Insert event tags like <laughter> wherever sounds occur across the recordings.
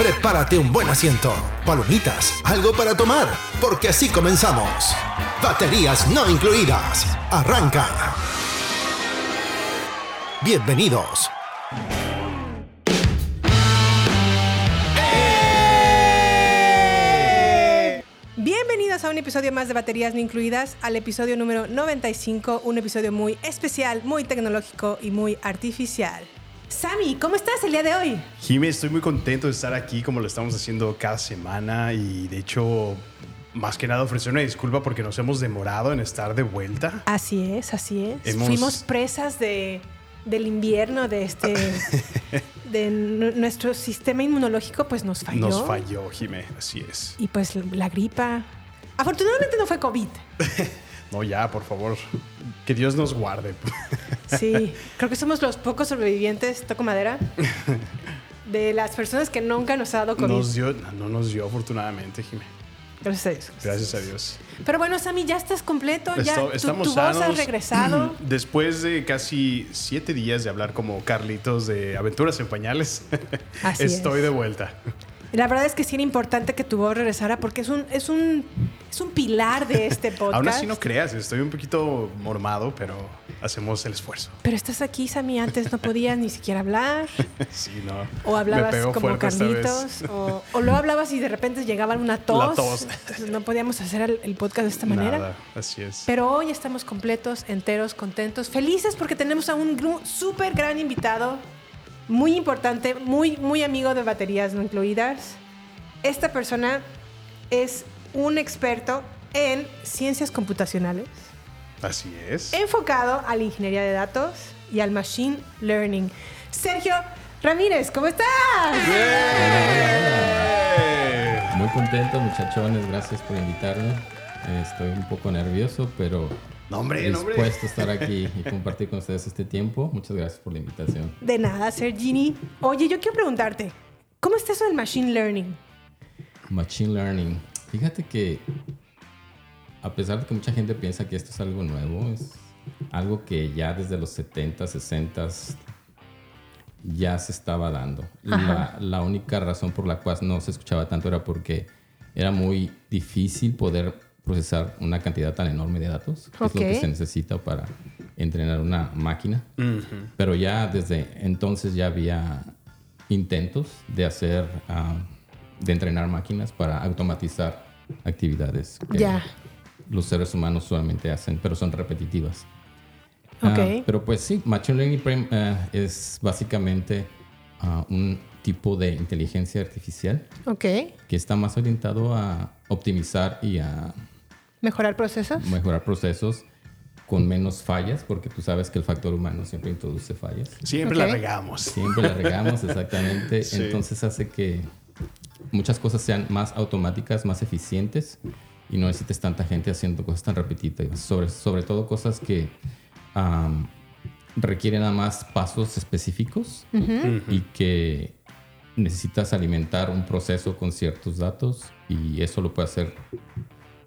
Prepárate un buen asiento, palomitas, algo para tomar, porque así comenzamos. Baterías no incluidas. Arranca. Bienvenidos. Bienvenidos a un episodio más de Baterías No Incluidas, al episodio número 95, un episodio muy especial, muy tecnológico y muy artificial. Sammy, ¿cómo estás el día de hoy? Jimmy, estoy muy contento de estar aquí como lo estamos haciendo cada semana y de hecho, más que nada ofrecer una disculpa porque nos hemos demorado en estar de vuelta. Así es, así es. Hemos- Fuimos presas de, del invierno, de este... <laughs> de nu- nuestro sistema inmunológico, pues nos falló. Nos falló, Jimé, así es. Y pues la gripa. Afortunadamente no fue COVID. <laughs> No, ya, por favor, que Dios nos guarde. Sí, <laughs> creo que somos los pocos sobrevivientes, toco madera, de las personas que nunca nos ha dado COVID. Nos dio, no nos dio afortunadamente, Jimé. Gracias a Dios. Gracias a Dios. Pero bueno, Sammy, ya estás completo, ya tu, estamos tu voz ha sanos. regresado. <clears throat> Después de casi siete días de hablar como Carlitos de Aventuras en Pañales, Así <laughs> estoy es. de vuelta. La verdad es que sí era importante que tu voz regresara porque es un, es un, es un pilar de este podcast. <laughs> Aún así no creas, estoy un poquito mormado, pero hacemos el esfuerzo. Pero estás aquí, Sammy, antes no podías ni siquiera hablar. <laughs> Sí, no. O hablabas como. Carlitos. O, o luego hablabas y de repente llegaba una tos. La tos. No podíamos hacer el, el podcast de esta manera. Nada, así es. Pero hoy estamos completos, enteros, contentos, felices porque tenemos a un súper gran invitado, muy importante, muy, muy amigo de baterías no incluidas. Esta persona es un experto en ciencias computacionales, Así es. enfocado a la ingeniería de datos y al machine learning. Sergio Ramírez, ¿cómo estás? Muy contento, muchachones. Gracias por invitarme. Estoy un poco nervioso, pero No, hombre, no, hombre. dispuesto a estar aquí y compartir con ustedes este tiempo. Muchas gracias por la invitación. De nada, Sergini. Oye, yo quiero preguntarte, ¿cómo está eso del machine learning? Machine Learning. Fíjate que a pesar de que mucha gente piensa que esto es algo nuevo, es algo que ya desde los 70, 60 ya se estaba dando. La, la única razón por la cual no se escuchaba tanto era porque era muy difícil poder procesar una cantidad tan enorme de datos, que es lo que se necesita para entrenar una máquina. Pero ya desde entonces ya había intentos de hacer, ah, de entrenar máquinas para automatizar actividades que los seres humanos solamente hacen, pero son repetitivas. Ok. Ah, pero pues sí, Machine Learning ah, es básicamente ah, un tipo de inteligencia artificial Ok. que está más orientado a optimizar y a ¿Mejorar procesos? mejorar procesos con menos fallas, porque tú sabes que el factor humano siempre introduce fallas. Siempre Ok. la regamos. Siempre la regamos, <laughs> exactamente. Sí. Entonces hace que muchas cosas sean más automáticas, más eficientes y no necesites tanta gente haciendo cosas tan repetitivas. Sobre, sobre todo cosas que am, requieren nada más pasos específicos y que necesitas alimentar un proceso con ciertos datos y eso lo puede hacer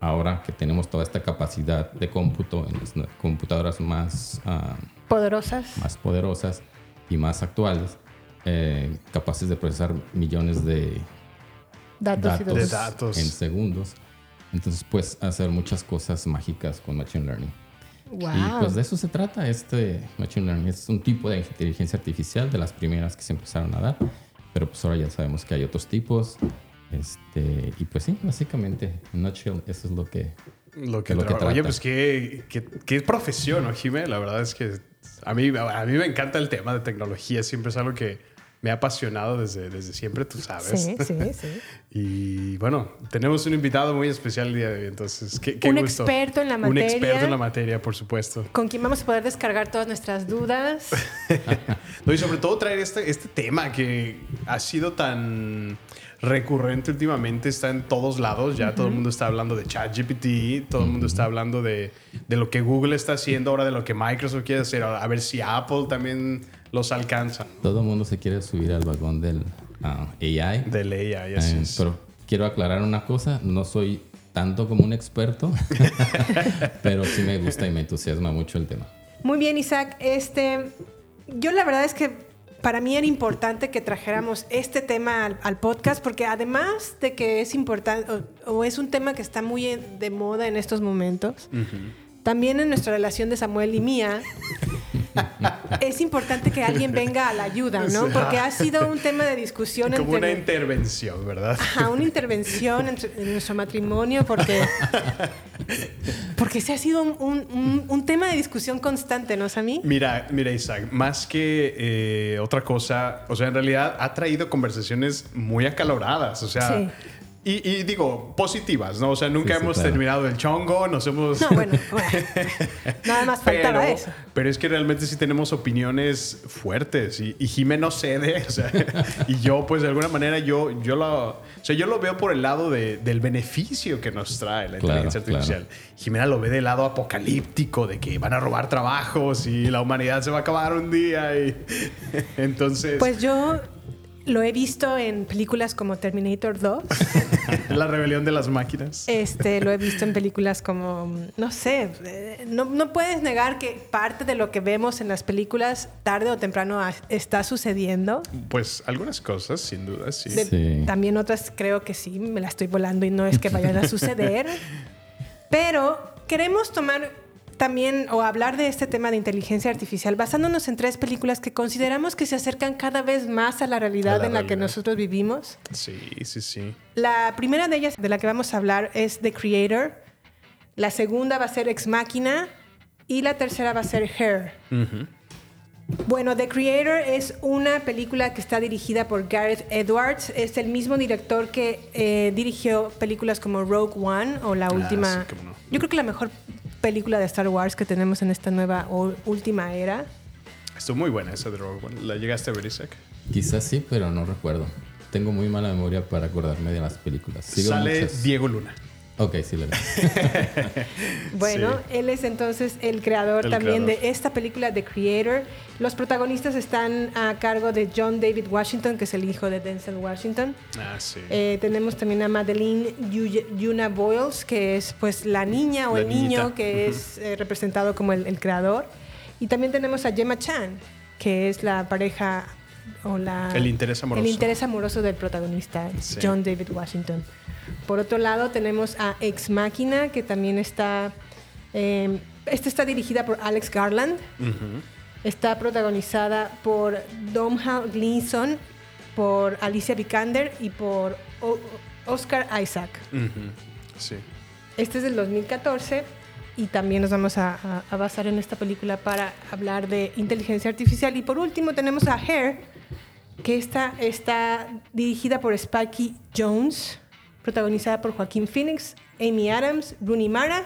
ahora que tenemos toda esta capacidad de cómputo en las computadoras más am, Poderosas. más poderosas y más actuales, eh, capaces de procesar millones de Datos, y datos, datos. De datos. en segundos. Entonces puedes hacer muchas cosas mágicas con Machine Learning. Wow. Y pues de eso se trata este Machine Learning. Es un tipo de inteligencia artificial de las primeras que se empezaron a dar, pero pues ahora ya sabemos que hay otros tipos. Este, y pues sí, básicamente, en nutshell, eso es lo que Lo que, lo que Oye, pues qué, qué, qué profesión, ¿no, Jimé? La verdad es que a mí, a mí me encanta el tema de tecnología. Siempre es algo que me ha apasionado desde, desde siempre, tú sabes. Sí, sí, <laughs> sí. Y bueno, tenemos un invitado muy especial el día de hoy, entonces, qué, qué Un gusto. experto en la Un materia. experto en la materia, por supuesto. Con quien vamos a poder descargar todas nuestras dudas. <laughs> No, y sobre todo traer este, este tema que ha sido tan recurrente últimamente, está en todos lados, ya todo el mundo está hablando de ChatGPT, todo el mundo está hablando de, de lo que Google está haciendo ahora, de lo que Microsoft quiere hacer, a ver si Apple también los alcanza. Todo el mundo se quiere subir al vagón del ah, AI. De ley, ahí así Eh, es. pero quiero aclarar una cosa, no soy tanto como un experto, <laughs> pero sí me gusta y me entusiasma mucho el tema. Muy bien, Isaac. Este, yo la verdad es que para mí era importante que trajéramos este tema al, al podcast porque además de que es importante o, o es un tema que está muy en- de moda en estos momentos, también en nuestra relación de Samuel y mía, es importante que alguien venga a la ayuda, ¿no? Porque ha sido un tema de discusión Como una intervención, ¿verdad? Ajá, una intervención entre- en nuestro matrimonio porque porque ese ha sido un, un- un- un tema de discusión constante, ¿no, Sammy? Mira, mira, Isaac, más que eh, otra cosa, o sea, en realidad ha traído conversaciones muy acaloradas, o sea, Sí. Y, y digo, positivas, ¿no? O sea, nunca Sí, sí, hemos claro. terminado el chongo, nos hemos... No, bueno, <laughs> bueno, nada más faltaba pero, eso. pero es que realmente sí tenemos opiniones fuertes y, y Jimé no cede, <laughs> o sea, y yo pues de alguna manera yo, yo, lo, o sea, yo lo veo por el lado de- del beneficio que nos trae la Claro, inteligencia artificial. Jimena lo ve del lado apocalíptico, de que van a robar trabajos y la humanidad se va a acabar un día y <laughs> entonces Pues yo lo he visto en películas como Terminator 2, <laughs> la rebelión de las máquinas. este, lo he visto en películas como, no sé, eh, no, no puedes negar que parte de lo que vemos en las películas tarde o temprano está sucediendo. Pues algunas cosas, sin duda, sí. De- Sí. También otras creo que sí, me la estoy volando y no es que vayan a <laughs> suceder. Pero queremos tomar también o hablar de este tema de inteligencia artificial basándonos en tres películas que consideramos que se acercan cada vez más a la realidad A la en la que nosotros vivimos. Sí, sí, sí. La primera de ellas de la que vamos a hablar es The Creator. La segunda va a ser Ex Machina. Y la tercera va a ser Her. Bueno, The Creator es una película que está dirigida por Gareth Edwards. Es el mismo director que eh, dirigió películas como Rogue One o la última. sí, cómo no. Yo creo que la mejor película de Star Wars que tenemos en esta nueva o última era. Estuvo muy buena esa de Rogue One. ¿La llegaste a ver, Isaac? Quizás sí, pero no recuerdo. Tengo muy mala memoria para acordarme de las películas. Sigo Sale muchas- Diego Luna. Ok, sí, la <laughs> vi. Bueno, Sí. él es entonces el creador El también creador. de esta película The Creator. Los protagonistas están a cargo de John David Washington, que es el hijo de Denzel Washington. Ah, sí. Eh, tenemos también a Madeline Yu- Yuna Boyles, que es pues la niña o La el niño que es eh, representado como el, el creador. Y también tenemos a Gemma Chan, que es la pareja o la... El interés amoroso. El interés amoroso del protagonista, Sí. John David Washington. Por otro lado tenemos a Ex Machina, que también está... eh, esta está dirigida por Alex Garland. Está protagonizada por Domhnall Gleeson, por Alicia Vikander y por O- Oscar Isaac. Sí. Este es del 2014 y también nos vamos a, a- a basar en esta película para hablar de inteligencia artificial. Y por último tenemos a Hair, que esta está dirigida por Spikey Jones, protagonizada por Joaquín Phoenix, Amy Adams, Rooney Mara,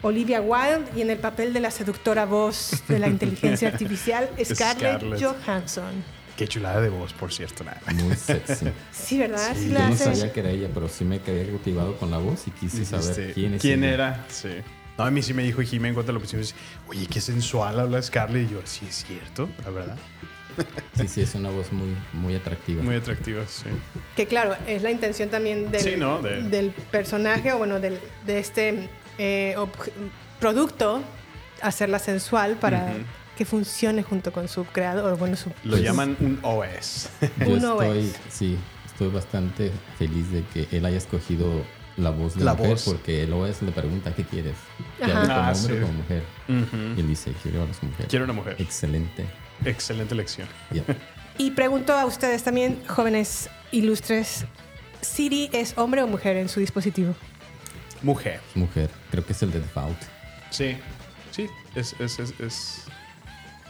Olivia Wilde y en el papel de la seductora voz de la inteligencia <laughs> artificial, Scarlett, Scarlett. Johansson. Qué chulada de voz, por cierto. nada. Muy sexy. Sí, ¿verdad? Sí Yo no sabía que era ella, pero sí me quedé cautivado con la voz y quise saber quién es ¿Quién ella. era? Sí. No, a mí sí me dijo Jimé en cuanto a la opción. dice, Oye, qué sensual habla Scarlett. Y yo, sí, es cierto, la verdad. <laughs> Sí, sí, es una voz muy, muy atractiva. Muy atractiva, sí. Que claro, es la intención también del, Sí, ¿no? De- del personaje o bueno, del, de este eh, producto, hacerla sensual para que funcione junto con su creador, bueno, su... Lo llaman un OS. <laughs> Yo Uno estoy, es. sí, estoy bastante feliz de que él haya escogido la voz de La mujer voz. porque el OS le pregunta ¿qué quieres? ¿Te Ajá. hablo como Ah, hombre sí. o como mujer? Y él dice quiero a las mujeres. Quiero una mujer. Excelente. Excelente elección. <laughs> Y pregunto a ustedes también, jóvenes ilustres, ¿Siri es hombre o mujer en su dispositivo? Mujer. Mujer. Creo que es el de default. Sí. Sí, es, es, es, es-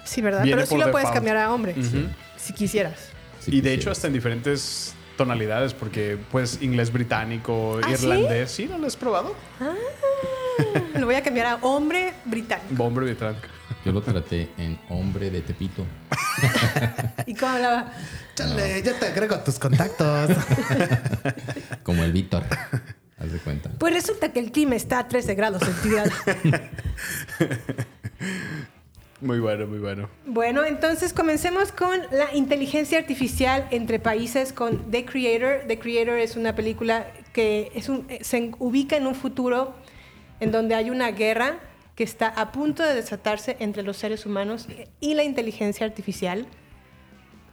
Sí, ¿verdad? Viene Pero sí lo puedes cambiar a hombre, si quisieras. Si y de hecho hasta en diferentes tonalidades, porque pues inglés británico, ¿Ah, irlandés. ¿Sí? ¿No lo has probado? Lo voy a cambiar a hombre británico. Bomber británico. Yo lo traté en hombre de Tepito. <laughs> ¿Y cómo hablaba? Chale, ya te agrego a tus contactos. <laughs> Como el Víctor. Haz de cuenta. Pues resulta que el clima está a 13 grados centígrados. <laughs> Muy bueno, muy bueno. Bueno, entonces comencemos con la inteligencia artificial entre países con The Creator. The Creator es una película que es un- eh, se ubica en un futuro en donde hay una guerra que está a punto de desatarse entre los seres humanos y la inteligencia artificial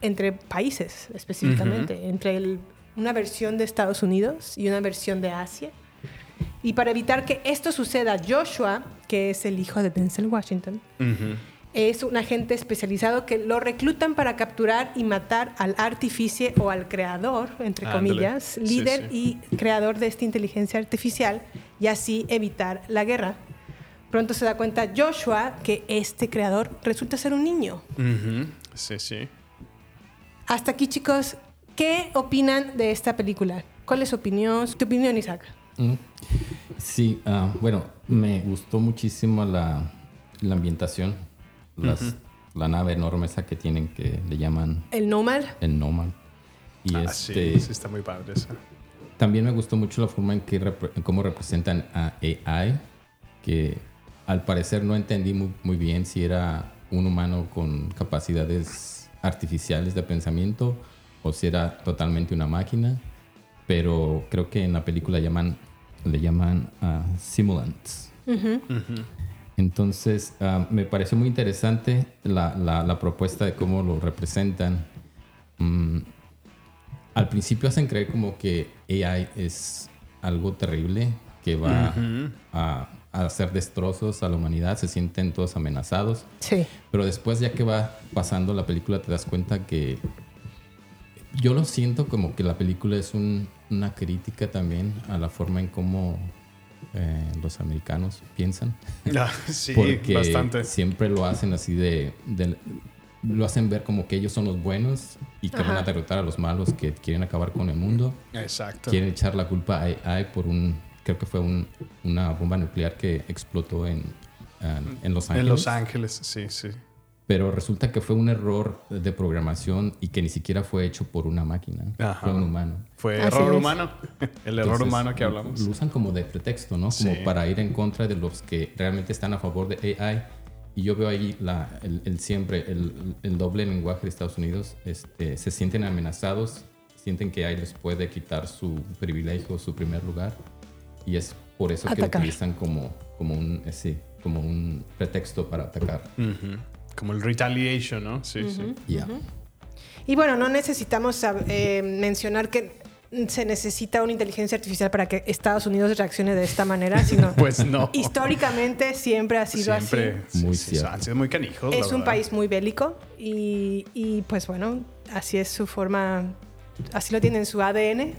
entre países específicamente, entre el- una versión de Estados Unidos y una versión de Asia. Y para evitar que esto suceda, Joshua, que es el hijo de Denzel Washington, es un agente especializado que lo reclutan para capturar y matar al artificie o al creador, entre Ándale. comillas, Sí, líder y creador de esta inteligencia artificial y así evitar la guerra. Pronto se da cuenta Joshua que este creador resulta ser un niño. Sí, sí. Hasta aquí, chicos, ¿qué opinan de esta película? ¿Cuál es su opinión? ¿Tu opinión, Isaac? Mm. Sí, ah, bueno, me gustó muchísimo la, la ambientación. Las- La nave enorme esa que tienen que le llaman ¿El Nomad? el Nomad. Y Ah, este, sí, sí, está muy padre eso. también me gustó mucho la forma en que en cómo representan a AI, que al parecer no entendí muy, muy bien si era un humano con capacidades artificiales de pensamiento o si era totalmente una máquina, pero creo que en la película llaman, le llaman ah, simulants. Entonces, ah, me pareció muy interesante la, la- la propuesta de cómo lo representan. Mm, al principio hacen creer como que AI es algo terrible que va a, a hacer destrozos a la humanidad, se sienten todos amenazados, Sí. pero después ya que va pasando la película te das cuenta que yo lo siento como que la película es un- una crítica también a la forma en cómo eh, los americanos piensan. <laughs> Ah, sí, Porque bastante. siempre lo hacen así de, de- Lo hacen ver como que ellos son los buenos y que van a derrotar a los malos que quieren acabar con el mundo. Exacto. Quieren echar la culpa a AI por un... Creo que fue un- una bomba nuclear que explotó en, ah, en Los Ángeles. En Los Ángeles, sí, sí. Pero resulta que fue un error de programación y que ni siquiera fue hecho por una máquina. Ajá. Fue un humano. Fue Así error es. humano. <laughs> El error Entonces, humano que hablamos. Lo usan como de pretexto, ¿no? Como Sí. para ir en contra de los que realmente están a favor de AI. Y yo veo ahí la, el, el siempre, el, el doble lenguaje de Estados Unidos. Este, se sienten amenazados, sienten que AI les puede quitar su privilegio, su primer lugar. Y es por eso que lo Atacar. utilizan como, como, un, eh, sí, como un pretexto para atacar. Ujú. Como el retaliation, ¿no? Sí, sí. Ya. Y bueno, no necesitamos eh, mencionar que se necesita una inteligencia artificial para que Estados Unidos reaccione de esta manera, sino <laughs> Pues no. históricamente siempre ha sido Siempre. así. Muy sí, cierto. han sido muy canijos. la Es un verdad. país muy bélico y, y, pues bueno, así es su forma, así lo tiene en su ADN.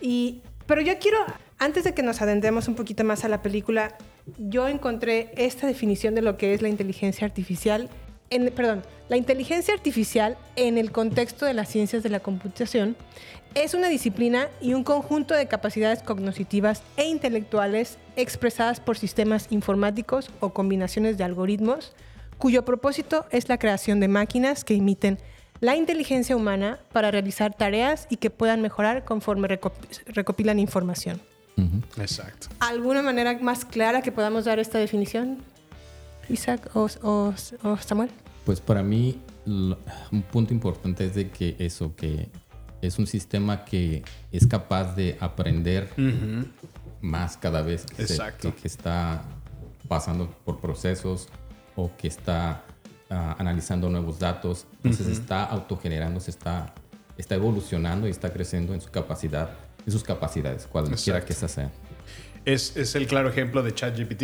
Y, pero yo quiero, antes de que nos adentremos un poquito más a la película, yo encontré esta definición de lo que es la inteligencia artificial. En, perdón, la inteligencia artificial en el contexto de las ciencias de la computación es una disciplina y un conjunto de capacidades cognitivas e intelectuales expresadas por sistemas informáticos o combinaciones de algoritmos cuyo propósito es la creación de máquinas que imiten la inteligencia humana para realizar tareas y que puedan mejorar conforme recop- recopilan información. Exacto. ¿Alguna manera más clara que podamos dar esta definición? Isaac o, o- o Samuel. Pues para mí lo- un punto importante es de que eso, que es un sistema que es capaz de aprender más cada vez que, se- Exacto. que- que está pasando por procesos o que está ah, analizando nuevos datos. Entonces está autogenerando, se está, está evolucionando y está creciendo en su capacidad, en sus capacidades, cualquiera Exacto. que esa sea. Es, es el claro ejemplo de ChatGPT.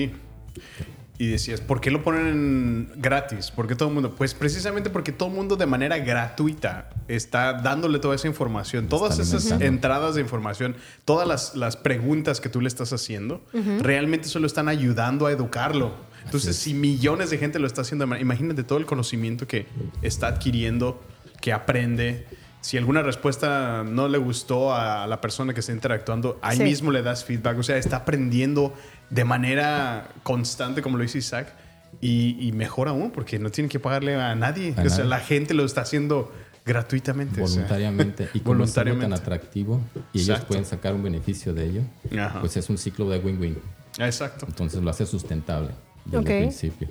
y decías, ¿por qué lo ponen gratis? ¿Por qué todo el mundo? Pues precisamente porque todo el mundo de manera gratuita está dándole toda esa información, todas esas entradas de información, todas las, las preguntas que tú le estás haciendo, realmente solo están ayudando a educarlo. Entonces, si millones de gente lo está haciendo, imagínate todo el conocimiento que está adquiriendo, que aprende. Si alguna respuesta no le gustó a la persona que está interactuando, ahí Sí. mismo le das feedback. O sea, está aprendiendo de manera constante, como lo dice Isaac, y, y mejor aún, porque no tiene que pagarle a nadie. A o sea, nadie. la gente lo está haciendo gratuitamente. o sea. voluntariamente y como es tan Voluntariamente. atractivo y ellos Exacto. pueden sacar un beneficio de ello, Ajá. pues es un ciclo de win-win. Exacto. Entonces lo hace sustentable desde Ok. el principio.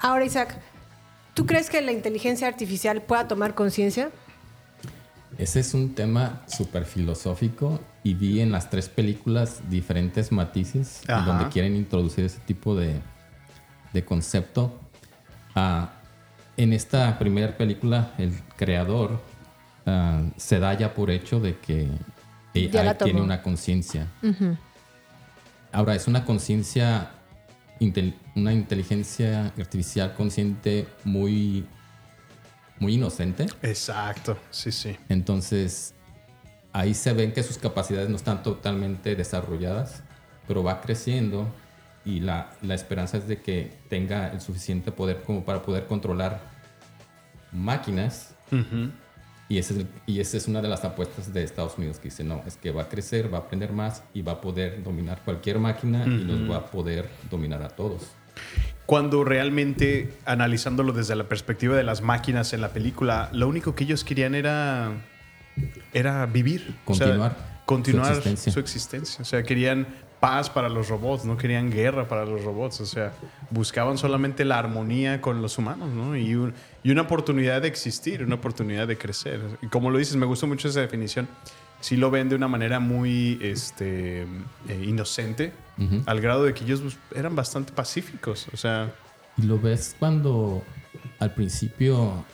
Ahora, Isaac, ¿tú crees que la inteligencia artificial pueda tomar conciencia? Ese es un tema súper filosófico y vi en las tres películas diferentes matices donde quieren introducir ese tipo de, de concepto. Ah, en esta primera película, el creador ah, se da ya por hecho de que Ya la AI tiene una conciencia. Ahora, es una conciencia, intel- una inteligencia artificial consciente muy, muy inocente. Exacto. Sí, sí. Entonces, ahí se ven que sus capacidades no están totalmente desarrolladas, pero va creciendo y la, la esperanza es de que tenga el suficiente poder como para poder controlar máquinas. Y esa es, el- y esa es una de las apuestas de Estados Unidos que dice, no, es que va a crecer, va a aprender más y va a poder dominar cualquier máquina y nos va a poder dominar a todos. Cuando realmente, analizándolo desde la perspectiva de las máquinas en la película, lo único que ellos querían era, era vivir. O sea, Continuar continuar su su existencia. existencia. O sea, querían paz para los robots, no querían guerra para los robots. O sea, buscaban solamente la armonía con los humanos, ¿no? Y, un- y una oportunidad de existir, una oportunidad de crecer. Y como lo dices, me gustó mucho esa definición. Sí lo ven de una manera muy este, eh, inocente, al grado de que ellos pues, eran bastante pacíficos. O sea, Y lo ves cuando al principio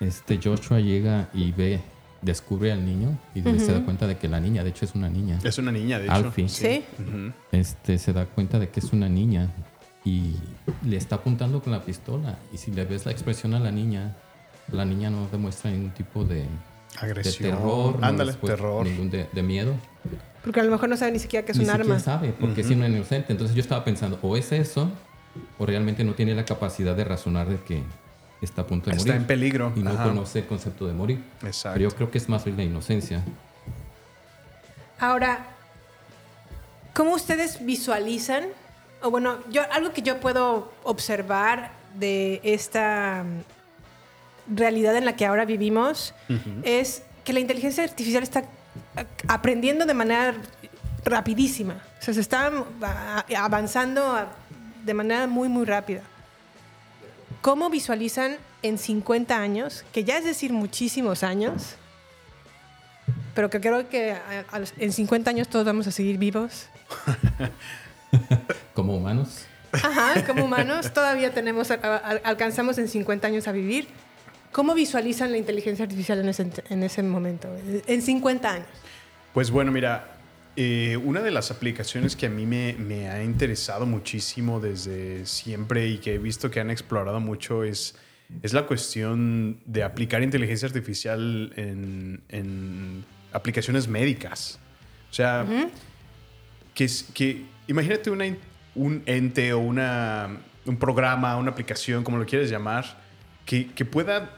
este Joshua llega y ve, descubre al niño y se da cuenta de que la niña, de hecho es una niña, es una niña, de hecho. Alfie. Sí. Este se da cuenta de que es una niña y le está apuntando con la pistola y si le ves la expresión a la niña, la niña no demuestra ningún tipo de, de Agresión. terror, no Ándale, después terror. ningún de, de miedo. Porque a lo mejor no sabe ni siquiera que es Ni un siquiera arma. sabe, porque es una inocente. Entonces yo estaba pensando, o es eso, o realmente no tiene la capacidad de razonar de que está a punto de Está morir. en peligro. Y no Ajá. conoce el concepto de morir. Exacto. Pero yo creo que es más bien la inocencia. Ahora, ¿cómo ustedes visualizan? O bueno, yo algo que yo puedo observar de esta realidad en la que ahora vivimos es que la inteligencia artificial está aprendiendo de manera rapidísima. O sea, se está a- avanzando de manera muy, muy rápida. ¿Cómo visualizan en 50 años, que ya es decir muchísimos años, pero que creo que a- a los- en 50 años todos vamos a seguir vivos? <laughs> Como humanos, Ajá, como humanos todavía tenemos, a- a- alcanzamos en 50 años a vivir. ¿Cómo visualizan la inteligencia artificial en ese, en ese momento, en 50 años? Pues bueno, mira, eh, una de las aplicaciones que a mí me, me ha interesado muchísimo desde siempre y que he visto que han explorado mucho es, es la cuestión de aplicar inteligencia artificial en, en aplicaciones médicas. O sea, que, es- que imagínate una un ente o una, un programa, una aplicación, como lo quieres llamar, que, que pueda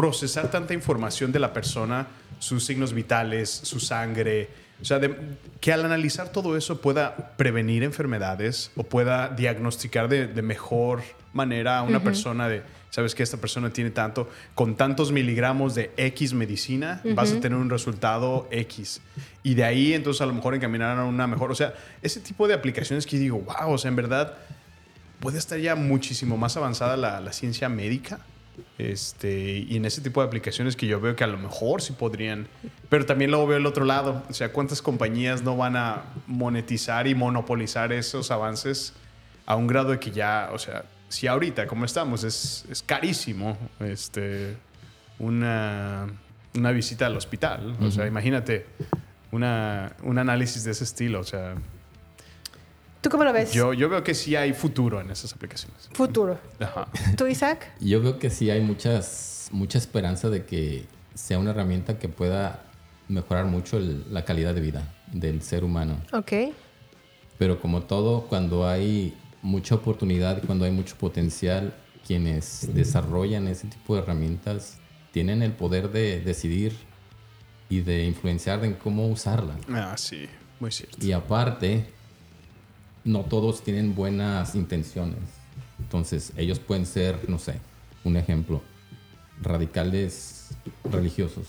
procesar tanta información de la persona, sus signos vitales, su sangre, o sea, de- que al analizar todo eso pueda prevenir enfermedades o pueda diagnosticar de, de mejor manera a una persona de, sabes que esta persona tiene tanto, con tantos miligramos de X medicina, vas a tener un resultado X. Y de ahí entonces a lo mejor encaminar a una mejor, o sea, ese tipo de aplicaciones que digo, wow, o sea, en verdad puede estar ya muchísimo más avanzada la, la ciencia médica. Este, y en ese tipo de aplicaciones que yo veo que a lo mejor sí podrían, pero también luego veo el otro lado, o sea, cuántas compañías no van a monetizar y monopolizar esos avances a un grado de que ya, o sea, si ahorita como estamos es, es carísimo este, una, una visita al hospital, o sea, imagínate una, un análisis de ese estilo, o sea, ¿Tú cómo lo ves? Yo, yo veo que sí hay futuro en esas aplicaciones. Futuro. Ajá. ¿Tú, Isaac? Yo veo que sí hay muchas, mucha esperanza de que sea una herramienta que pueda mejorar mucho el- la calidad de vida del ser humano. Ok. Pero como todo, cuando hay mucha oportunidad, cuando hay mucho potencial, quienes desarrollan ese tipo de herramientas tienen el poder de decidir y de influenciar en cómo usarla. Ah, sí, muy cierto. Y aparte, no todos tienen buenas intenciones. Entonces, ellos pueden ser, no sé, un ejemplo, radicales religiosos.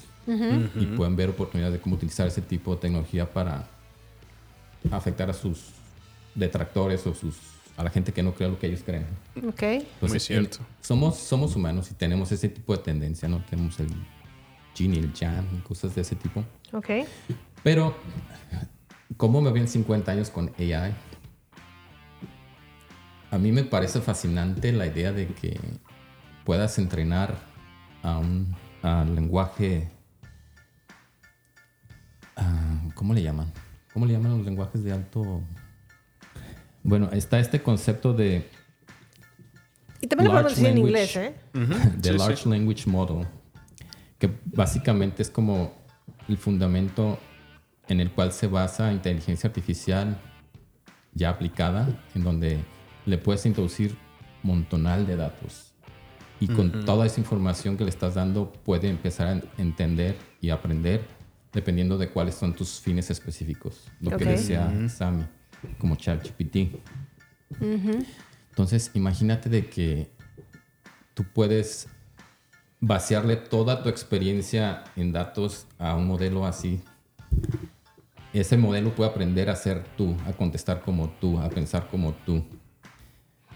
Y pueden ver oportunidades de cómo utilizar ese tipo de tecnología para afectar a sus detractores o sus, a la gente que no cree lo que ellos creen. Ok. Muy cierto. el- somos, somos humanos y tenemos ese tipo de tendencia, ¿no? Tenemos el yin y el yang y cosas de ese tipo. Ok. Pero, ¿cómo me ven 50 años con AI? A mí me parece fascinante la idea de que puedas entrenar a un al lenguaje. ¿Cómo le llaman? ¿Cómo le llaman los lenguajes de alto? Bueno, está este concepto de, Y también lo podemos Large decir en inglés, ¿eh? de <laughs> Sí, Large sí. Language Model, que básicamente es como el fundamento en el cual se basa inteligencia artificial ya aplicada, en donde le puedes introducir montonal de datos. Y con toda esa información que le estás dando, puede empezar a entender y aprender dependiendo de cuáles son tus fines específicos. Lo que decía Sammy, como ChatGPT. Entonces, imagínate de que tú puedes vaciarle toda tu experiencia en datos a un modelo así. Ese modelo puede aprender a ser tú, a contestar como tú, a pensar como tú.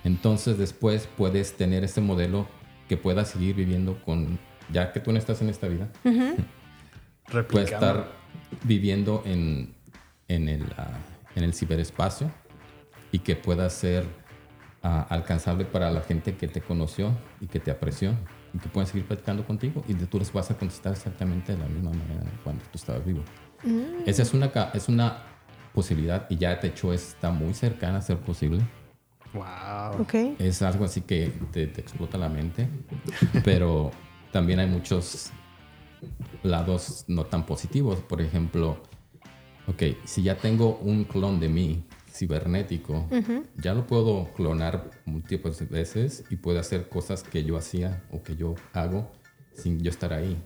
Entonces después puedes tener ese modelo que pueda seguir viviendo con, ya que tú no estás en esta vida, <laughs> puede Replicando. estar viviendo en, en, el, ah, en el ciberespacio y que pueda ser ah, alcanzable para la gente que te conoció y que te apreció y que puedan seguir platicando contigo y de- tú les vas a contestar exactamente de la misma manera cuando tú estabas vivo. Esa es una, es una posibilidad y ya de hecho está muy cercana a ser posible. Wow. Ok. Es algo así que te, te explota la mente, pero también hay muchos lados no tan positivos. Por ejemplo, ok, si ya tengo un clon de mí cibernético, ya lo puedo clonar múltiples veces y puede hacer cosas que yo hacía o que yo hago sin yo estar ahí.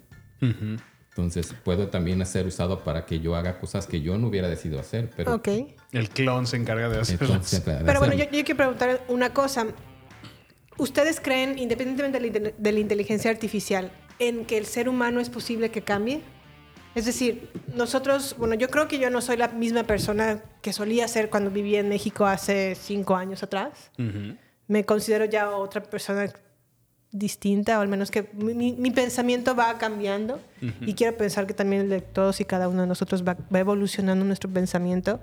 Entonces puedo también ser usado para que yo haga cosas que yo no hubiera decidido hacer, pero Ok. El clon se encarga de de Pero bueno, yo, yo quiero preguntar una cosa. ¿Ustedes creen, independientemente de la, inte- de la inteligencia artificial, en que el ser humano es posible que cambie? Es decir, nosotros, bueno, yo creo que yo no soy la misma persona que solía ser cuando vivía en México hace cinco años atrás. Me considero ya otra persona distinta, o al menos que mi, mi- mi pensamiento va cambiando. Y quiero pensar que también el de todos y cada uno de nosotros va, va evolucionando nuestro pensamiento.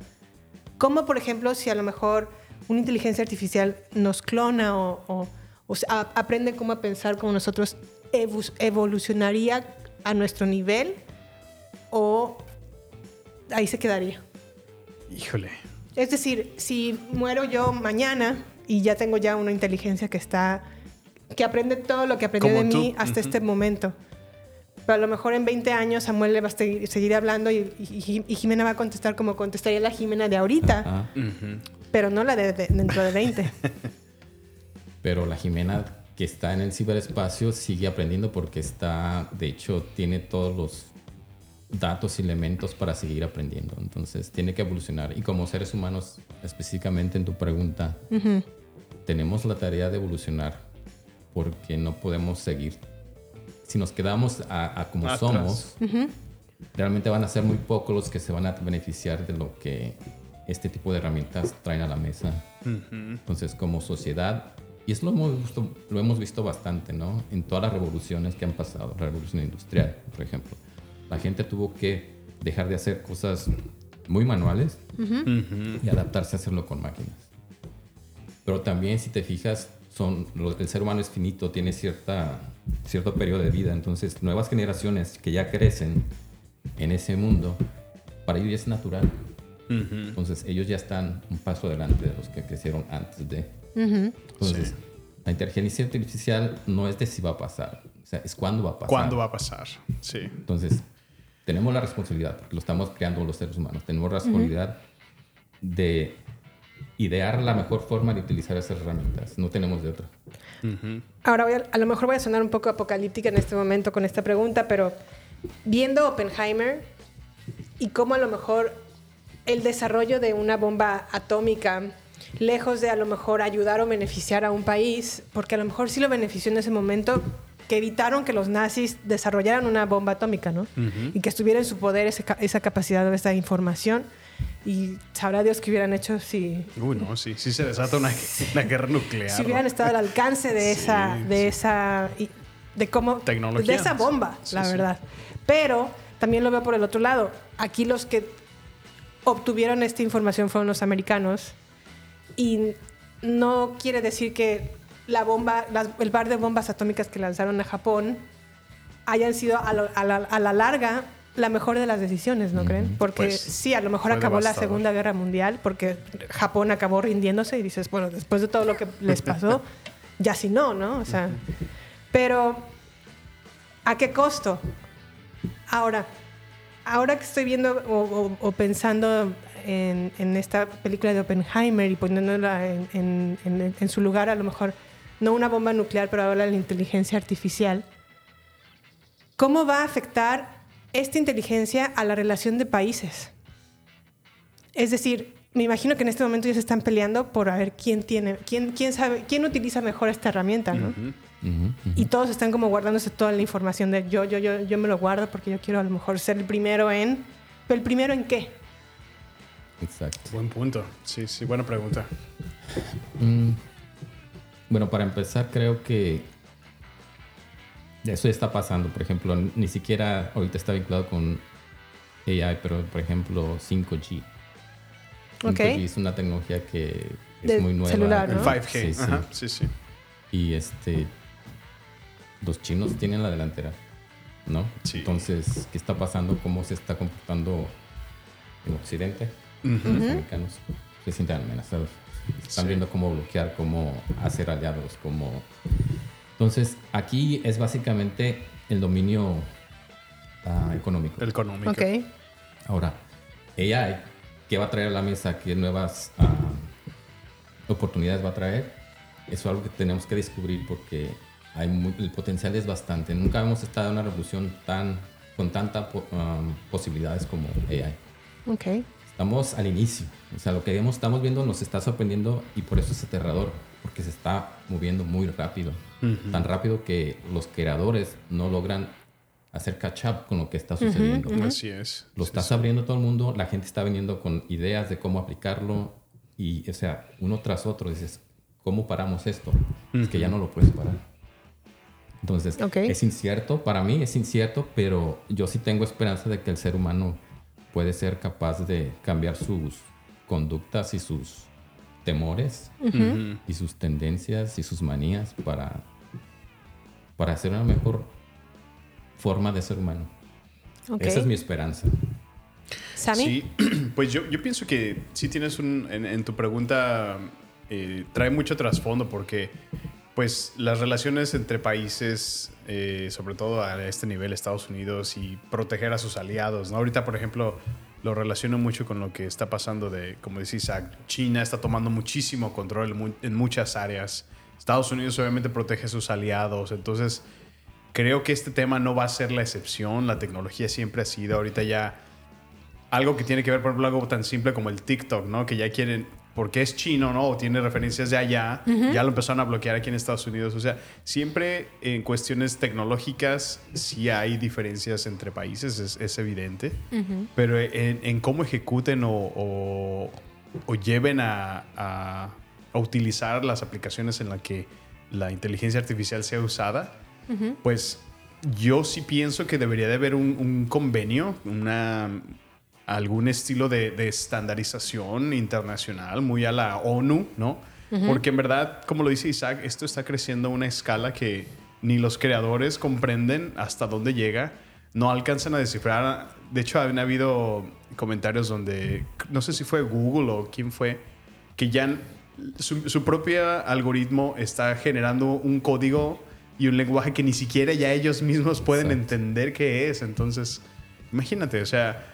Como por ejemplo, si a lo mejor una inteligencia artificial nos clona o, o- o sea, a- aprende cómo a pensar como nosotros, evolucionaría a nuestro nivel o ahí se quedaría. Híjole. Es decir, si muero yo mañana y ya tengo ya una inteligencia que está, que aprende todo lo que aprendió Como de tú. mí hasta este momento. Pero a lo mejor en 20 años Samuel le va a seguir, seguir hablando y, y- y Jimena va a contestar como contestaría la Jimena de ahorita, Ah, pero no la de, de- dentro de 20. <laughs> Pero la Jimena que está en el ciberespacio sigue aprendiendo porque está, de hecho, tiene todos los datos y elementos para seguir aprendiendo. Entonces tiene que evolucionar. Y como seres humanos, específicamente en tu pregunta, tenemos la tarea de evolucionar porque no podemos seguir. Si nos quedamos a, a como Atrás. somos, realmente van a ser muy pocos los que se van a beneficiar de lo que este tipo de herramientas traen a la mesa. Entonces, como sociedad, y eso lo hemos, visto, lo hemos visto bastante, ¿no? En todas las revoluciones que han pasado, la revolución industrial, por ejemplo. La gente tuvo que dejar de hacer cosas muy manuales y adaptarse a hacerlo con máquinas. Pero también, si te fijas, son, lo- el ser humano es finito, tiene cierta, cierto periodo de vida. Entonces, nuevas generaciones que ya crecen en ese mundo, para ellos ya es natural. Entonces ellos ya están un paso adelante de los que crecieron antes de. Entonces, Sí. la inteligencia artificial no es de si va a pasar, o sea, es cuándo va a pasar. ¿Cuándo va a pasar? Sí. Entonces, tenemos la responsabilidad, porque lo estamos creando los seres humanos, tenemos la responsabilidad de idear la mejor forma de utilizar esas herramientas. No tenemos de otra. Ahora voy a, a lo mejor voy a sonar un poco apocalíptica en este momento con esta pregunta, pero viendo Oppenheimer y cómo a lo mejor el desarrollo de una bomba atómica, lejos de a lo mejor ayudar o beneficiar a un país, porque a lo mejor sí lo benefició en ese momento, que evitaron que los nazis desarrollaran una bomba atómica, ¿no? Y que estuviera en su poder ese ca- esa capacidad o esa información. Y sabrá Dios qué hubieran hecho si, Uy, no, sí. Sí se desata una, una guerra nuclear. si hubieran estado al alcance de Sí, esa, de sí. esa, de cómo, Tecnología. de esa bomba, Sí, la verdad. Pero también lo veo por el otro lado. Aquí los que obtuvieron esta información fueron los americanos y no quiere decir que la bomba, las- el par de bombas atómicas que lanzaron a Japón hayan sido a, lo- a la, a la larga la mejor de las decisiones, ¿no creen? Porque Pues, sí, a lo mejor acabó la. Segunda Guerra Mundial, porque Japón acabó rindiéndose y dices, bueno, después de todo lo que les <laughs> pasó, ya si no, ¿no? O sea, pero ¿a qué costo? Ahora, ahora que estoy viendo o, o- o pensando en, en esta película de Oppenheimer y poniéndola en- en su lugar, a lo mejor no una bomba nuclear, pero ahora la inteligencia artificial, ¿cómo va a afectar esta inteligencia a la relación de países? Es decir, me imagino que en este momento ya se están peleando por a ver quién tiene, quién, quién sabe, quién utiliza mejor esta herramienta, ¿no? Y todos están como guardándose toda la información de yo, yo, yo, yo me lo guardo porque yo quiero a lo mejor ser el primero en. ¿Pero el primero en qué? Exacto. Buen punto. Sí, sí, buena pregunta. Mm, Bueno, para empezar, creo que eso está pasando. Por ejemplo, ni siquiera ahorita está vinculado con AI, pero por ejemplo, 5G. 5G Ok. es una tecnología que es De muy nueva. celular, El ¿no? 5G. Sí, sí. Ajá, sí, sí. Y este. Los chinos tienen la delantera, ¿no? Sí. Entonces, ¿qué está pasando? ¿Cómo se está comportando en Occidente? Los americanos se sienten amenazados. Están Sí. viendo cómo bloquear, cómo hacer aliados, cómo. Entonces, aquí es básicamente el dominio ah, económico. El económico. Ok. Ahora, AI, ¿qué va a traer a la mesa? ¿Qué nuevas ah, oportunidades va a traer? Eso es algo que tenemos que descubrir porque hay mu- el potencial es bastante. Nunca hemos estado en una revolución tan, con tantas posibilidades como AI. Ok. Estamos al inicio. O sea, lo que vemos, estamos viendo nos está sorprendiendo y por eso es aterrador, porque se está moviendo muy rápido. Tan rápido que los creadores no logran hacer catch up con lo que está sucediendo. Así es. Lo estás abriendo todo el mundo, la gente está viniendo con ideas de cómo aplicarlo y, o sea, uno tras otro dices, ¿cómo paramos esto? Es que ya no lo puedes parar. Entonces, Ok. es incierto, para mí es incierto, pero yo sí tengo esperanza de que el ser humano puede ser capaz de cambiar sus conductas y sus temores y sus tendencias y sus manías para, para hacer una mejor forma de ser humano. Esa es mi esperanza. ¿Sammy? Sí, <clears throat> pues yo, yo pienso que sí tienes un, en, en tu pregunta, eh, trae mucho trasfondo porque pues las relaciones entre países, eh, sobre todo a este nivel Estados Unidos y proteger a sus aliados, ¿no? Ahorita, por ejemplo, lo relaciono mucho con lo que está pasando de, como Isaac, China está tomando muchísimo control en muchas áreas. Estados Unidos obviamente protege a sus aliados, entonces creo que este tema no va a ser la excepción, la tecnología siempre ha sido, ahorita ya algo que tiene que ver, por ejemplo, algo tan simple como el TikTok, ¿no? Que ya quieren, porque es chino, ¿no? O tiene referencias de allá, ya lo empezaron a bloquear aquí en Estados Unidos. O sea, siempre en cuestiones tecnológicas sí hay diferencias entre países, es, es evidente. Pero en, en cómo ejecuten o, o- o lleven a, a- a utilizar las aplicaciones en las que la inteligencia artificial sea usada, pues yo sí pienso que debería de haber un, un convenio, una, algún estilo de, de estandarización internacional, muy a la ONU, ¿no? Porque en verdad, como lo dice Isaac, esto está creciendo a una escala que ni los creadores comprenden hasta dónde llega, no alcanzan a descifrar. De hecho, han habido comentarios donde, no sé si fue Google o quién fue, que ya su, su propio algoritmo está generando un código y un lenguaje que ni siquiera ya ellos mismos pueden Exacto. entender qué es. Entonces, imagínate, o sea,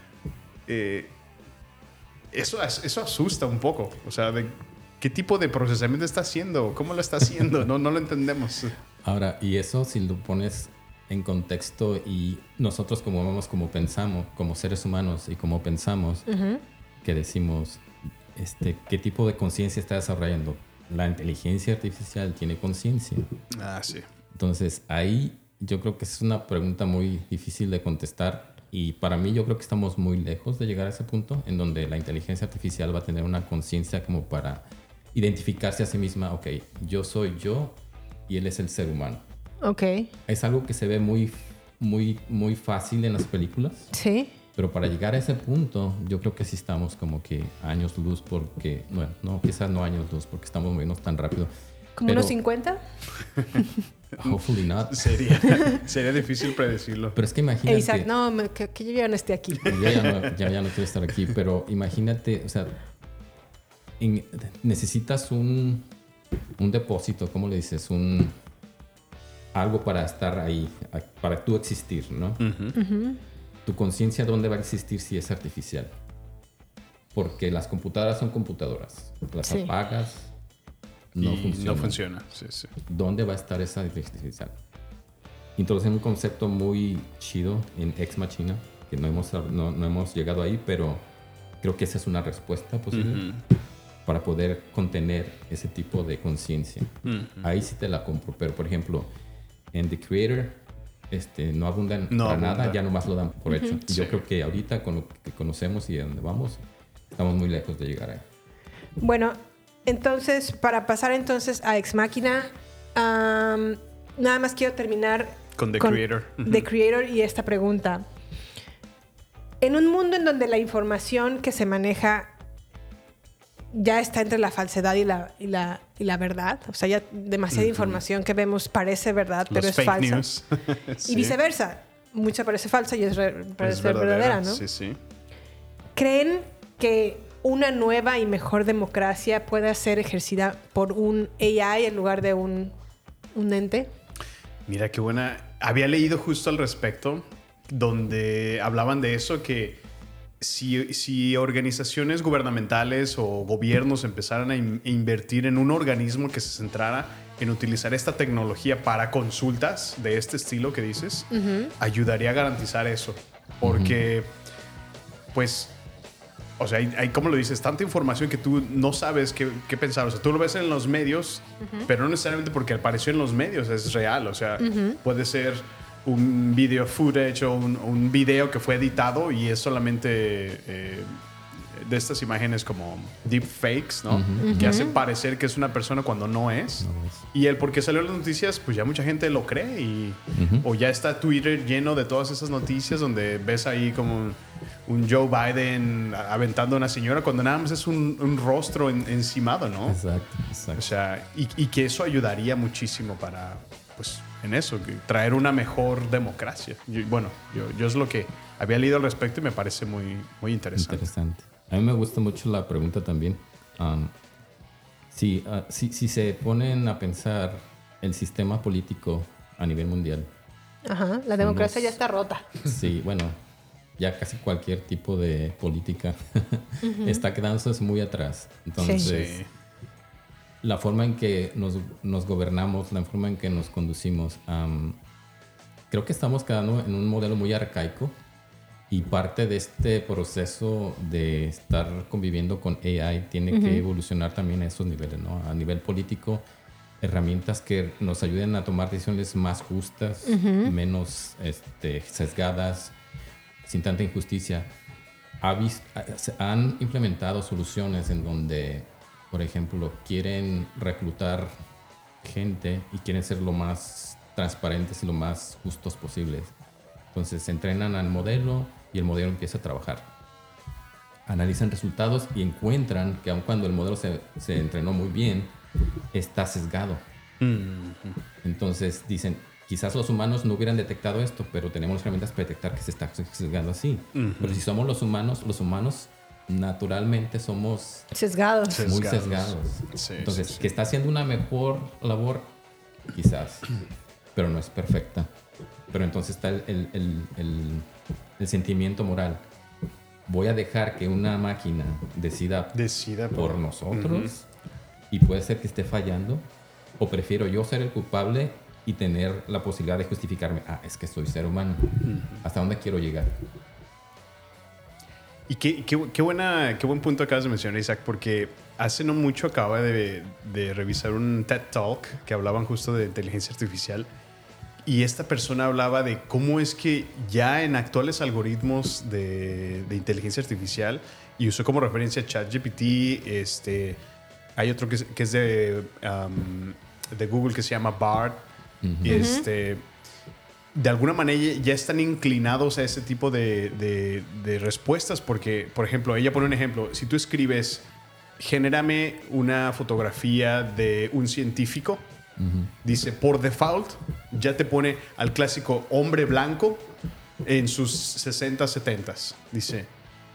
eh, eso, eso asusta un poco. O sea, de qué tipo de procesamiento está haciendo, cómo lo está haciendo, no, no lo entendemos. Ahora, y eso si lo pones en contexto y nosotros como vamos, como pensamos, como seres humanos y como pensamos, que decimos, este, ¿qué tipo de conciencia está desarrollando? La inteligencia artificial tiene conciencia. Ah, sí. Entonces, ahí yo creo que es una pregunta muy difícil de contestar y para mí yo creo que estamos muy lejos de llegar a ese punto en donde la inteligencia artificial va a tener una conciencia como para identificarse a sí misma, ok, yo soy yo y él es el ser humano. Ok. Es algo que se ve muy, muy, muy fácil en las películas, Sí. Pero para llegar a ese punto yo creo que sí estamos como que años luz porque, bueno, no, quizás no años luz porque estamos moviéndonos tan rápido. ¿Como unos 50? <laughs> Hopefully not. <laughs> Sería, sería difícil predecirlo. Pero es que imagínate... Isaac, no, que, que yo ya no esté aquí. Yo ya no, ya, ya no quiero estar aquí, pero imagínate, o sea, en- necesitas un, un depósito, ¿cómo le dices? Un algo para estar ahí, para tú existir, ¿no? Tu conciencia, ¿dónde va a existir si es artificial? Porque las computadoras son computadoras. Las Sí. apagas, no y funcionan. no funciona. Sí, sí. ¿dónde va a estar esa inteligencia artificial? Introducen un concepto muy chido en Ex Machina, que no hemos, no, no hemos llegado ahí, pero creo que esa es una respuesta posible para poder contener ese tipo de conciencia. Ahí sí te la compro, pero por ejemplo, en The Creator este, no abundan No para abunda. nada, ya nomás lo dan por hecho. Y Sí. yo creo que ahorita con lo que conocemos y a dónde vamos, estamos muy lejos de llegar ahí. Bueno, entonces, para pasar entonces a Ex Máquina, nada más quiero terminar Con The Creator. The Creator y esta pregunta. En un mundo en donde la información que se maneja ya está entre la falsedad y la, y la, y la verdad, o sea, ya demasiada información que vemos parece verdad, pero es fake falsa. news. <laughs> Y viceversa, mucha parece falsa y es, re- parece Es verdadera, ¿no? Sí, sí. ¿Creen que una nueva y mejor democracia pueda ser ejercida por un AI en lugar de un, un ente? Mira qué buena. Había leído justo al respecto, donde hablaban de eso, que si, si organizaciones gubernamentales o gobiernos empezaran a in- invertir en un organismo que se centrara en utilizar esta tecnología para consultas de este estilo que dices, ayudaría a garantizar eso. Porque, pues, o sea, hay, hay, como lo dices, tanta información que tú no sabes qué, qué pensar. O sea, tú lo ves en los medios, pero no necesariamente porque apareció en los medios, es real. O sea, puede ser un video footage o un, un video que fue editado y es solamente eh, de estas imágenes como deepfakes, ¿no? Que hacen parecer que es una persona cuando no es. Y el porque salió las noticias, pues ya mucha gente lo cree y o ya está Twitter lleno de todas esas noticias donde ves ahí como un, un Joe Biden aventando a una señora cuando nada más es un, un rostro en- encimado, ¿no? Exacto, O exacto. sea, y, y que eso ayudaría muchísimo para, pues, en eso, que traer una mejor democracia. Yo- bueno, yo, yo es lo que había leído al respecto y me parece muy, muy interesante. Interesante. A mí me gusta mucho la pregunta también. Um, si, ah, si, si se ponen a pensar el sistema político a nivel mundial, Ajá, la democracia Somos- ya está rota. sí, bueno, ya casi cualquier tipo de política <laughs> está quedándose muy atrás. Entonces, Sí. La forma en que nos, nos gobernamos, la forma en que nos conducimos, am, creo que estamos quedando en un modelo muy arcaico y parte de este proceso de estar conviviendo con AI tiene que evolucionar también a esos niveles, ¿no? A nivel político, herramientas que nos ayuden a tomar decisiones más justas, menos este, sesgadas, sin tanta injusticia. Ha vis- ha- se han implementado soluciones en donde, por ejemplo, quieren reclutar gente y quieren ser lo más transparentes y lo más justos posibles. Entonces entrenan al modelo y el modelo empieza a trabajar. Analizan resultados y encuentran que aun cuando el modelo se, se entrenó muy bien, está sesgado. Entonces dicen, quizás los humanos no hubieran detectado esto, pero tenemos las herramientas para detectar que se está sesgando así. Pero si somos los humanos, los humanos naturalmente somos Sesgados. Muy Sesgados. sesgados. Sí, Entonces, sí, sí. que está haciendo una mejor labor, quizás, pero no es perfecta. Pero entonces está el, el- el- el- el sentimiento moral. Voy a dejar que una máquina decida Decida por nosotros y puede ser que esté fallando o prefiero yo ser el culpable y tener la posibilidad de justificarme, ah, es que soy ser humano. ¿Hasta dónde quiero llegar? Y qué, qué, qué buena, qué buen punto acabas de mencionar, Isaac, porque hace no mucho acaba de, de revisar un TED Talk que hablaban justo de inteligencia artificial. Y esta persona hablaba de cómo es que ya en actuales algoritmos de, de inteligencia artificial, y usó como referencia ChatGPT, este, hay otro que es, que es de, um, de Google que se llama BART, y este, de alguna manera ya están inclinados a ese tipo de, de- de respuestas porque, por ejemplo, ella pone un ejemplo, si tú escribes, genérame una fotografía de un científico, dice, por default, ya te pone al clásico hombre blanco en sus 60, 70. Dice,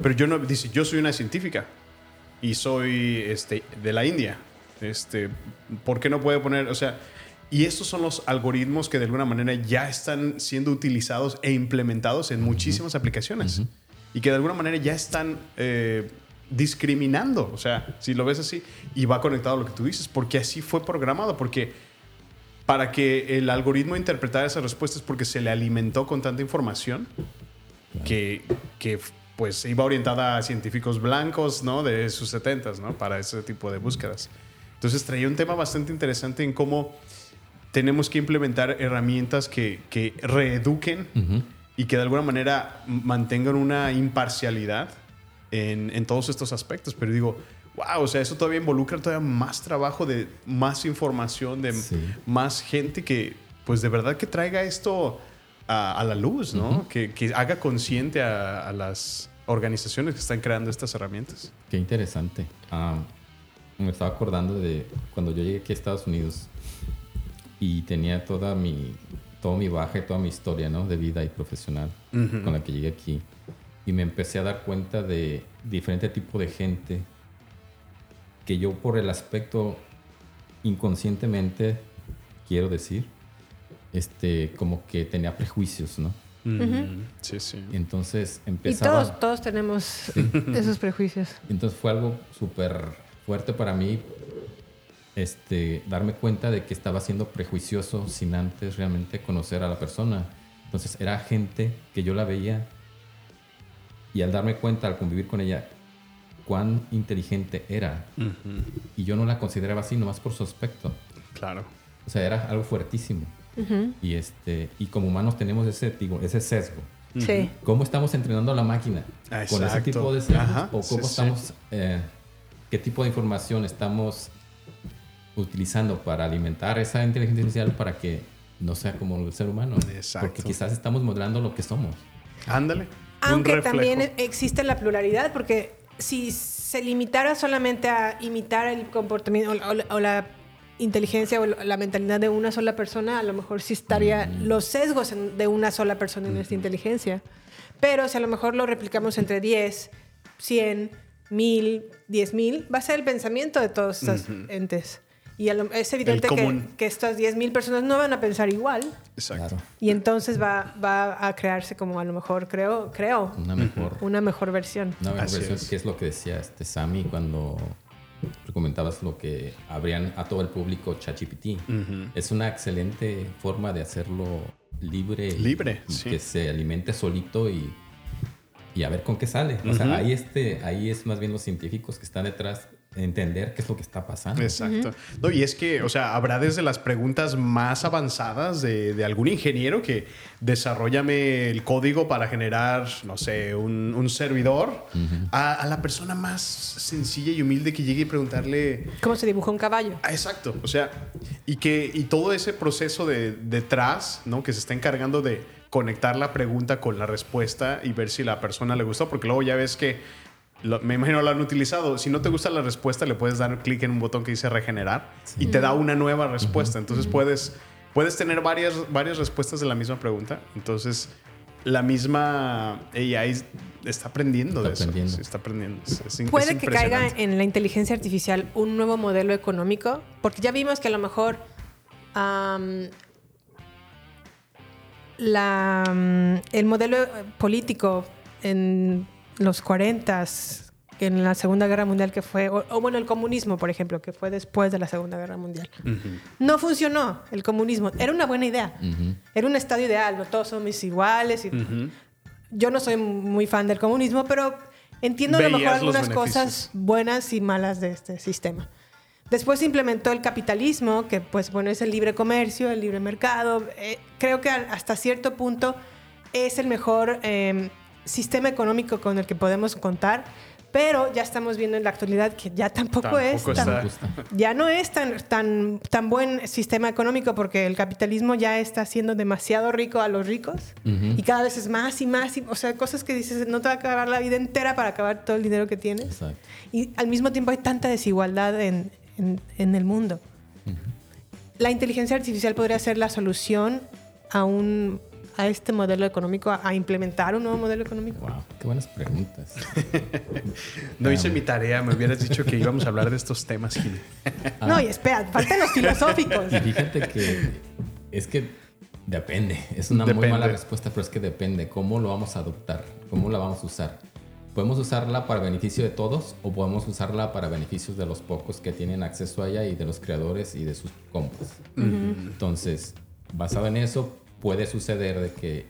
pero yo no, dice, yo soy una científica y soy este, de la India. Este, ¿Por qué no puede poner, o sea, y estos son los algoritmos que de alguna manera ya están siendo utilizados e implementados en muchísimas aplicaciones y que de alguna manera ya están eh, discriminando, o sea, si lo ves así, y va conectado a lo que tú dices, porque así fue programado, porque para que el algoritmo interpretara esas respuestas porque se le alimentó con tanta información que, que pues iba orientada a científicos blancos, ¿no? De sus 70 ¿no? Para ese tipo de búsquedas. Entonces traía un tema bastante interesante en cómo tenemos que implementar herramientas que, que reeduquen y que de alguna manera mantengan una imparcialidad en, en todos estos aspectos. Pero digo, wow, o sea, eso todavía involucra todavía más trabajo de más información, de Sí. más gente que, pues de verdad que traiga esto a, a la luz, ¿no? que, que haga consciente a, a las organizaciones que están creando estas herramientas. Qué interesante. Ah, me estaba acordando de cuando yo llegué aquí a Estados Unidos y tenía toda mi, todo mi baja y toda mi historia ¿no? de vida y profesional con la que llegué aquí. Y me empecé a dar cuenta de diferente tipo de gente que yo por el aspecto inconscientemente, quiero decir, este, como que tenía prejuicios, ¿no? Sí, sí. Entonces Y empezaba... todos, todos tenemos esos prejuicios. Entonces fue algo súper fuerte para mí este, darme cuenta de que estaba siendo prejuicioso sin antes realmente conocer a la persona. Entonces era gente que yo la veía y al darme cuenta, al convivir con ella, cuán inteligente era. Y yo no la consideraba así, nomás por su aspecto. Claro. O sea, era algo fuertísimo. y, este, y como humanos tenemos ese, digo, ese sesgo. Sí. ¿Cómo estamos entrenando a la máquina? ¿Con ese Exacto. tipo de sesgos? Ajá, ¿O sí, cómo sí. estamos, eh, qué tipo de información estamos utilizando para alimentar esa inteligencia artificial para que no sea como el ser humano? Exacto. Porque quizás estamos modelando lo que somos. Ándale. Un Aunque también existe la pluralidad, porque si se limitara solamente a imitar el comportamiento o la, o la- o la inteligencia o la mentalidad de una sola persona, a lo mejor sí estaría los sesgos en- de una sola persona en esta inteligencia. Pero si a lo mejor lo replicamos entre 10, 100, 1000, 10.000, va a ser el pensamiento de todos estos entes. Y a lo- es evidente que, que estas 10.000 personas no van a pensar igual. Exacto. Y entonces va, va a crearse como a lo mejor, creo, creo, Una mejor, una mejor versión. una mejor Así versión, es. que es lo que decía este Sammy cuando comentabas lo que abrían a todo el público ChatGPT. Es una excelente forma de hacerlo libre. Libre, y sí. Que se alimente solito y, y a ver con qué sale. O sea, ahí, este, ahí es más bien los científicos que están detrás entender qué es lo que está pasando. Exacto. No, y es que, o sea, habrá desde las preguntas más avanzadas de, de algún ingeniero que desarrollame el código para generar, no sé, un, un servidor, a, a la persona más sencilla y humilde que llegue y preguntarle, ¿Cómo se dibuja un caballo? Ah, exacto. O sea, y que y todo ese proceso de detrás, ¿no? Que se está encargando de conectar la pregunta con la respuesta y ver si la persona le gustó, porque luego ya ves que lo- me imagino lo han utilizado. Si no te gusta la respuesta, le puedes dar clic en un botón que dice regenerar y te da una nueva respuesta. Entonces puedes puedes tener varias, varias respuestas de la misma pregunta. Entonces, la misma AI está aprendiendo Está de eso. aprendiendo. Sí, está aprendiendo. Es- es in- Puede es que caiga en la inteligencia artificial un nuevo modelo económico, porque ya vimos que a lo mejor la, mm, el modelo político en los 40 en la Segunda Guerra Mundial que fue, o, o bueno, el comunismo, por ejemplo, que fue después de la Segunda Guerra Mundial. No funcionó el comunismo. Era una buena idea. Era un estado ideal, no todos somos iguales. Y, Yo no soy muy fan del comunismo, pero entiendo a lo mejor algunas cosas buenas y malas de este sistema. Después se implementó el capitalismo, que pues bueno, es el libre comercio, el libre mercado. Eh, creo que hasta cierto punto es el mejor eh, sistema económico con el que podemos contar, pero ya estamos viendo en la actualidad que ya tampoco, es Tampoco tan, está. ya no es tan, tan, tan buen sistema económico porque el capitalismo ya está haciendo demasiado rico a los ricos y cada vez es más y más, y, o sea, cosas que dices, no te va a acabar la vida entera para acabar todo el dinero que tienes. Exacto. Y al mismo tiempo hay tanta desigualdad en, en- en el mundo. La inteligencia artificial podría ser la solución a, un, a este modelo económico, a, a implementar un nuevo modelo económico. Wow, qué buenas preguntas. <laughs> No hice mi tarea, me hubieras dicho que íbamos a hablar de estos temas, Gil. No, y espera, faltan los filosóficos. Y fíjate que es que depende. Es una Depende. muy mala respuesta, pero es que depende. ¿Cómo lo vamos a adoptar? ¿Cómo la vamos a usar? ¿Podemos usarla para beneficio de todos o podemos usarla para beneficios de los pocos que tienen acceso a ella y de los creadores y de sus compras? Entonces, basado en eso, puede suceder de que,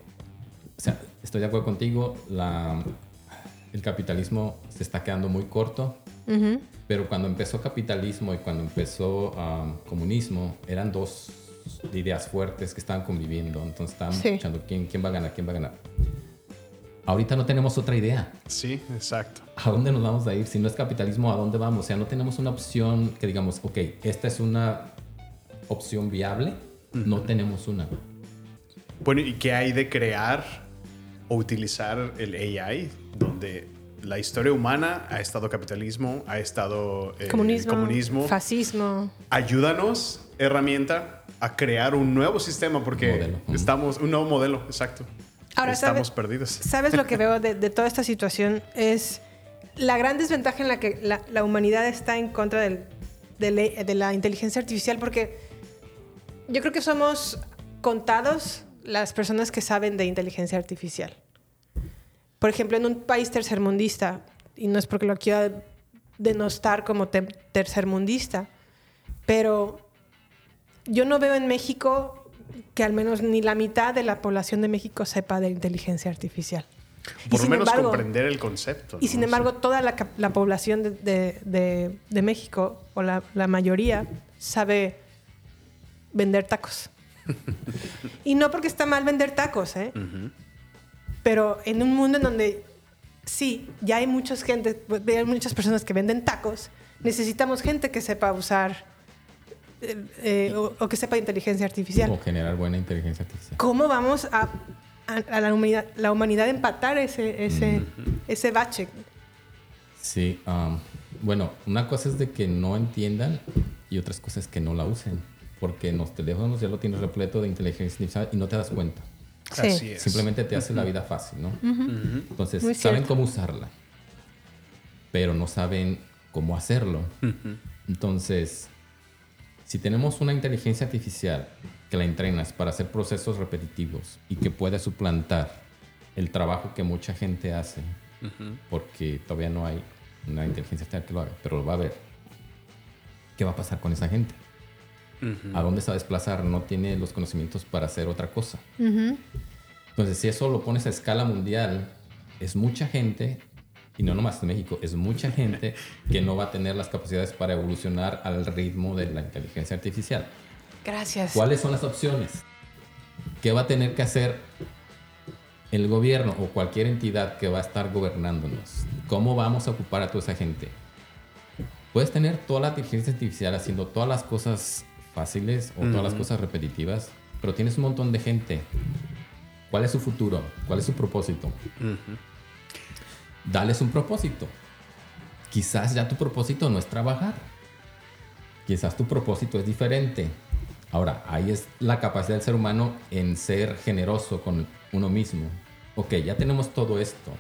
o sea, estoy de acuerdo contigo, la, el capitalismo se está quedando muy corto, pero cuando empezó capitalismo y cuando empezó um, comunismo, eran dos ideas fuertes que estaban conviviendo, entonces estaban Sí. luchando quién, quién va a ganar, quién va a ganar. Ahorita no tenemos otra idea. Sí, exacto. ¿A dónde nos vamos a ir? Si no es capitalismo, ¿a dónde vamos? O sea, no tenemos una opción que digamos, ok, esta es una opción viable. No tenemos una. Bueno, ¿y qué hay de crear o utilizar el AI donde la historia humana ha estado capitalismo, ha estado eh, comunismo, comunismo? fascismo. Ayúdanos, herramienta, a crear un nuevo sistema porque estamos, un nuevo modelo, exacto. Ahora, estamos ¿sabe- perdidos. ¿Sabes lo que <laughs> veo de, de toda esta situación? Es la gran desventaja en la que la, la humanidad está en contra del- de, la- de la inteligencia artificial porque yo creo que somos contados las personas que saben de inteligencia artificial. Por ejemplo, en un país tercermundista, y no es porque lo quiera denostar como te- tercermundista, pero yo no veo en México que al menos ni la mitad de la población de México sepa de inteligencia artificial. Por lo menos embargo- comprender el concepto. Y ¿no? sin embargo, toda la, población de, de- de- de México, o la, la mayoría, sabe vender tacos. <laughs> y no porque está mal vender tacos, ¿eh? Pero en un mundo en donde sí, ya hay muchas gente, hay muchas personas que venden tacos, necesitamos gente que sepa usar eh, eh, o, o que sepa inteligencia artificial. O generar buena inteligencia artificial. ¿Cómo vamos a, a- a la, humanidad, la humanidad empatar ese, ese, ese bache? Sí, um, bueno, una cosa es de que no entiendan y otras cosas es que no la usen. Porque en los teléfonos ya lo tienes repleto de inteligencia artificial y no te das cuenta. Sí. Así es. Simplemente te hace la vida fácil, ¿no? Entonces, Muy saben cierto. cómo usarla, pero no saben cómo hacerlo. Entonces, si tenemos una inteligencia artificial que la entrenas para hacer procesos repetitivos y que puede suplantar el trabajo que mucha gente hace, porque todavía no hay una inteligencia artificial que lo haga, pero lo va a ver, ¿qué va a pasar con esa gente? ¿A dónde se va a desplazar? No tiene los conocimientos para hacer otra cosa. Entonces, si eso lo pones a escala mundial, es mucha gente, y no nomás en México, es mucha gente que no va a tener las capacidades para evolucionar al ritmo de la inteligencia artificial. Gracias. ¿Cuáles son las opciones? ¿Qué va a tener que hacer el gobierno o cualquier entidad que va a estar gobernándonos? ¿Cómo vamos a ocupar a toda esa gente? Puedes tener toda la inteligencia artificial haciendo todas las cosas fáciles o todas las cosas repetitivas, pero tienes un montón de gente. ¿Cuál es su futuro? ¿Cuál es su propósito? Dales un propósito. Quizás ya tu propósito no es trabajar. Quizás tu propósito es diferente. Ahora, ahí es la capacidad del ser humano en ser generoso con uno mismo. Ok, ya tenemos todo esto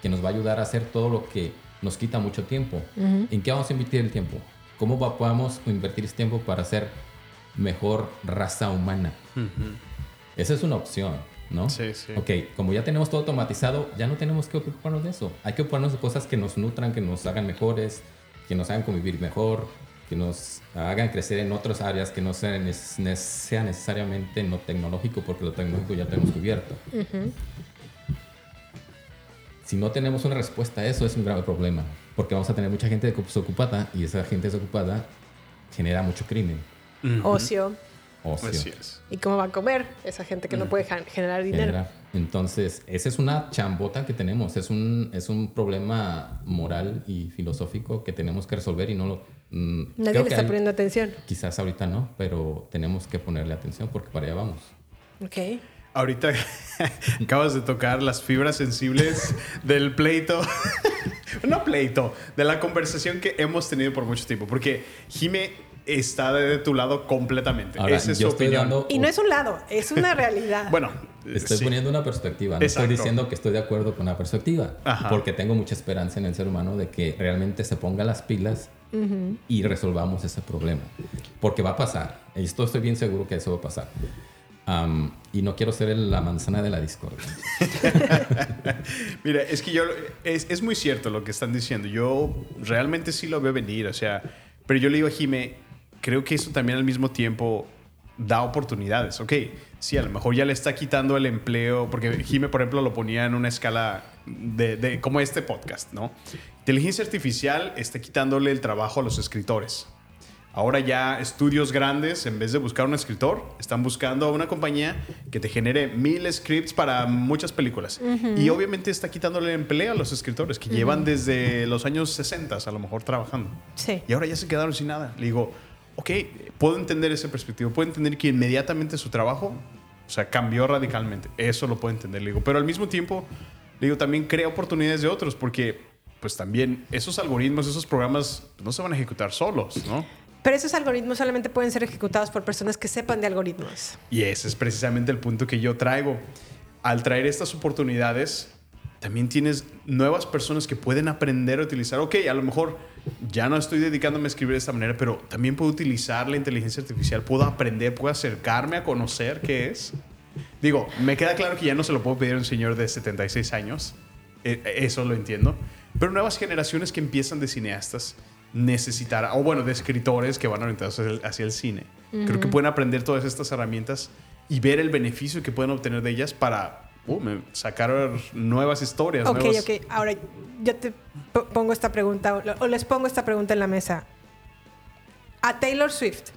que nos va a ayudar a hacer todo lo que nos quita mucho tiempo. ¿En qué vamos a invertir el tiempo? ¿Cómo podemos invertir ese tiempo para ser mejor raza humana? Esa es una opción, ¿no? Sí, sí. Ok, como ya tenemos todo automatizado, ya no tenemos que ocuparnos de eso. Hay que ocuparnos de cosas que nos nutran, que nos hagan mejores, que nos hagan convivir mejor, que nos hagan crecer en otras áreas que no nes- sea necesariamente en lo tecnológico, porque lo tecnológico ya tenemos cubierto. Si no tenemos una respuesta a eso, es un grave problema, porque vamos a tener mucha gente desocupada y esa gente desocupada genera mucho crimen, Ocio. ocio. Así es. ¿Y cómo va a comer esa gente que no puede ja- generar dinero? generar. Entonces, esa es una chambota que tenemos, es un, es un problema moral y filosófico que tenemos que resolver y no lo... mm, Nadie le está hay- poniendo atención. Quizás ahorita no, pero tenemos que ponerle atención porque para allá vamos. Ok. Ahorita <laughs> acabas de tocar las fibras sensibles <laughs> del pleito. <laughs> no pleito, de la conversación que hemos tenido por mucho tiempo. Porque Jime está de tu lado completamente. Ahora, Esa es su opinión. dando... Y no es un lado, es una <laughs> realidad. Bueno, Estoy sí. poniendo una perspectiva, no Exacto. estoy diciendo que estoy de acuerdo con la perspectiva, Ajá. porque tengo mucha esperanza en el ser humano de que realmente se ponga las pilas y resolvamos ese problema, porque va a pasar, esto estoy bien seguro que eso va a pasar. Am, y no quiero ser la manzana de la discordia. <laughs> Mira, es que yo. Es, es muy cierto lo que están diciendo. Yo realmente sí lo veo venir, o sea. Pero yo le digo a Jime, creo que eso también al mismo tiempo da oportunidades. Ok, sí, a lo mejor ya le está quitando el empleo, porque Jime, por ejemplo, lo ponía en una escala de, de- como este podcast, ¿no? Inteligencia artificial está quitándole el trabajo a los escritores. Ahora ya estudios grandes, en vez de buscar un escritor, están buscando a una compañía que te genere mil scripts para muchas películas. Y obviamente está quitándole empleo a los escritores que llevan desde los años 60 a lo mejor trabajando. Sí. Y ahora ya se quedaron sin nada. Le digo, ok, puedo entender ese perspectiva, puedo entender que inmediatamente su trabajo, o sea, cambió radicalmente. Eso lo puedo entender, le digo. Pero al mismo tiempo, le digo, también crea oportunidades de otros, porque pues también esos algoritmos, esos programas no se van a ejecutar solos, ¿no? Pero esos algoritmos solamente pueden ser ejecutados por personas que sepan de algoritmos. Y ese es precisamente el punto que yo traigo. Al traer estas oportunidades, también tienes nuevas personas que pueden aprender a utilizar. Ok, a lo mejor ya no estoy dedicándome a escribir de esta manera, pero también puedo utilizar la inteligencia artificial, puedo aprender, puedo acercarme a conocer qué es. Digo, me queda claro que ya no se lo puedo pedir a un señor de 76 años. Eh, Eso lo entiendo. Pero nuevas generaciones que empiezan de cineastas necesitarán, o bueno, de escritores que van orientados hacia el, hacia el cine. Creo que pueden aprender todas estas herramientas y ver el beneficio que pueden obtener de ellas para uh, me- sacar nuevas historias. Ok, nuevos- ok. Ahora yo te po- pongo esta pregunta, o- les pongo esta pregunta en la mesa. A Taylor Swift,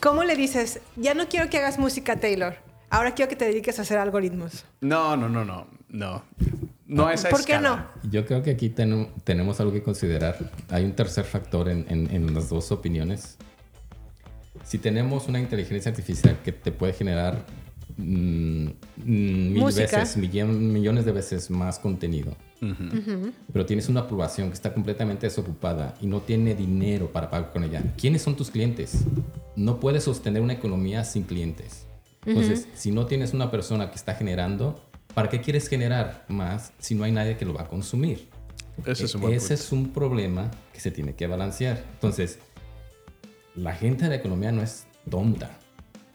¿cómo le dices, ya no quiero que hagas música, Taylor? Ahora quiero que te dediques a hacer algoritmos. No, no, no, no, no. No a esa ¿Por qué escala. Yo creo que aquí ten- tenemos algo que considerar. Hay un tercer factor en, en- en las dos opiniones. Si tenemos una inteligencia artificial que te puede generar mm, mm, mil Música. veces, millon- millones de veces más contenido, pero tienes una población que está completamente desocupada y no tiene dinero para pagar con ella, ¿quiénes son tus clientes? No puedes sostener una economía sin clientes. Entonces, si no tienes una persona que está generando, ¿para qué quieres generar más si no hay nadie que lo va a consumir? Ese es un E- buen Ese es un problema que se tiene que balancear. Entonces, la gente de la economía no es tonta.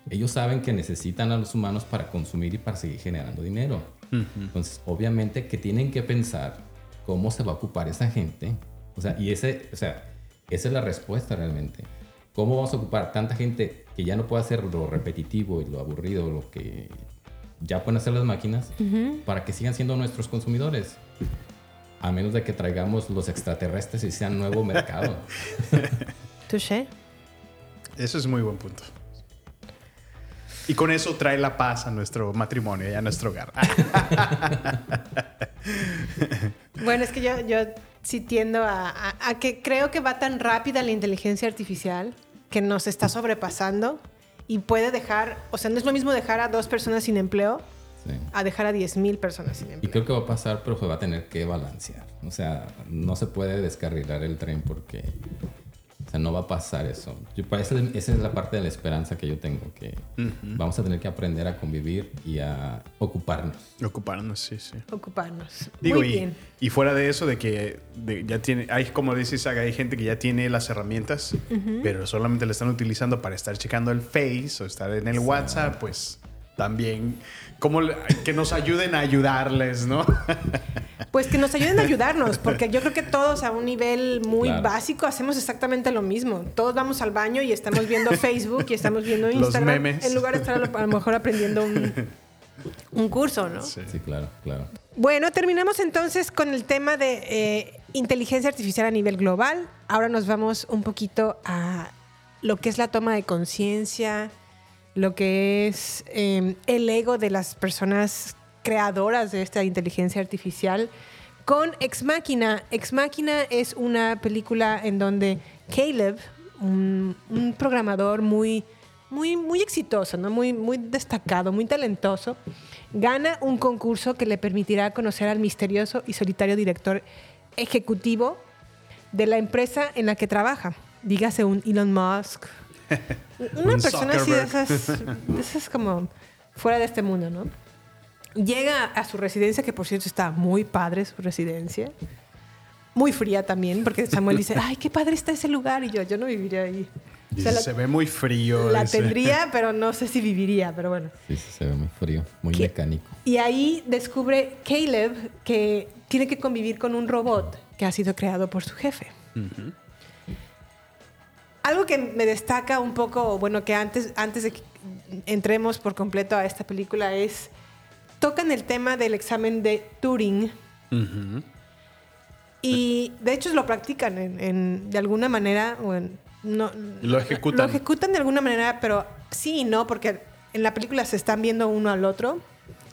Ellos saben que necesitan a los humanos para consumir y para seguir generando dinero. Entonces, obviamente que tienen que pensar cómo se va a ocupar esa gente. O sea, y ese, o sea, esa es la respuesta realmente. ¿Cómo vamos a ocupar tanta gente que ya no puede hacer lo repetitivo y lo aburrido, lo que ya pueden hacer las máquinas, para que sigan siendo nuestros consumidores? A menos de que traigamos los extraterrestres y sean nuevo mercado. <laughs> ¿Touché? Ese es muy buen punto. Y con eso trae la paz a nuestro matrimonio y a nuestro hogar. <laughs> Bueno, es que yo, yo sí tiendo a, a- a que creo que va tan rápida la inteligencia artificial que nos está sobrepasando y puede dejar, o sea, no es lo mismo dejar a dos personas sin empleo Sí. a dejar a 10 mil personas sin Y empleo. creo que va a pasar, pero se va a tener que balancear. O sea, no se puede descarrilar el tren porque O sea, no va a pasar eso. Yo, para esa, esa es la parte de la esperanza que yo tengo, que vamos a tener que aprender a convivir y a ocuparnos. Ocuparnos, sí, sí. Ocuparnos. Digo, Muy y, bien. y fuera de eso, de que de- ya tiene, hay como dices, hay gente que ya tiene las herramientas, pero solamente la están utilizando para estar checando el Face o estar en el WhatsApp, pues también como le- que nos ayuden a ayudarles, ¿no? <laughs> Pues que nos ayuden a ayudarnos, porque yo creo que todos a un nivel muy Claro. básico hacemos exactamente lo mismo. Todos vamos al baño y estamos viendo Facebook y estamos viendo Los Instagram memes. en lugar de estar a lo, a lo mejor aprendiendo un, un curso, ¿no? Sí. Sí, claro, claro. Bueno, terminamos entonces con el tema de eh, inteligencia artificial a nivel global. Ahora nos vamos un poquito a lo que es la toma de conciencia, lo que es eh, el ego de las personas creadoras de esta inteligencia artificial con Ex Machina. Ex Machina es una película en donde Caleb, un, un programador muy, muy, muy exitoso, ¿no? muy, muy destacado, muy talentoso, gana un concurso que le permitirá conocer al misterioso y solitario director ejecutivo de la empresa en la que trabaja. Dígase un Elon Musk. <laughs> Una Un persona así de esas, de esas como fuera de este mundo, ¿no? Llega a su residencia, que por cierto está muy padre su residencia. Muy fría también, porque Samuel dice, ay, qué padre está ese lugar. Y yo, yo no viviría ahí. O Y sea, la- se ve muy frío. la ese. tendría, <laughs> pero no sé si viviría, pero bueno. Sí, sí, se ve muy frío, muy mecánico. Y ahí descubre Caleb que tiene que convivir con un robot que ha sido creado por su jefe. Algo que me destaca un poco, bueno, que antes, antes de que entremos por completo a esta película es, tocan el tema del examen de Turing. Y de hecho lo practican en, en- de alguna manera. o en- no, lo ejecutan. Lo ejecutan de alguna manera, pero sí y no, porque en la película se están viendo uno al otro.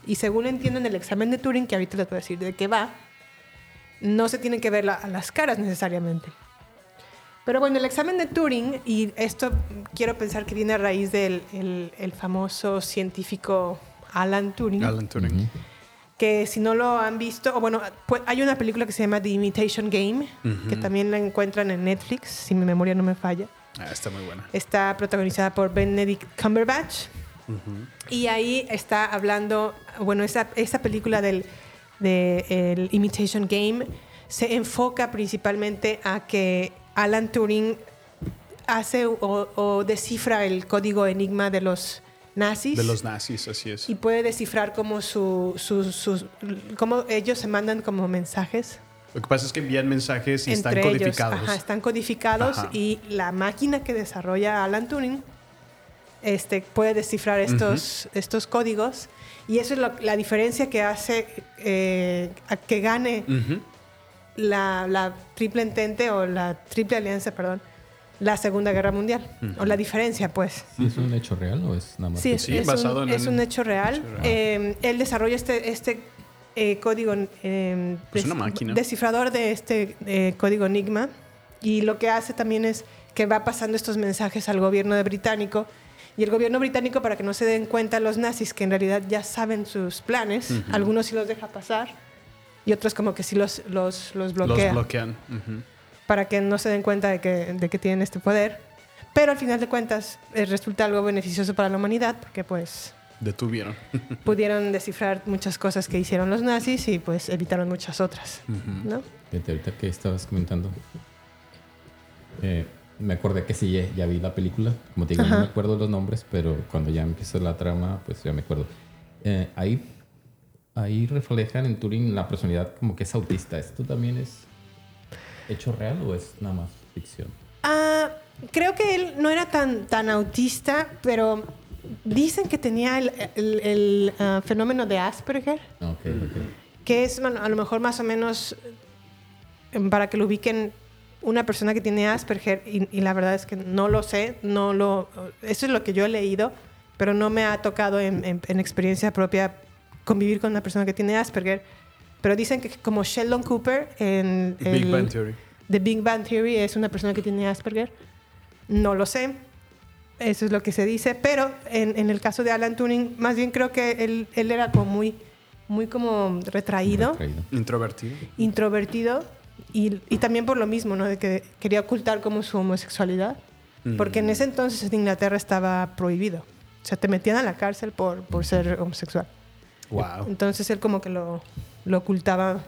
Y según entiendo en el examen de Turing, que ahorita les voy a decir de qué va, no se tienen que ver la- a las caras necesariamente. Pero bueno, el examen de Turing, y esto quiero pensar que viene a raíz del el- el famoso científico Alan Turing Alan Turing. que si no lo han visto, o bueno, pues hay una película que se llama The Imitation Game, que también la encuentran en Netflix, si mi memoria no me falla. Ah, está muy buena. Está protagonizada por Benedict Cumberbatch. Y ahí está hablando, bueno, esa, esa película del de el Imitation Game se enfoca principalmente a que Alan Turing hace o, o descifra el código enigma de los nazis De los nazis, así es. y puede descifrar como su, su- sus- cómo ellos se mandan como mensajes Lo que pasa es que envían mensajes y están ellos. codificados. Ajá, están codificados Ajá. y la máquina que desarrolla Alan Turing este, puede descifrar estos, estos códigos y eso es lo- la diferencia que hace eh, a que gane. La, la triple entente o la triple alianza, perdón, la Segunda Guerra Mundial. O la diferencia, pues. ¿Sí ¿Es un hecho real o es nada más? Sí, es, Sí, es basado un, en es un hecho real. hecho real. Eh, él desarrolla este, este eh, código, eh, Pues des- una máquina. descifrador de este eh, código Enigma. Y lo que hace también es que va pasando estos mensajes al gobierno de británico. Y el gobierno británico, para que no se den cuenta los nazis, que en realidad ya saben sus planes, algunos sí los deja pasar y otros como que sí los, los, los bloquea Los bloquean. Ujú. para que no se den cuenta de que, de que tienen este poder. Pero al final de cuentas eh, resulta algo beneficioso para la humanidad porque pues Detuvieron. <laughs> pudieron descifrar muchas cosas que hicieron los nazis y pues evitaron muchas otras, ¿no? Fíjate, ahorita que estabas comentando, eh, me acordé que sí, ya, vi la película. Como te digo, no Ajá. me acuerdo los nombres, pero cuando ya empieza la trama, pues ya me acuerdo. Eh, ahí, ahí reflejan en Turing la personalidad como que es autista. ¿Esto también es hecho real o es nada más ficción? Ah, creo que él no era tan, tan autista, pero dicen que tenía el, el- el, ah, fenómeno de Asperger, Ah, Ok, ok. que es bueno, a lo mejor más o menos eh, para que lo ubiquen una persona que tiene Asperger y, y la verdad es que no lo sé, no lo, eso es lo que yo he leído, pero no me ha tocado en, en- en experiencia propia convivir con una persona que tiene Asperger. Pero dicen que como Sheldon Cooper en Big el- Bang Theory. The Big Bang Theory es una persona que tiene Asperger. No lo sé. Eso es lo que se dice. Pero en, en el caso de Alan Turing, más bien creo que él, él era como muy, muy como retraído, Retraído. Introvertido. introvertido. Y, y también por lo mismo, ¿no? De que quería ocultar como su homosexualidad. Porque en ese entonces en Inglaterra estaba prohibido. O sea, te metían a la cárcel por, por ser homosexual. Wow. Entonces él como que lo, lo ocultaba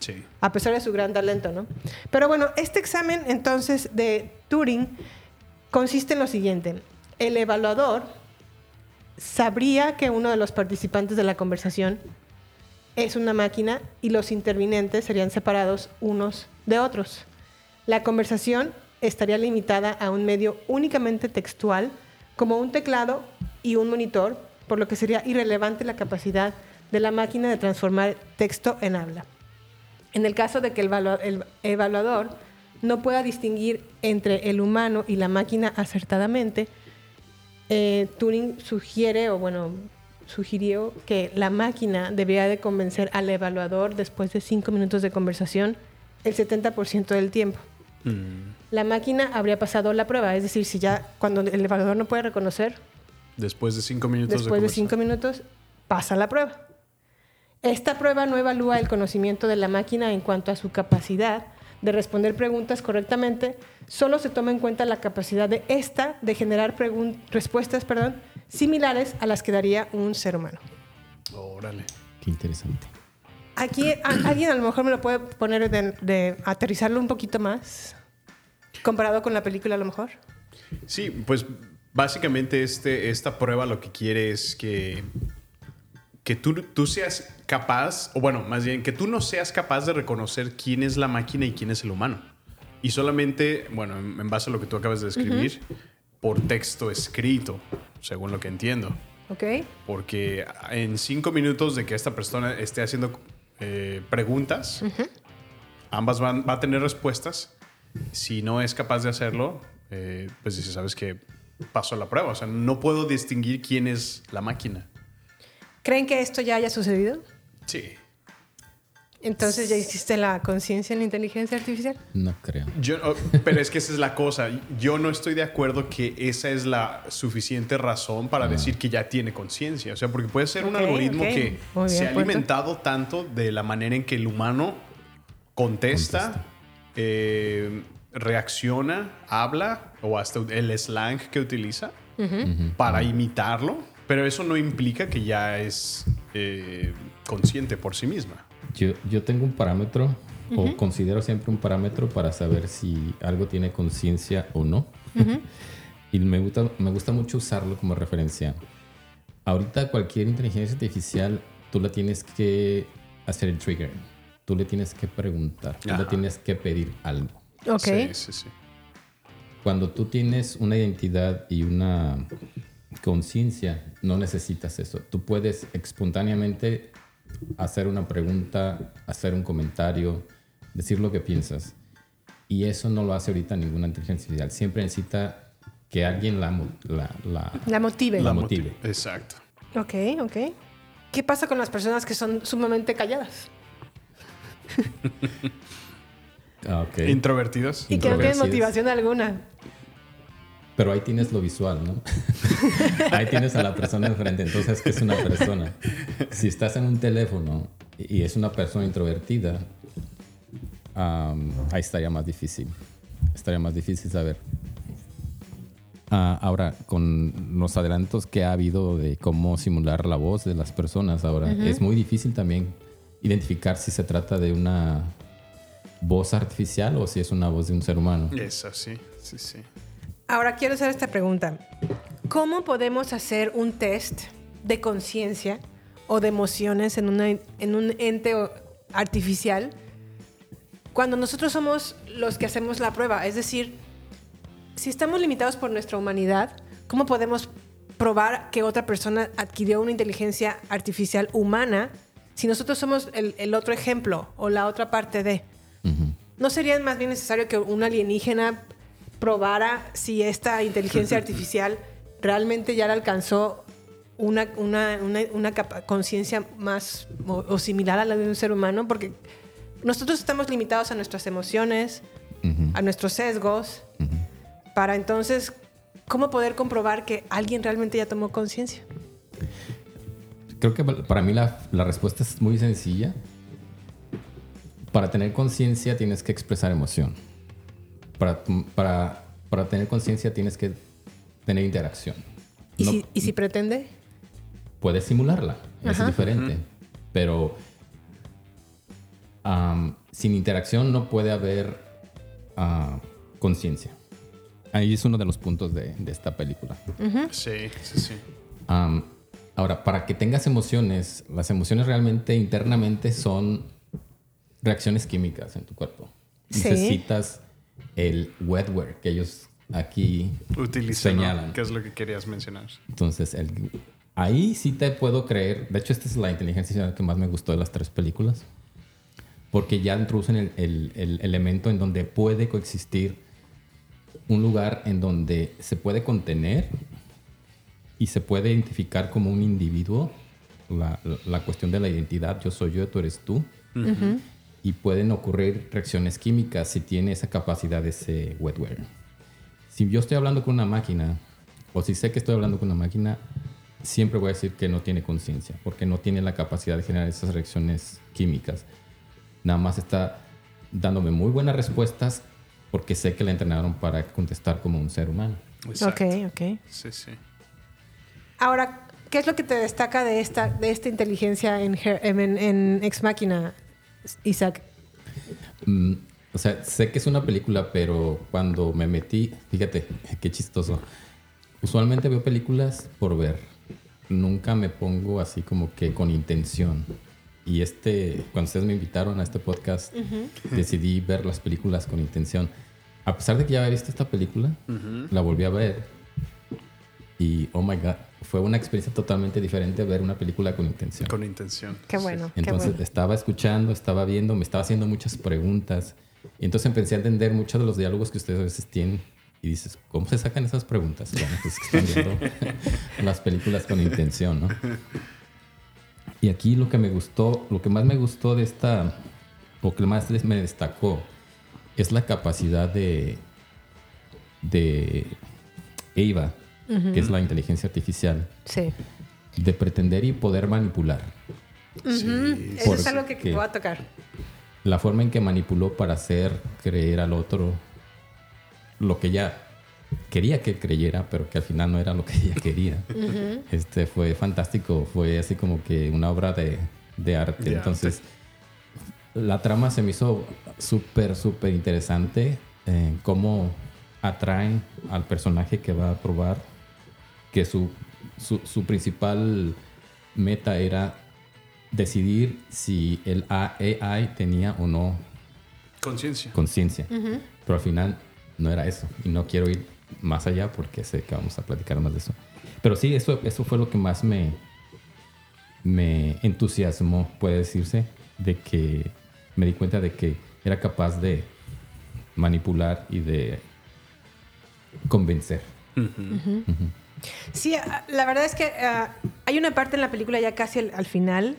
Sí. a pesar de su gran talento, ¿no? Pero bueno, este examen entonces de Turing consiste en lo siguiente. El evaluador sabría que uno de los participantes de la conversación es una máquina y los intervinientes serían separados unos de otros. La conversación estaría limitada a un medio únicamente textual, como un teclado y un monitor, por lo que sería irrelevante la capacidad de la máquina de transformar texto en habla. En el caso de que el, valua- el evaluador no pueda distinguir entre el humano y la máquina acertadamente, eh, Turing sugiere, o bueno, sugirió que la máquina debería de convencer al evaluador después de cinco minutos de conversación el 70% del tiempo. La máquina habría pasado la prueba, es decir, si ya cuando el evaluador no puede reconocer, Después de cinco minutos después de de cinco minutos, pasa la prueba. Esta prueba no evalúa el conocimiento de la máquina en cuanto a su capacidad de responder preguntas correctamente, solo se toma en cuenta la capacidad de esta de generar respuestas perdón, similares a las que daría un ser humano. Órale. Qué interesante. Aquí a- alguien a lo mejor me lo puede poner de, de aterrizarlo un poquito más, comparado con la película a lo mejor. Sí, pues básicamente este, esta prueba lo que quiere es que, que tú, tú seas capaz, o bueno, más bien que tú no seas capaz de reconocer quién es la máquina y quién es el humano. Y solamente, bueno, en, base a lo que tú acabas de describir, por texto escrito, según lo que entiendo. ¿Ok? Porque en cinco minutos de que esta persona esté haciendo eh, preguntas, ambas van, va a tener respuestas. Si no es capaz de hacerlo, eh, pues dice, sabes que pasó la prueba. O sea, no puedo distinguir quién es la máquina. ¿Creen que esto ya haya sucedido? Sí. Entonces ya existe la conciencia en la inteligencia artificial. No creo. Yo, oh, pero es que esa es la cosa. Yo no estoy de acuerdo que esa es la suficiente razón para decir que ya tiene conciencia. O sea, porque puede ser un algoritmo que bien se ha alimentado tanto de la manera en que el humano contesta, Contesta. eh, reacciona, habla o hasta el slang que utiliza para imitarlo. Pero eso no implica que ya es eh, consciente por sí misma. Yo, yo tengo un parámetro, o considero siempre un parámetro para saber si algo tiene conciencia o no. <laughs> y me gusta, me gusta mucho usarlo como referencia. Ahorita cualquier inteligencia artificial, tú la tienes que hacer el trigger. Tú le tienes que preguntar, tú le Ajá. tienes que pedir algo. Ok. Sí, sí, sí. Cuando tú tienes una identidad y una conciencia, no necesitas eso. Tú puedes espontáneamente hacer una pregunta, hacer un comentario, decir lo que piensas. Y eso no lo hace ahorita ninguna inteligencia artificial. Siempre necesita que alguien la, la, la- La motive. La motive. Exacto. Ok, ok. ¿Qué pasa con las personas que son sumamente calladas? <laughs> Ah. Introvertidos. Y que no tienen motivación alguna. Pero ahí tienes lo visual, ¿no? <laughs> ahí tienes a la persona enfrente, entonces que es una persona. Si estás en un teléfono y es una persona introvertida, ahí estaría más difícil. Estaría más difícil saber. Ah, ahora, con los adelantos que ha habido de cómo simular la voz de las personas, ahora es muy difícil también identificar si se trata de una voz artificial o si es una voz de un ser humano. Es así, sí, sí. Ahora quiero hacer esta pregunta. ¿Cómo podemos hacer un test de conciencia o de emociones en, una- en un ente artificial cuando nosotros somos los que hacemos la prueba? Es decir, si estamos limitados por nuestra humanidad, ¿cómo podemos probar que otra persona adquirió una inteligencia artificial humana si nosotros somos el, el otro ejemplo o la otra parte de? ¿No sería más bien necesario que un alienígena probara si esta inteligencia <laughs> artificial realmente ya le alcanzó una, una, una- una capa- conciencia más o, o similar a la de un ser humano? Porque nosotros estamos limitados a nuestras emociones, a nuestros sesgos, para entonces, ¿cómo poder comprobar que alguien realmente ya tomó conciencia? Creo que para mí la, la respuesta es muy sencilla. Para tener conciencia tienes que expresar emoción. Para, para, para tener conciencia tienes que tener interacción. ¿Y, No- si, y si pretende? puedes simularla, es Ajá. diferente. Pero sin interacción no puede haber ah, conciencia. Ahí es uno de los puntos de, de esta película. Sí, sí, sí. Ahora, para que tengas emociones, las emociones realmente internamente son reacciones químicas en tu cuerpo. Sí. Necesitas el wetware que ellos aquí Utiliza, ¿no? señalan. ¿Qué es lo que querías mencionar? Entonces, el- ahí sí te puedo creer. De hecho, esta es la inteligencia que más me gustó de las tres películas. Porque ya introducen el, el- el elemento en donde puede coexistir un lugar en donde se puede contener y se puede identificar como un individuo la, la- la cuestión de la identidad. Yo soy yo, tú eres tú. Y pueden ocurrir reacciones químicas si tiene esa capacidad de ese wetware. Si yo estoy hablando con una máquina, o si sé que estoy hablando con una máquina, siempre voy a decir que no tiene conciencia, porque no tiene la capacidad de generar esas reacciones químicas. Nada más está dándome muy buenas respuestas porque sé que la entrenaron para contestar como un ser humano. Exacto. Ok, ok. Sí, sí. Ahora, ¿qué es lo que te destaca de esta, de esta inteligencia en, Her- en, en Ex Máquina, Isaac? Mm, o sea, sé que es una película, pero cuando me metí, fíjate, <laughs> qué chistoso. Usualmente veo películas por ver. Nunca me pongo así como que con intención. Y este, cuando ustedes me invitaron a este podcast, decidí ver las películas con intención. A pesar de que ya había visto esta película, la volví a ver. Y, oh my God, fue una experiencia totalmente diferente ver una película con intención. Con intención. Qué bueno, qué Entonces bueno. estaba escuchando, estaba viendo, me estaba haciendo muchas preguntas. Y entonces empecé a entender muchos de los diálogos que ustedes a veces tienen. Y dices, ¿cómo se sacan esas preguntas? Bueno, pues que están viendo <laughs> las películas con intención, ¿no? Y aquí lo que me gustó, lo que más me gustó de esta, o que más me destacó, es la capacidad de, de Eva, que es la inteligencia artificial, Sí. de pretender y poder manipular. Eso es algo que, que voy a tocar. la forma en que manipuló para hacer creer al otro lo que ella quería que creyera, pero que al final no era lo que ella quería. Este fue fantástico, fue así como que una obra de, de arte. Entonces, la trama se me hizo súper, súper interesante. eh, cómo atraen al personaje que va a probar que su, su, su principal meta era decidir si el AI tenía o no Conciencia. conciencia. Pero al final no era eso. Y no quiero ir más allá porque sé que vamos a platicar más de eso. Pero sí, eso, eso fue lo que más me, me entusiasmó, puede decirse, de que me di cuenta de que era capaz de manipular y de convencer. Sí, ah, la verdad es que ah, hay una parte en la película ya casi al, al final,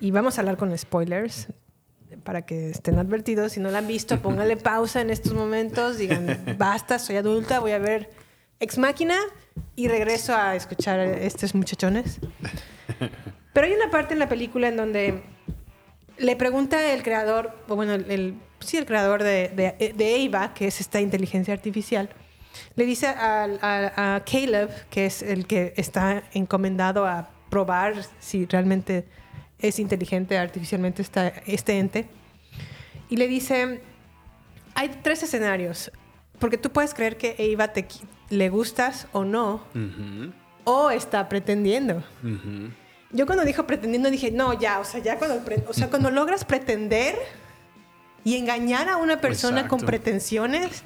y vamos a hablar con spoilers, para que estén advertidos. Si no la han visto, pónganle pausa en estos momentos, digan, <laughs> basta, soy adulta, voy a ver Ex Máquina y regreso a escuchar a estos muchachones. Pero hay una parte en la película en donde le pregunta el creador, o bueno, el, el- sí, el creador de, de, de Ava, que es esta inteligencia artificial, le dice al- a, a Caleb, que es el que está encomendado a probar si realmente es inteligente artificialmente esta, este ente, y le dice, hay tres escenarios, porque tú puedes creer que Ava te, le gustas o no, o está pretendiendo. Yo cuando dijo pretendiendo dije, no, ya, o sea, ya cuando, o sea, cuando <laughs> logras pretender y engañar a una persona con Exacto. pretensiones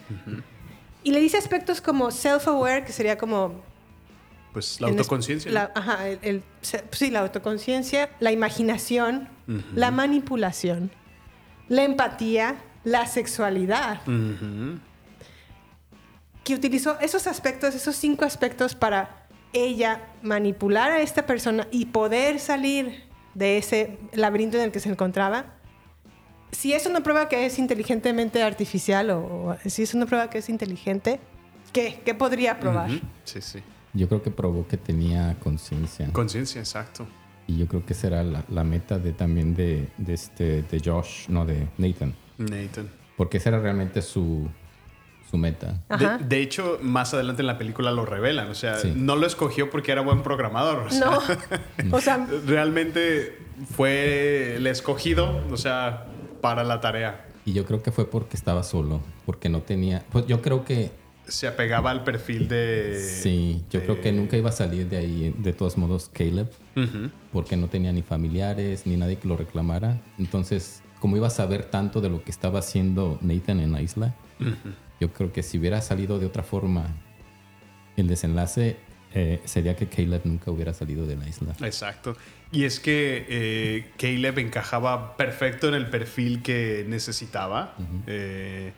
y le dice aspectos como self-aware, que sería como... Pues la autoconciencia. la- ajá, el, sí, la autoconciencia, la imaginación, la manipulación, la empatía, la sexualidad. Ujú. que utilizó esos aspectos, esos cinco aspectos para ella manipular a esta persona y poder salir de ese laberinto en el que se encontraba. Si eso no prueba que es inteligentemente artificial o, o si eso no prueba que es inteligente, ¿qué? ¿Qué podría probar? Sí, sí. Yo creo que probó que tenía conciencia. Conciencia, exacto. Y yo creo que será la, la meta de también de, de este de Josh, no de Nathan. Nathan. Porque esa era realmente su, su meta. De, de hecho, más adelante en la película lo revelan. O sea, Sí. no lo escogió porque era buen programador. O sea, No. <laughs> O sea, realmente fue el escogido, o sea, para la tarea. Y yo creo que fue porque estaba solo, porque no tenía... Pues yo creo que Se apegaba al perfil de. sí, yo creo que de- nunca iba a salir de ahí, de todos modos, Caleb, Ujú. porque no tenía ni familiares, ni nadie que lo reclamara. Entonces, como iba a saber tanto de lo que estaba haciendo Nathan en la isla, yo creo que si hubiera salido de otra forma, el desenlace eh, sería que Caleb nunca hubiera salido de la isla. Exacto. Y es que eh, Caleb encajaba perfecto en el perfil que necesitaba. Eh,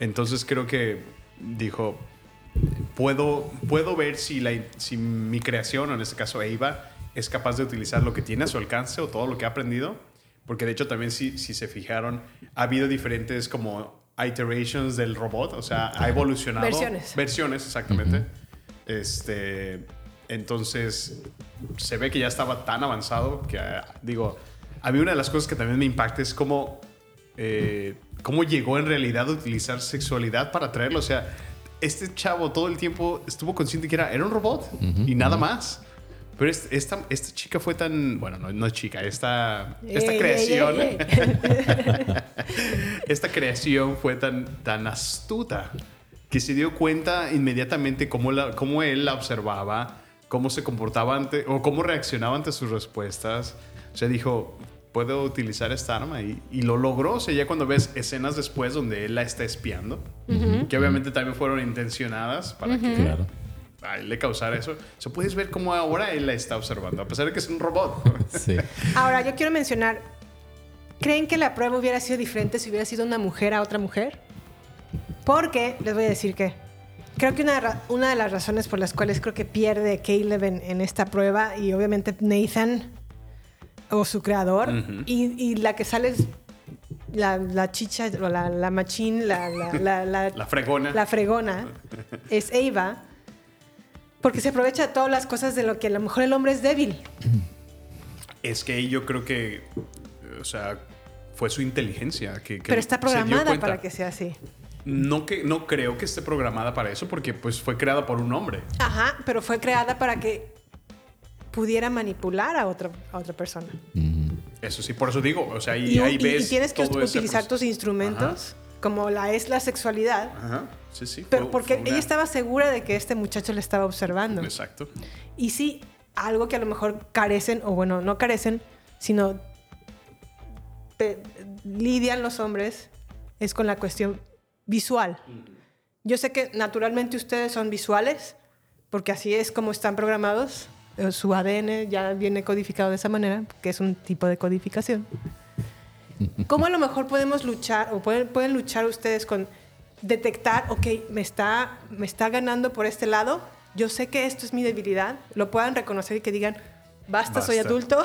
entonces creo que dijo, puedo, puedo ver si, la, si mi creación, o en este caso Eva, es capaz de utilizar lo que tiene a su alcance o todo lo que ha aprendido. Porque de hecho también si, si se fijaron, ha habido diferentes como iterations del robot, o sea, ha evolucionado. Versiones. Versiones, exactamente. Este, entonces, se ve que ya estaba tan avanzado que, ah, digo, a mí una de las cosas que también me impacta es cómo, eh, cómo llegó en realidad a utilizar sexualidad para traerlo. O sea, este chavo todo el tiempo estuvo consciente que era, era un robot y nada más. Pero es- esta, esta chica fue tan, bueno, no, no es chica, esta, esta creación, ey, ey. <laughs> esta creación fue tan, tan astuta que se dio cuenta inmediatamente cómo, la, cómo él la observaba, cómo se comportaba ante, o cómo reaccionaba ante sus respuestas. O sea, dijo, puedo utilizar esta arma y, y lo logró. O sea, ya cuando ves escenas después donde él la está espiando, que obviamente también fueron intencionadas para que Claro. a él le causara eso. O sea, puedes ver cómo ahora él la está observando, a pesar de que es un robot. Sí. Ahora, yo quiero mencionar, ¿creen que la prueba hubiera sido diferente si hubiera sido una mujer a otra mujer? Porque, les voy a decir que, creo que una, una de las razones por las cuales creo que pierde Caleb en, en esta prueba, y obviamente Nathan, o su creador, y, y la que sale es la, la chicha, o la, la machín, la, la, la, <laughs> fregona. la fregona, es Eva, porque se aprovecha de todas las cosas de lo que a lo mejor el hombre es débil. Es que yo creo que, o sea, fue su inteligencia que, que Pero está programada para que sea así. No, que, no creo que esté programada para eso porque pues fue creada por un hombre. Ajá, pero fue creada para que pudiera manipular a otra, a otra persona. Eso sí, por eso digo, o sea, y, Y, ahí y- ves y tienes que utilizar tus instrumentos, como la es la sexualidad, Ajá, sí, sí. pero fue- porque fue una- ella estaba segura de que este muchacho le estaba observando. Exacto. Y sí, algo que a lo mejor carecen, o bueno, no carecen, sino te- lidian los hombres, es con la cuestión visual. Yo sé que naturalmente ustedes son visuales, porque así es como están programados. eh, Su ADN ya viene codificado de esa manera, que es un tipo de codificación. ¿Cómo a lo mejor podemos luchar, o pueden, pueden luchar ustedes con detectar, ok, me está, me está ganando por este lado, yo sé que esto es mi debilidad, lo puedan reconocer y que digan, basta, soy Basta. adulto,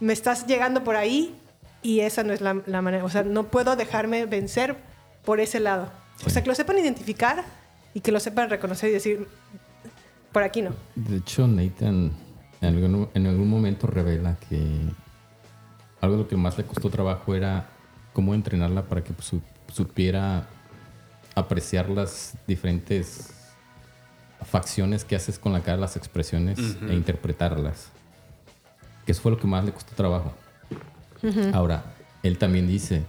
me estás llegando por ahí y esa no es la, la manera, o sea, no puedo dejarme vencer por ese lado. O sea, que lo sepan identificar y que lo sepan reconocer y decir, por aquí no. De hecho, Nathan en algún, en algún momento revela que algo de lo que más le costó trabajo era cómo entrenarla para que su- supiera apreciar las diferentes facciones que haces con la cara, las expresiones e interpretarlas. Que eso fue lo que más le costó trabajo. Ahora, él también dice,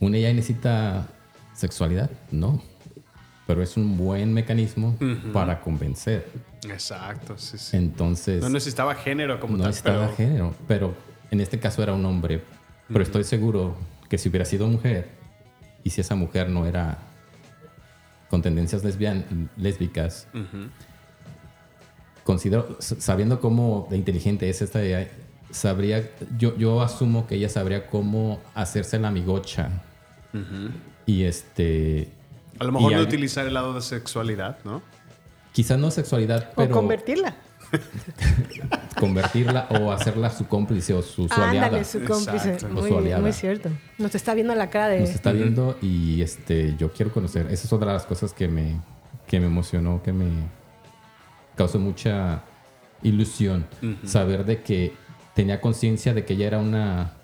¿una ya necesita sexualidad? No. Pero es un buen mecanismo para convencer. Exacto, sí, sí. Entonces, No necesitaba género como no tal, estaba pero género, pero en este caso era un hombre. Pero estoy seguro que si hubiera sido mujer y si esa mujer no era con tendencias lesbian, lésbicas, considero, sabiendo cómo de inteligente es esta AI, sabría, yo, yo asumo que ella sabría cómo hacerse la amigocha. Y este. a lo mejor y no al- utilizar el lado de sexualidad, ¿no? Quizás no sexualidad, pero o convertirla. <laughs> convertirla o hacerla su cómplice o su, su aliada. Ándale, su cómplice. Muy, su aliada. muy cierto. Nos está viendo la cara de... nos está viendo y este yo quiero conocer. Esa es otra de las cosas que me, que me emocionó, que me causó mucha ilusión saber de que tenía conciencia de que ella era una,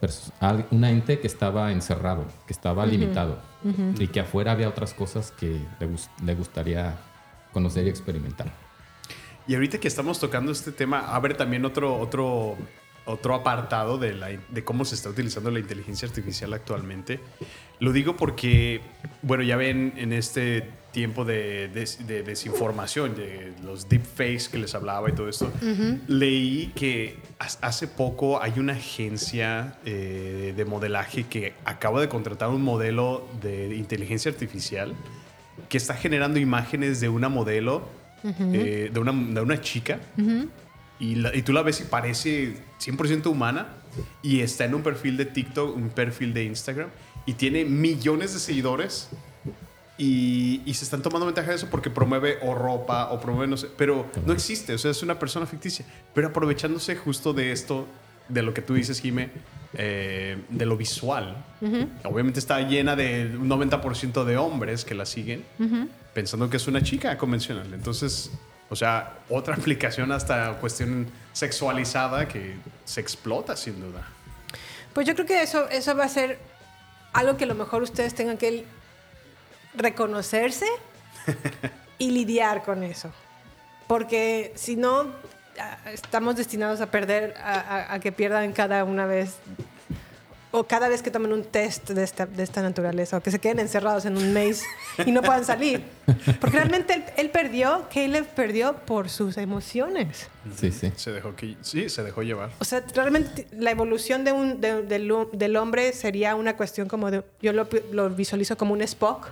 una ente que estaba encerrado, que estaba limitado. Y que afuera había otras cosas que le gustaría conocer y experimentar. Y ahorita que estamos tocando este tema, abre también otro, otro, otro apartado de, la, de cómo se está utilizando la inteligencia artificial actualmente. Lo digo porque, bueno, ya ven en este tiempo de, des- de desinformación, de los deepfakes que les hablaba y todo esto, leí que hace poco hay una agencia eh, de modelaje que acaba de contratar un modelo de inteligencia artificial que está generando imágenes de una modelo, eh, de, una, de una chica, y, la- y tú la ves y parece 100% humana, y está en un perfil de TikTok, un perfil de Instagram, y tiene millones de seguidores. Y, y se están tomando ventaja de eso porque promueve o ropa o promueve no sé, pero no existe, o sea, es una persona ficticia. Pero aprovechándose justo de esto, de lo que tú dices, Jime, eh, de lo visual. Obviamente está llena de un 90% de hombres que la siguen pensando que es una chica convencional. Entonces, o sea, otra <laughs> aplicación hasta cuestión sexualizada que se explota sin duda. Pues yo creo que eso, eso va a ser algo que a lo mejor ustedes tengan que reconocerse <laughs> y lidiar con eso. Porque si no, estamos destinados a perder, a, a- a que pierdan cada una vez, o cada vez que tomen un test de esta, de esta naturaleza, o que se queden encerrados en un maze y no puedan salir. Porque realmente él, él perdió, Caleb perdió por sus emociones. Sí, sí. Se dejó que, sí, se dejó llevar. O sea, realmente la evolución de un, de- del, del hombre sería una cuestión como de, yo lo, lo visualizo como un Spock,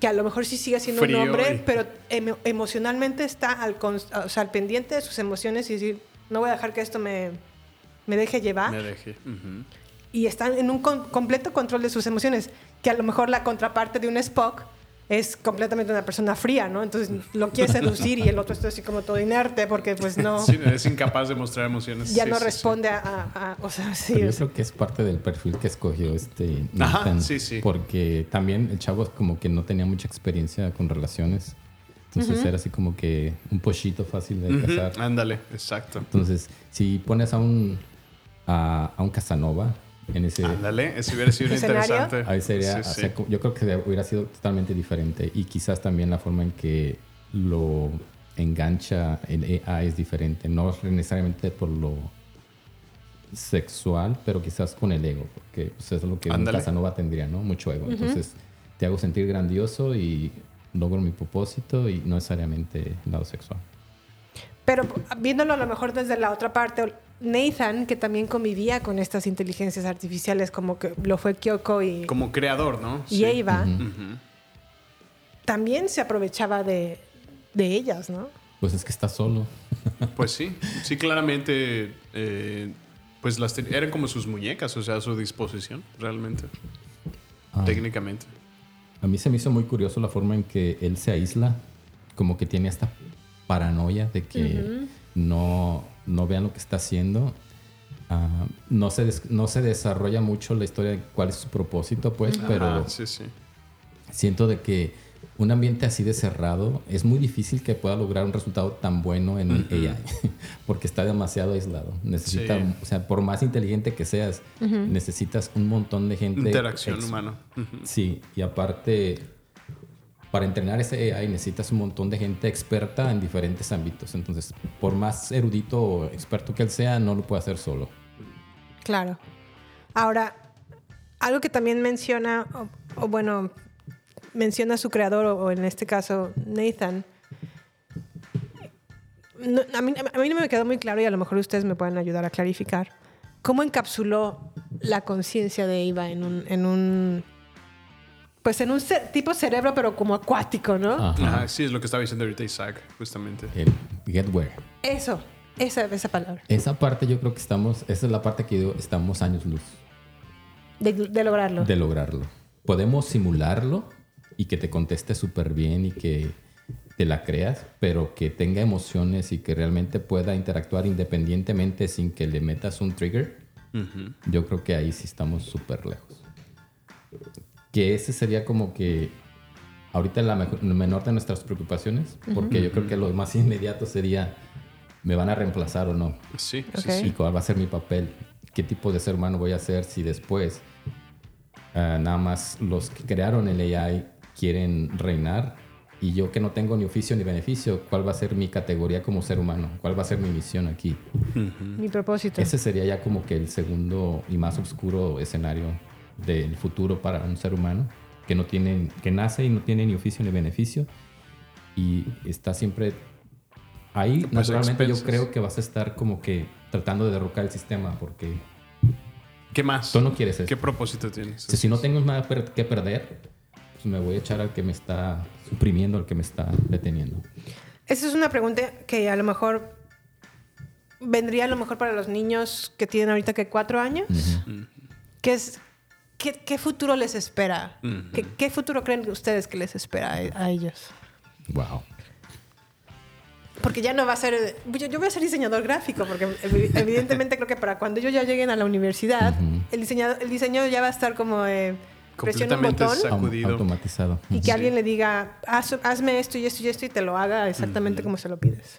que a lo mejor sí sigue siendo Frío un hombre, y- pero emo- emocionalmente está al, o sea, al pendiente de sus emociones y decir, no voy a dejar que esto me, me deje llevar. Me dejé. Ujú. Y están en un con- completo control de sus emociones, que a lo mejor la contraparte de un Spock es completamente una persona fría, ¿no? Entonces lo quiere <laughs> seducir y el otro está así como todo inerte porque pues no, Sí, es incapaz de mostrar emociones. ya Sí, no sí, sí. responde a, a- a- o sea, sí, Pero yo creo que es parte del perfil que escogió este Ajá, Nathan, sí, sí. Porque también el chavo como que no tenía mucha experiencia con relaciones. Entonces era así como que un pochito fácil de Ujú, casar. Ándale, exacto. Entonces, si pones a un a, a un Casanova en ese Ándale, eso hubiera sido interesante. ahí sería, Sí, o sí. sea, yo creo que hubiera sido totalmente diferente y quizás también la forma en que lo engancha el AI es diferente, no necesariamente por lo sexual, pero quizás con el ego, porque pues, es lo que un Ándale. Casanova tendría, ¿no? Mucho ego. Entonces, te hago sentir grandioso y logro mi propósito y no necesariamente el lado sexual. Pero viéndolo a lo mejor desde la otra parte, Nathan, que también convivía con estas inteligencias artificiales, como que lo fue Kyoko y, Como creador, ¿no? y Sí. Ujú. también se aprovechaba de, de ellas, ¿no? Pues es que está solo. <laughs> Pues sí, sí, claramente, eh, pues las ten- eran como sus muñecas, o sea, a su disposición, realmente, Ah. técnicamente. A mí se me hizo muy curioso la forma en que él se aísla, como que tiene esta paranoia de que no, no vean lo que está haciendo. Ah, no, se des- no se desarrolla mucho la historia de cuál es su propósito, pues, pero Ajá, sí, sí. siento de que un ambiente así de cerrado es muy difícil que pueda lograr un resultado tan bueno en un AI, <laughs> porque está demasiado aislado. Necesita, Sí. o sea, por más inteligente que seas, necesitas un montón de gente. Interacción humana. Sí, y aparte, para entrenar ese AI necesitas un montón de gente experta en diferentes ámbitos. Entonces, por más erudito o experto que él sea, no lo puede hacer solo. Claro. Ahora, algo que también menciona, o, bueno, menciona su creador, o, en este caso Nathan, no- a, mí, a mí no me quedó muy claro y a lo mejor ustedes me pueden ayudar a clarificar, ¿cómo encapsuló la conciencia de Eva en un, en un, pues en un tipo cerebro, pero como acuático, ¿no? Ajá. Ajá, sí, es lo que estaba diciendo ahorita Isaac, justamente. El get where. Eso, esa, esa palabra, Esa parte yo creo que estamos, esa es la parte que yo- estamos años luz de, de lograrlo. de lograrlo. Podemos simularlo y que te conteste súper bien y que te la creas, pero que tenga emociones y que realmente pueda interactuar independientemente sin que le metas un trigger. Ujú. Yo creo que ahí sí estamos súper lejos. Que ese sería como que ahorita la mejor- la menor de nuestras preocupaciones, porque yo creo que lo más inmediato sería me van a reemplazar o no. Sí, sí, sí. y cuál va a ser mi papel, qué tipo de ser humano voy a ser si después ah, nada más los que crearon el AI quieren reinar y yo que no tengo ni oficio ni beneficio, cuál va a ser mi categoría como ser humano, cuál va a ser mi misión aquí. Mi propósito. Ese sería ya como que el segundo y más oscuro escenario del futuro para un ser humano que no tiene, que nace y no tiene ni oficio ni beneficio y está siempre ahí. Pues, naturalmente yo expensas. creo que vas a estar como que tratando de derrocar el sistema porque ¿Qué más? tú no quieres eso. ¿Qué propósito tienes? Si, si no tengo nada que perder, pues me voy a echar al que me está suprimiendo, al que me está deteniendo. Esa es una pregunta que a lo mejor vendría a lo mejor para los niños que tienen ahorita que cuatro años. ¿Qué es qué, qué futuro les espera? ¿Qué, qué futuro creen ustedes que les espera a, a ellos? Wow. Porque ya no va a ser. Yo, yo voy a ser diseñador gráfico, porque evi- evidentemente creo que para cuando ellos ya lleguen a la universidad, el, diseñado, el diseño ya va a estar como. Eh, presiona un botón Sacudido. automatizado. y que Sí. alguien le diga, "Haz- hazme esto y esto y esto y te lo haga exactamente como se lo pides.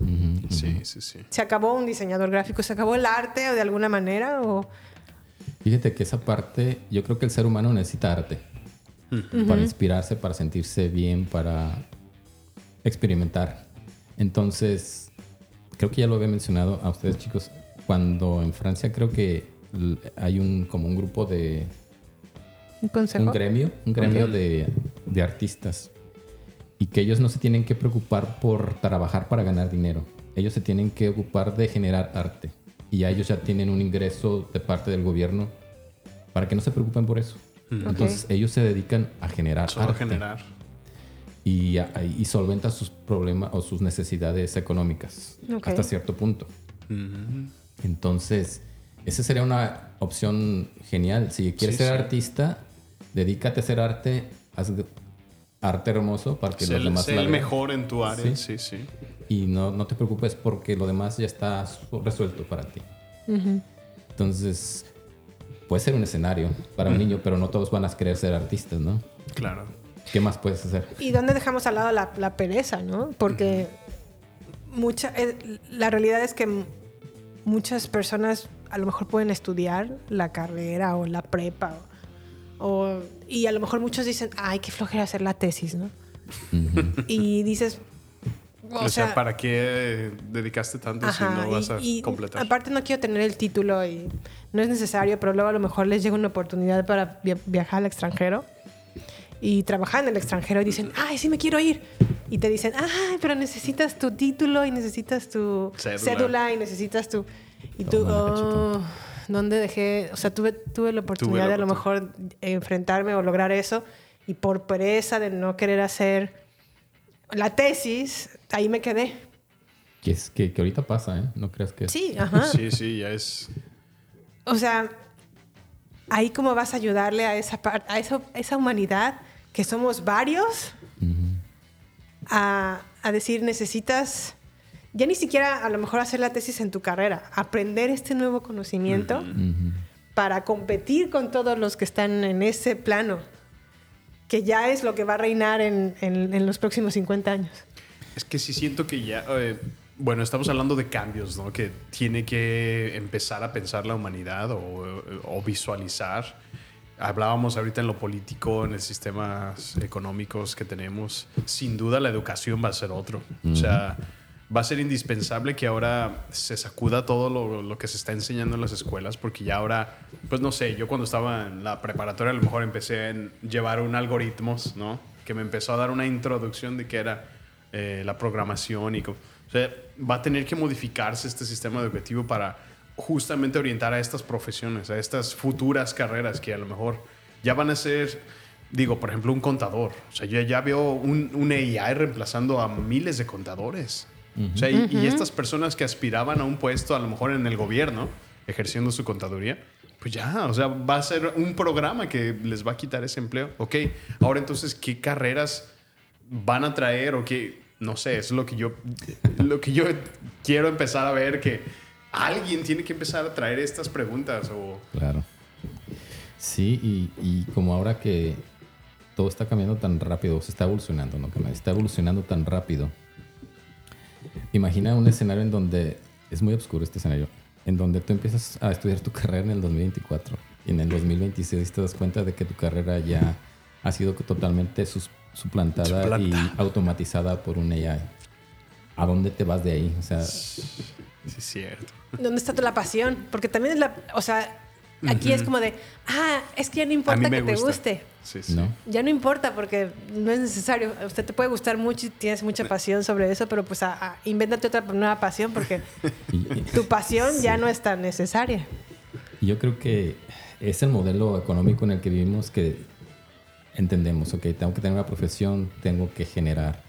Sí, sí, sí. ¿Se acabó un diseñador gráfico? ¿Se acabó el arte o de alguna manera? O... Fíjate que esa parte, yo creo que el ser humano necesita arte para inspirarse, para sentirse bien, para experimentar. Entonces, creo que ya lo había mencionado a ustedes, chicos, cuando en Francia creo que hay un como un grupo de ¿Un consejo? un gremio, un gremio de, de artistas. Y que ellos no se tienen que preocupar por trabajar para ganar dinero. Ellos se tienen que ocupar de generar arte. Y ya ellos ya tienen un ingreso de parte del gobierno para que no se preocupen por eso. Entonces ellos se dedican a generar Solo arte generar. y, a- y solventan sus problemas o sus necesidades económicas hasta cierto punto. Entonces, esa sería una opción genial. Si quieres Sí, ser sí. artista, dedícate a hacer arte, haz arte hermoso para que Sé, los demás sé la el mejor en tu área. Sí. Sí, sí. Y no, no te preocupes porque lo demás ya está su- resuelto para ti. Entonces, puede ser un escenario para un niño, pero no todos van a querer ser artistas, ¿no? Claro. ¿Qué más puedes hacer? ¿Y dónde dejamos al lado la, la pereza, no? Porque mucha, eh, la realidad es que muchas personas a lo mejor pueden estudiar la carrera o la prepa. O, o- y a lo mejor muchos dicen, ay, qué flojera hacer la tesis, ¿no? Y dices, O, sea, ¿para qué dedicaste tanto si Ajá, no vas y- a y completar? aparte no quiero tener el título y no es necesario, pero luego a lo mejor les llega una oportunidad para via- viajar al extranjero y trabajar en el extranjero y dicen, ay, sí me quiero ir. Y te dicen, ay, pero necesitas tu título y necesitas tu Cédula. cédula, y necesitas tu... Y tú, cachito. oh, ¿dónde dejé? O sea, tuve, tuve la oportunidad de a lo mejor enfrentarme o lograr eso y por pereza de no querer hacer la tesis, ahí me quedé. Que, es, que, que ahorita pasa, ¿eh? No creas que... Sí, <laughs> ajá. Sí, sí, ya es. O sea, ahí cómo vas a ayudarle a esa, par- a esa, a esa humanidad que somos varios a, a decir necesitas ya ni siquiera a lo mejor hacer la tesis en tu carrera, aprender este nuevo conocimiento para competir con todos los que están en ese plano, que ya es lo que va a reinar en, en- en los próximos 50 años. Es que sí siento que ya. eh, bueno, estamos hablando de cambios, ¿no? Que tiene que empezar a pensar la humanidad o, o visualizar. Hablábamos ahorita en lo político, en los sistemas económicos que tenemos. Sin duda la educación va a ser otro. O sea, va a ser indispensable que ahora se sacuda todo lo, lo que se está enseñando en las escuelas, porque ya ahora, pues no sé, yo cuando estaba en la preparatoria a lo mejor empecé a llevar un algoritmos, ¿no? Que me empezó a dar una introducción de qué era eh, la programación y... O sea, va a tener que modificarse este sistema educativo para justamente orientar a estas profesiones, a estas futuras carreras que a lo mejor ya van a ser, digo, por ejemplo, un contador. O sea, yo ya veo un, un AI reemplazando a miles de contadores. O sea, y, y estas personas que aspiraban a un puesto, a lo mejor en el gobierno, ejerciendo su contaduría, pues ya, o sea, va a ser un programa que les va a quitar ese empleo. Ok, ahora entonces, ¿qué carreras van a traer o qué? No sé, es lo que yo, lo que yo quiero empezar a ver que alguien tiene que empezar a traer estas preguntas o... Claro. Sí, y, y como ahora que todo está cambiando tan rápido, se está evolucionando, ¿no? Que Está evolucionando tan rápido. Imagina un escenario en donde es muy oscuro este escenario, en donde tú empiezas a estudiar tu <laughs> carrera en el 2024 y en el 2026 te das cuenta de que tu carrera ya ha sido totalmente sus- suplantada Suplanta. y automatizada por un AI. ¿A dónde te vas de ahí? O sea, Sí, es cierto. ¿Dónde está la pasión? Porque también es la, o sea, aquí es como de, ah, es que ya no importa que te guste. Sí, sí. ¿no? Ya no importa porque no es necesario. Usted te puede gustar mucho y tienes mucha pasión sobre eso, pero pues a- a- invéntate otra nueva pasión porque <laughs> tu pasión ya no es tan necesaria. Yo creo que es el modelo económico en el que vivimos que entendemos, ok, tengo que tener una profesión, tengo que generar,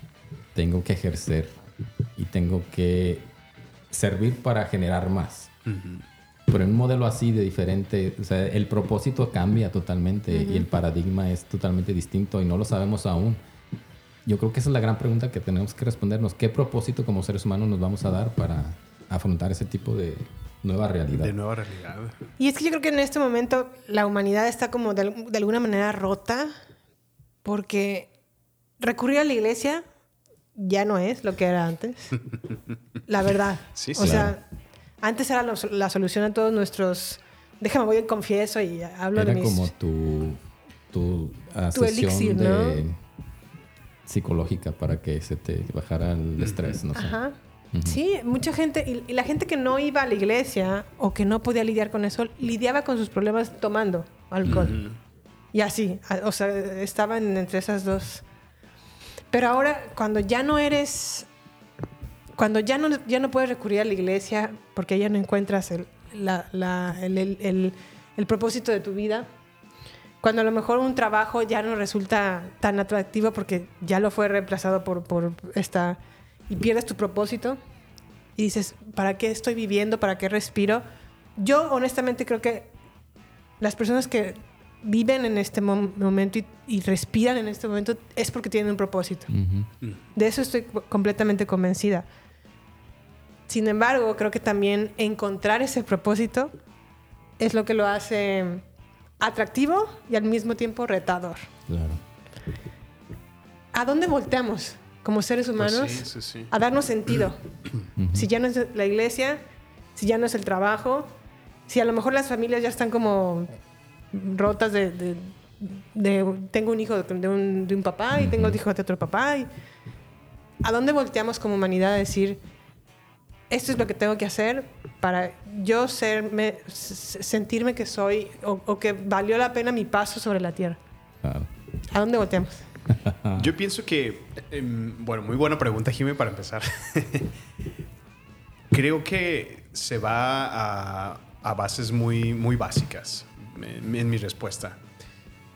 tengo que ejercer y tengo que servir para generar más. Pero en un modelo así de diferente, o sea, el propósito cambia totalmente y el paradigma es totalmente distinto y no lo sabemos aún. Yo creo que esa es la gran pregunta que tenemos que respondernos. ¿Qué propósito como seres humanos nos vamos a dar para afrontar ese tipo de nueva realidad? De nueva realidad. Y es que yo creo que en este momento la humanidad está como de, de alguna manera rota porque recurrir a la iglesia ya no es lo que era antes. <laughs> La verdad. Sí, o sí. sea, antes era lo- la solución a todos nuestros... Déjame, voy y confieso y hablo Era de mis... como tu, tu, ah, Tu sesión elixir, de psicológica para que se te bajara el estrés, no sé. Ajá. Sí, mucha gente, y, y la gente que no iba a la iglesia o que no podía lidiar con eso, lidiaba con sus problemas tomando alcohol. Y así, o sea, estaban entre esas dos. Pero ahora, cuando ya no eres, cuando ya no, ya no puedes recurrir a la iglesia porque ya no encuentras el, la- la- el- el- el- el propósito de tu vida, cuando a lo mejor un trabajo ya no resulta tan atractivo porque ya lo fue reemplazado por, por esta... y pierdes tu propósito y dices, ¿para qué estoy viviendo? ¿Para qué respiro? Yo honestamente creo que las personas que viven en este mom- momento y, y respiran en este momento es porque tienen un propósito. Ujú. De eso estoy completamente convencida. Sin embargo, creo que también encontrar ese propósito es lo que lo hace atractivo y al mismo tiempo retador. Claro. ¿A dónde volteamos como seres Pues humanos? sí, sí, sí. A darnos sentido. Si ya no es la iglesia, si ya no es el trabajo, si a lo mejor las familias ya están como rotas de... de- de- tengo un hijo de un, de un papá y tengo otro hijo de otro papá. Y, ¿A dónde volteamos como humanidad a decir, esto es lo que tengo que hacer para yo serme, sentirme que soy o, o que valió la pena mi paso sobre la tierra? claro. ¿A dónde volteamos? <laughs> Yo pienso que, em, bueno, muy buena pregunta, Jimmy, para empezar. <laughs> Creo que se va a, a bases muy, muy básicas en, en mi respuesta.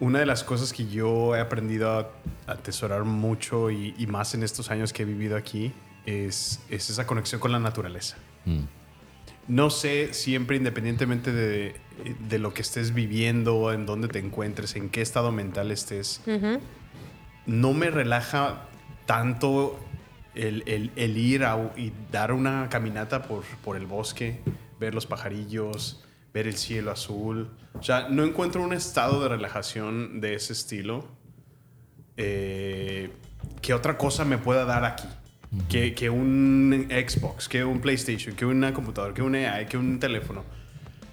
Una de las cosas que yo he aprendido a atesorar mucho y, y más en estos años que he vivido aquí es, es esa conexión con la naturaleza. Mm. No sé, siempre independientemente de, de lo que estés viviendo, en dónde te encuentres, en qué estado mental estés, no me relaja tanto el, el- el ir a- y dar una caminata por, por el bosque, ver los pajarillos, ver el cielo azul. O sea, no encuentro un estado de relajación de ese estilo eh, que otra cosa me pueda dar aquí. Que, que un Xbox, que un PlayStation, que una computadora, que un AI, que un teléfono,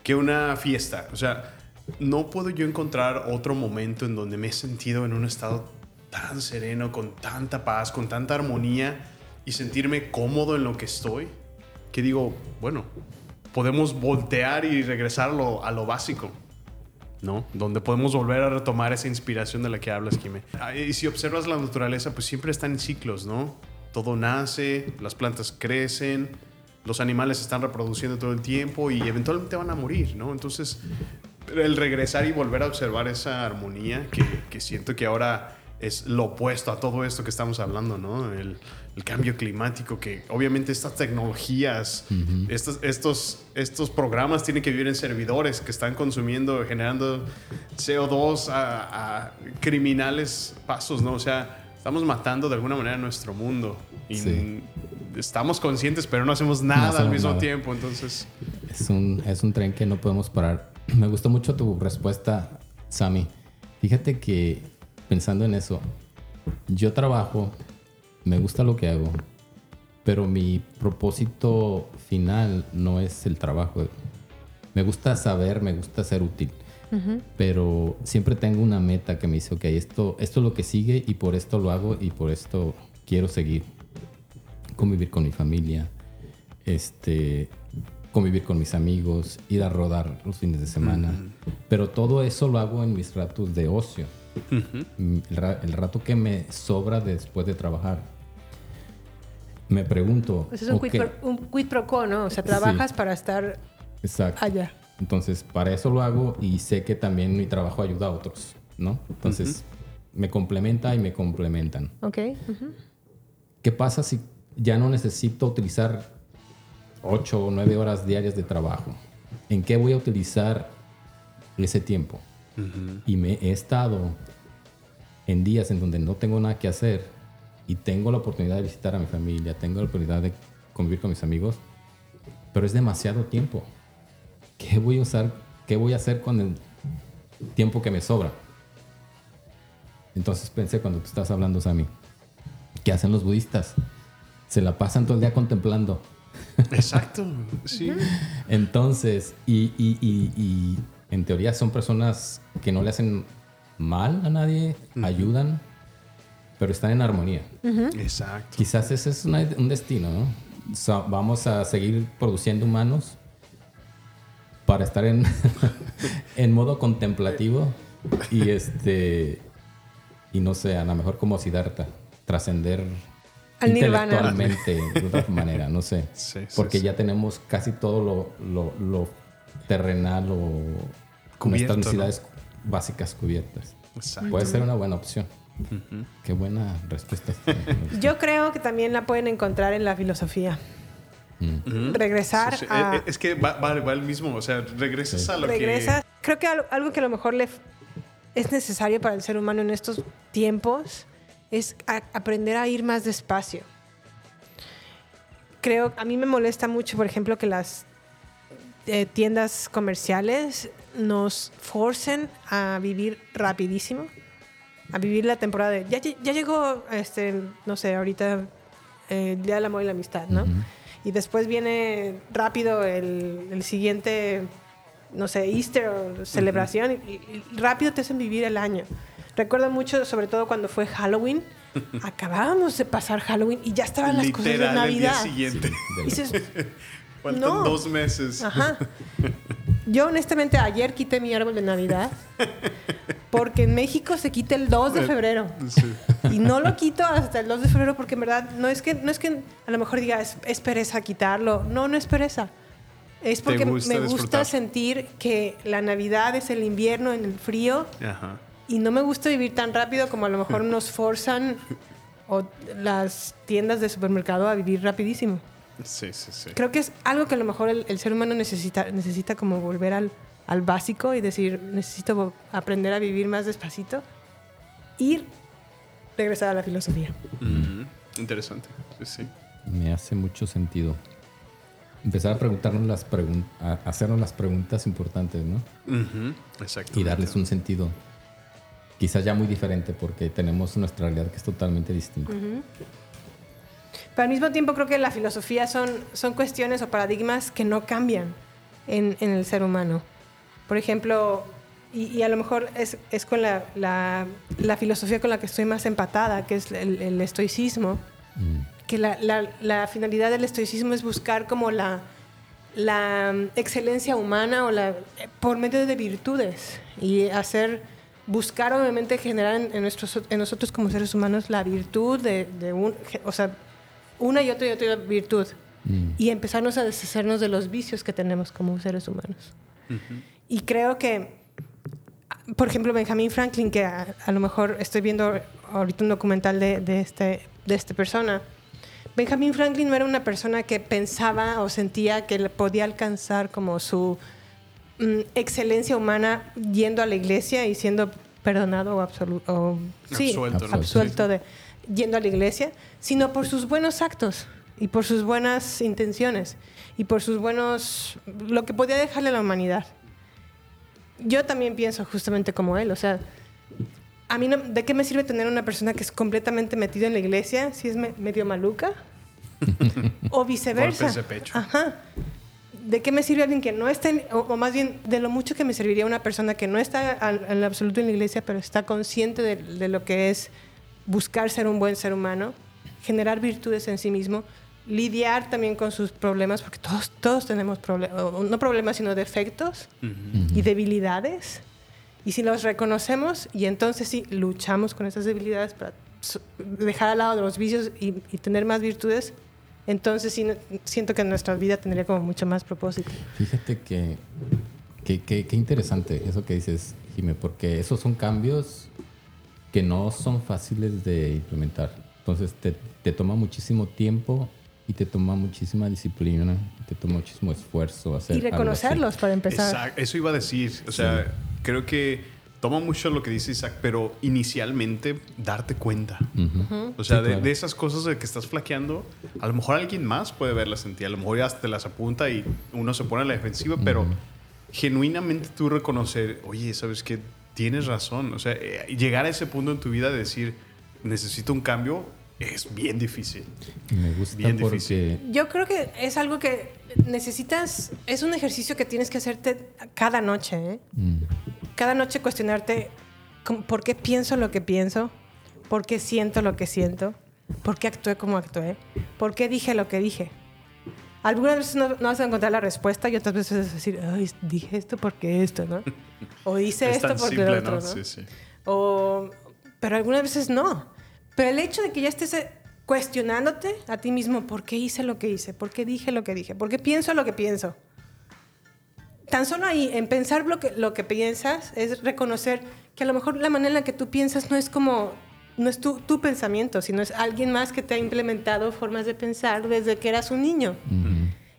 que una fiesta. O sea, no puedo yo encontrar otro momento en donde me he sentido en un estado tan sereno, con tanta paz, con tanta armonía y sentirme cómodo en lo que estoy, que digo, bueno, podemos voltear y regresar a lo, a lo básico. ¿no? Donde podemos volver a retomar esa inspiración de la que hablas, Jimé. Ah, Y si observas la naturaleza, pues siempre está en ciclos, ¿no? Todo nace, las plantas crecen, los animales se están reproduciendo todo el tiempo y eventualmente van a morir, ¿no? Entonces, el regresar y volver a observar esa armonía que, que siento que ahora es lo opuesto a todo esto que estamos hablando, ¿no? El, el cambio climático, que obviamente estas tecnologías, estos, estos, estos programas tienen que vivir en servidores que están consumiendo, generando CO2 a, a criminales pasos, ¿no? O sea, estamos matando de alguna manera nuestro mundo y Sí. estamos conscientes, pero no hacemos nada al hacemos mismo nada. tiempo, entonces... Es un, es un tren que no podemos parar. <clears throat> Me gustó mucho tu respuesta, Sammy. Fíjate que pensando en eso, yo trabajo, me gusta lo que hago, pero mi propósito final no es el trabajo. Me gusta saber, me gusta ser útil, pero siempre tengo una meta que me dice, ok, esto, esto es lo que sigue y por esto lo hago y por esto quiero seguir. Convivir con mi familia, este, convivir con mis amigos, ir a rodar los fines de semana. Pero todo eso lo hago en mis ratos de ocio. Mm, el, ra- el rato que me sobra después de trabajar. Me pregunto. Pues es un, ok, quid pro, un quid pro quo, ¿no? O sea, trabajas para estar Exacto. allá. Entonces, para eso lo hago y sé que también mi trabajo ayuda a otros, ¿no? Entonces, me complementa y me complementan. Ok. ujú. ¿Qué pasa si ya no necesito utilizar 8 o 9 horas diarias de trabajo? ¿En qué voy a utilizar ese tiempo? Y me he estado en días en donde no tengo nada que hacer y tengo la oportunidad de visitar a mi familia, tengo la oportunidad de convivir con mis amigos, pero es demasiado tiempo. ¿Qué voy a usar? ¿Qué voy a hacer con el tiempo que me sobra? Entonces pensé cuando tú estás hablando, Sammy, ¿qué hacen los budistas? Se la pasan todo el día contemplando. Exacto. <laughs> Sí. Entonces, y, y- y- y en teoría son personas que no le hacen mal a nadie, ayudan, pero están en armonía. Exacto. Quizás ese es una- un destino, ¿no? So- vamos a seguir produciendo humanos para estar en, <laughs> en modo contemplativo y este y no sé, a lo mejor como Siddhartha, trascender Al nirvana. intelectualmente <laughs> de otra manera, no sé. Sí, sí, porque sí. ya tenemos casi todo lo, lo- lo terrenal o nuestras ¿no? necesidades básicas cubiertas. Exacto. Puede ser una buena opción. Qué buena respuesta. <laughs> Yo creo que también la pueden encontrar en la filosofía. Regresar Sí, sí. a... Eh, eh, Es que va, va, va el mismo. O sea, regresas a lo regresas. Creo que al- algo que a lo mejor le es necesario para el ser humano en estos tiempos es a- aprender a ir más despacio. Creo, a mí me molesta mucho, por ejemplo, que las eh, tiendas comerciales nos forcen a vivir rapidísimo, a vivir la temporada de, ya, ya llegó, este, no sé, ahorita eh, el Día del Amor y la Amistad, ¿no? Y después viene rápido el, el siguiente, no sé, Easter o celebración, y, y rápido te hacen vivir el año. Recuerdo mucho, sobre todo cuando fue Halloween, <laughs> acabábamos de pasar Halloween y ya estaban las cosas de Literal, el día Navidad. siguiente. Y dices, <laughs> Faltan No. dos meses. Ajá. Yo honestamente ayer quité mi árbol de Navidad porque en México se quita el 2 de febrero. Sí. Y no lo quito hasta el 2 de febrero porque en verdad no es que, no es que a lo mejor diga es, es pereza quitarlo. No, no es pereza. Es porque gusta me gusta disfrutar. sentir que la Navidad es el invierno en el frío Ajá. y no me gusta vivir tan rápido como a lo mejor <laughs> nos forzan o las tiendas de supermercado a vivir rapidísimo. Sí, sí, sí. Creo que es algo que a lo mejor el, el ser humano necesita, necesita como volver al, al básico y decir, necesito aprender a vivir más despacito y regresar a la filosofía. Ujú. Interesante. Sí, sí. Me hace mucho sentido. Empezar a preguntarnos las preguntas, a hacernos las preguntas importantes, ¿no? Ujú. Exacto. Y darles un sentido. Quizás ya muy diferente porque tenemos nuestra realidad que es totalmente distinta. Pero al mismo tiempo creo que la filosofía son, son cuestiones o paradigmas que no cambian en, en el ser humano. Por ejemplo, y, y a lo mejor es, es con la, la- la filosofía con la que estoy más empatada, que es el, el estoicismo, que la, la- finalidad del estoicismo es buscar como la, la mm, excelencia humana o la, por medio de virtudes y hacer, buscar obviamente generar en, en nuestros, en nosotros como seres humanos la virtud de, de un, o sea, una y otra y otra virtud y empezarnos a deshacernos de los vicios que tenemos como seres humanos. Y creo que, por ejemplo, Benjamin Franklin, que a, a lo mejor estoy viendo ahorita un documental de, de este, de esta persona, Benjamin Franklin no era una persona que pensaba o sentía que podía alcanzar como su mm, excelencia humana yendo a la iglesia y siendo perdonado o, absolu- o sí, Absuelto, ¿no? absuelto de yendo a la iglesia, sino por sus buenos actos y por sus buenas intenciones y por sus buenos lo que podía dejarle a la humanidad. Yo también pienso justamente como él, o sea, a mí no- ¿de qué me sirve tener una persona que es completamente metida en la iglesia si es me- medio maluca? <laughs> o viceversa. De pecho. Ajá. ¿De qué me sirve alguien que no está, en- o, o más bien de lo mucho que me serviría una persona que no está al- absoluto en la iglesia, pero está consciente de, de lo que es buscar ser un buen ser humano, generar virtudes en sí mismo, lidiar también con sus problemas, porque todos, todos tenemos problemas, no problemas, sino defectos y debilidades. Y si los reconocemos y entonces sí luchamos con esas debilidades para dejar al lado de los vicios y, y tener más virtudes, entonces sí siento que nuestra vida tendría como mucho más propósito. Fíjate que que- que- qué interesante eso que dices, Jimé, porque esos son cambios que no son fáciles de implementar. Entonces te, te toma muchísimo tiempo y te toma muchísima disciplina, te toma muchísimo esfuerzo hacer Y reconocerlos para empezar. Exacto, eso iba a decir. O sea, creo que toma mucho lo que dice Isaac, pero inicialmente darte cuenta. Ujú. O sea, Sí, de, claro. de esas cosas de que estás flaqueando, a lo mejor alguien más puede verlas en ti. A lo mejor ya te las apunta y uno se pone a la defensiva, pero genuinamente tú reconocer, oye, ¿sabes qué? Tienes razón. O sea, eh, llegar a ese punto en tu vida de decir, necesito un cambio, es bien difícil. Me gusta Bien porque difícil. Yo creo que es algo que necesitas, es un ejercicio que tienes que hacerte cada noche. ¿eh? mm, Cada noche cuestionarte por qué pienso lo que pienso, por qué siento lo que siento, por qué actué como actué, por qué dije lo que dije. Algunas veces no, no vas a encontrar la respuesta y otras veces vas a decir, Ay, dije esto porque esto, ¿no? <laughs> O hice es esto tan porque simple, lo otro, ¿no? ¿no? Sí, sí. O, pero algunas veces no. Pero el hecho de que ya estés eh, cuestionándote a ti mismo, ¿por qué hice lo que hice? ¿Por qué dije lo que dije? ¿Por qué pienso lo que pienso? Tan solo ahí, en pensar lo que, lo que piensas, es reconocer que a lo mejor la manera en la que tú piensas no es como, no es tu, tu pensamiento, sino es alguien más que te ha implementado formas de pensar desde que eras un niño.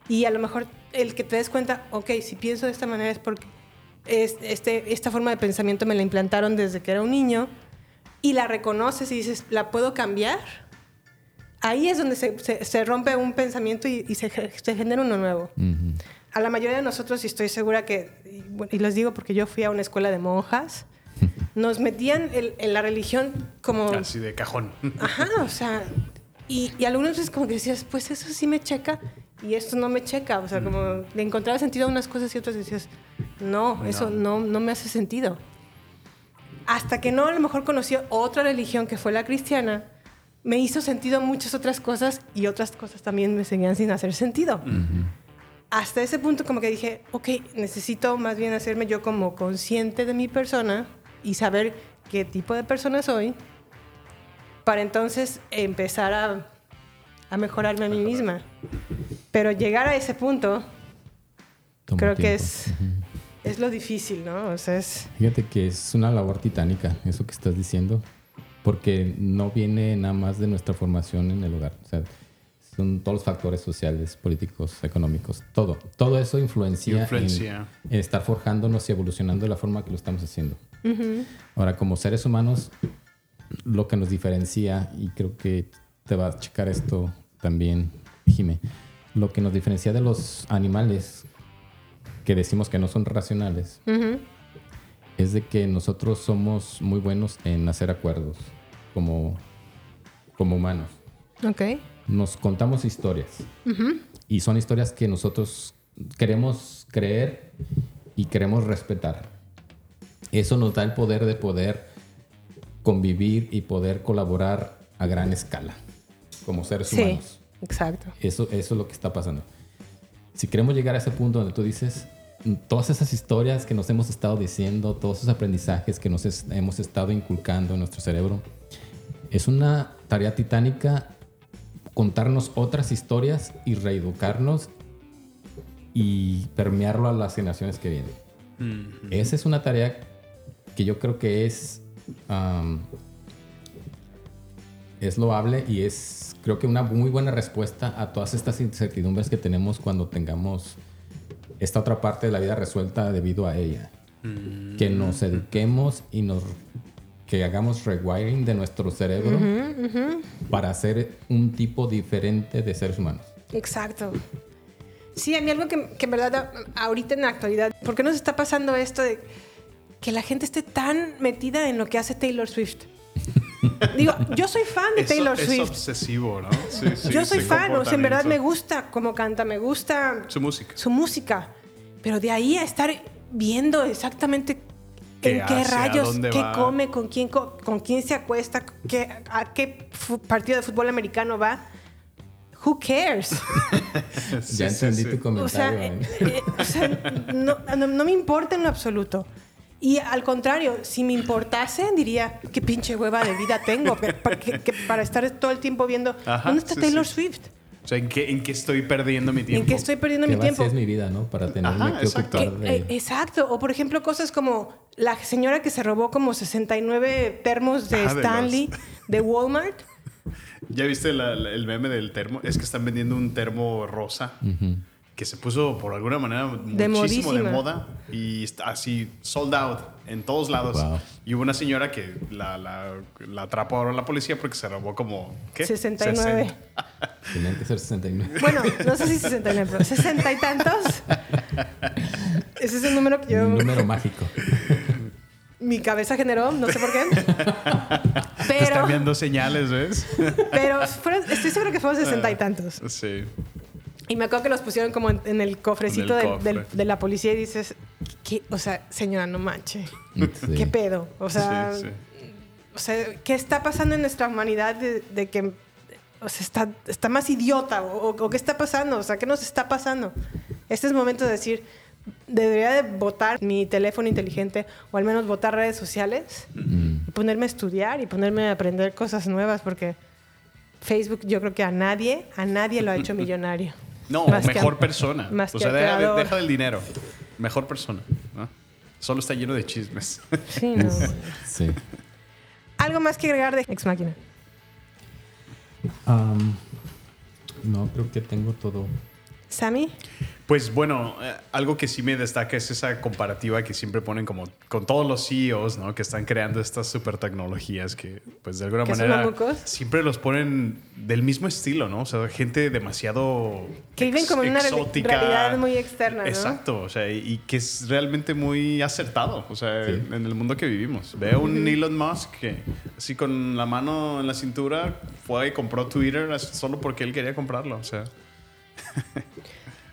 Y a lo mejor el que te des cuenta, ok, si pienso de esta manera es porque es- este, esta forma de pensamiento me la implantaron desde que era un niño y la reconoces y dices, ¿la puedo cambiar? Ahí es donde se, se- se rompe un pensamiento y, y se, se genera uno nuevo. A la mayoría de nosotros, y estoy segura que, y, bueno, y les digo porque yo fui a una escuela de monjas, nos metían el- en la religión como... Así de cajón. Ajá, o sea, y, y algunas veces como que decías, pues eso sí me checa y esto no me checa. O sea, como le encontraba sentido a unas cosas y otras decías, no, eso no, no me hace sentido. Hasta que no a lo mejor conocí otra religión que fue la cristiana, me hizo sentido muchas otras cosas y otras cosas también me seguían sin hacer sentido. Hasta ese punto como que dije, ok, necesito más bien hacerme yo como consciente de mi persona y saber qué tipo de persona soy para entonces empezar a, a mejorarme a mí misma. Pero llegar a ese punto Toma creo que es, es lo difícil, ¿no? O sea, es... Fíjate que es una labor titánica, eso que estás diciendo, porque no viene nada más de nuestra formación en el hogar. O sea, son todos los factores sociales, políticos, económicos, todo. Todo eso influencia, en- Influencia. En, estar forjándonos y evolucionando de la forma que lo estamos haciendo. Ahora, como seres humanos, lo que nos diferencia, y creo que te va a checar esto también, Jime, lo que nos diferencia de los animales que decimos que no son racionales, es de que nosotros somos muy buenos en hacer acuerdos como, como humanos. Ok. Nos contamos historias y son historias que nosotros queremos creer y queremos respetar. Eso nos da el poder de poder convivir y poder colaborar a gran escala como seres Sí, humanos. exacto. Eso, eso es lo que está pasando. Si queremos llegar a ese punto donde tú dices, todas esas historias que nos hemos estado diciendo, todos esos aprendizajes que nos es- hemos estado inculcando en nuestro cerebro, es una tarea titánica contarnos otras historias y reeducarnos y permearlo a las generaciones que vienen. Esa es una tarea que yo creo que es, es loable y es creo que una muy buena respuesta a todas estas incertidumbres que tenemos cuando tengamos esta otra parte de la vida resuelta debido a ella. Que nos eduquemos y nos que hagamos rewiring de nuestro cerebro para ser un tipo diferente de seres humanos. Exacto. Sí, a mí algo que, que en verdad ahorita en la actualidad, ¿por qué nos está pasando esto de que la gente esté tan metida en lo que hace Taylor Swift? <laughs> Digo, yo soy fan de Es- Taylor es Swift. obsesivo, ¿no? Sí, sí, yo soy fan, o sea, en verdad me gusta cómo canta, me gusta Su música. su música. Pero de ahí a estar viendo exactamente ¿Qué en qué hace? ¿A rayos, qué va? come, con quién, co- con quién se acuesta, qué, a qué partido de fútbol americano va. Who cares? <laughs> Sí, Ya entendí sí. tu O sea, comentario. ¿eh? eh, o sea, no, no- no me importa en lo absoluto. Y al contrario, si me importase, diría, qué pinche hueva de vida tengo <laughs> que- para, que- que- para estar todo el tiempo viendo, Ajá, ¿dónde está sí, Taylor sí. Swift? O sea, ¿en qué, ¿en qué estoy perdiendo mi tiempo? ¿En qué estoy perdiendo Qué mi tiempo? es mi vida, ¿no? Para tenerme Ajá, que exacto. ocupar de... eh, exacto. O por ejemplo, cosas como la señora que se robó como 69 termos de Ah, de Stanley los- de Walmart. <laughs> ¿Ya viste la- la- el meme del termo? Es que están vendiendo un termo rosa que se puso por alguna manera De muchísimo de modísima. moda y está así sold out en todos lados. Wow. Y hubo una señora que la, la, la atrapó ahora la policía porque se robó como ¿qué? 69. 60. Tenían que ser 69. Bueno, no sé si 69, pero 60 y tantos. Ese es el número que yo... Un número mágico. mi cabeza generó, no sé por qué. <laughs> Te están Pero, viendo señales, ¿ves? pero fueron- estoy segura que fueron sesenta y tantos. sí. Y me acuerdo que los pusieron como en, en el cofrecito En el del- cofre. del- de la policía y dices, ¿qué? o sea, señora, no manche. Sí. ¿Qué pedo? O sea, sí, sí. o sea, ¿qué está pasando en nuestra humanidad de, de que o sea, está, está más idiota? O, o qué está pasando? O sea, ¿qué nos está pasando? Este es momento de decir, debería de votar mi teléfono inteligente o al menos votar redes sociales Mm. y ponerme a estudiar y ponerme a aprender cosas nuevas porque Facebook yo creo que a nadie, a nadie lo ha hecho <laughs> millonario. No, Más mejor persona. más o sea, deja, deja del dinero. Mejor persona. ¿no? Solo está lleno de chismes. Sí, <laughs> no. Sí. Algo más que agregar de Ex Máquina. No, creo que tengo todo. Sammy, Pues bueno, eh, algo que sí me destaca es esa comparativa que siempre ponen como con todos los CEOs, ¿no? Que están creando estas super tecnologías que, pues de alguna ¿Que son manera, siempre los ponen del mismo estilo, ¿no? O sea, gente demasiado Que viven como en una realidad muy externa, ¿no? Exacto, o sea, y, y que es realmente muy acertado, o sea, Sí. en el mundo que vivimos. Veo un Elon Musk que así con la mano en la cintura fue y compró Twitter solo porque él quería comprarlo, o sea, <laughs>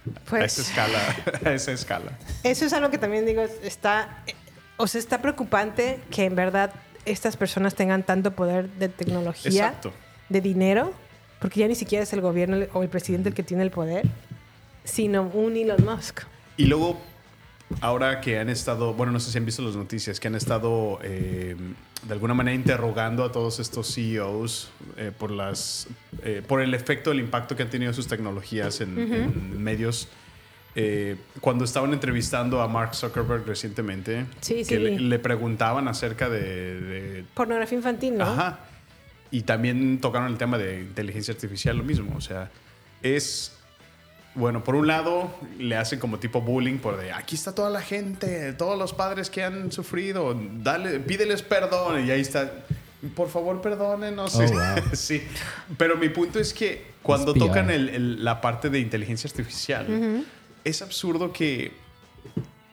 a esa pues escala, <laughs> a esa escala. eso es algo que también digo, está, o sea, está preocupante que en verdad estas personas tengan tanto poder de tecnología, Exacto. de dinero, porque ya ni siquiera es el gobierno o el presidente el que tiene el poder, sino un Elon Musk. Y luego, ahora que han estado, bueno, no sé si han visto las noticias, que han estado eh, de alguna manera interrogando a todos estos CEOs eh, por, las, eh, por el efecto, el impacto que han tenido sus tecnologías en, en medios. Eh, cuando estaban entrevistando a Mark Zuckerberg recientemente, Sí, sí, que le, vi. le preguntaban acerca de, de Pornografía infantil, ¿no? Ajá. Y también tocaron el tema de inteligencia artificial, lo mismo. O sea, es. Bueno, por un lado, le hacen como tipo bullying por de aquí está toda la gente, todos los padres que han sufrido, dale, pídeles perdón. Y ahí está. Por favor, perdónenos. Oh, <laughs> wow. sí. Pero mi punto es que cuando tocan el- el- la parte de inteligencia artificial, es absurdo que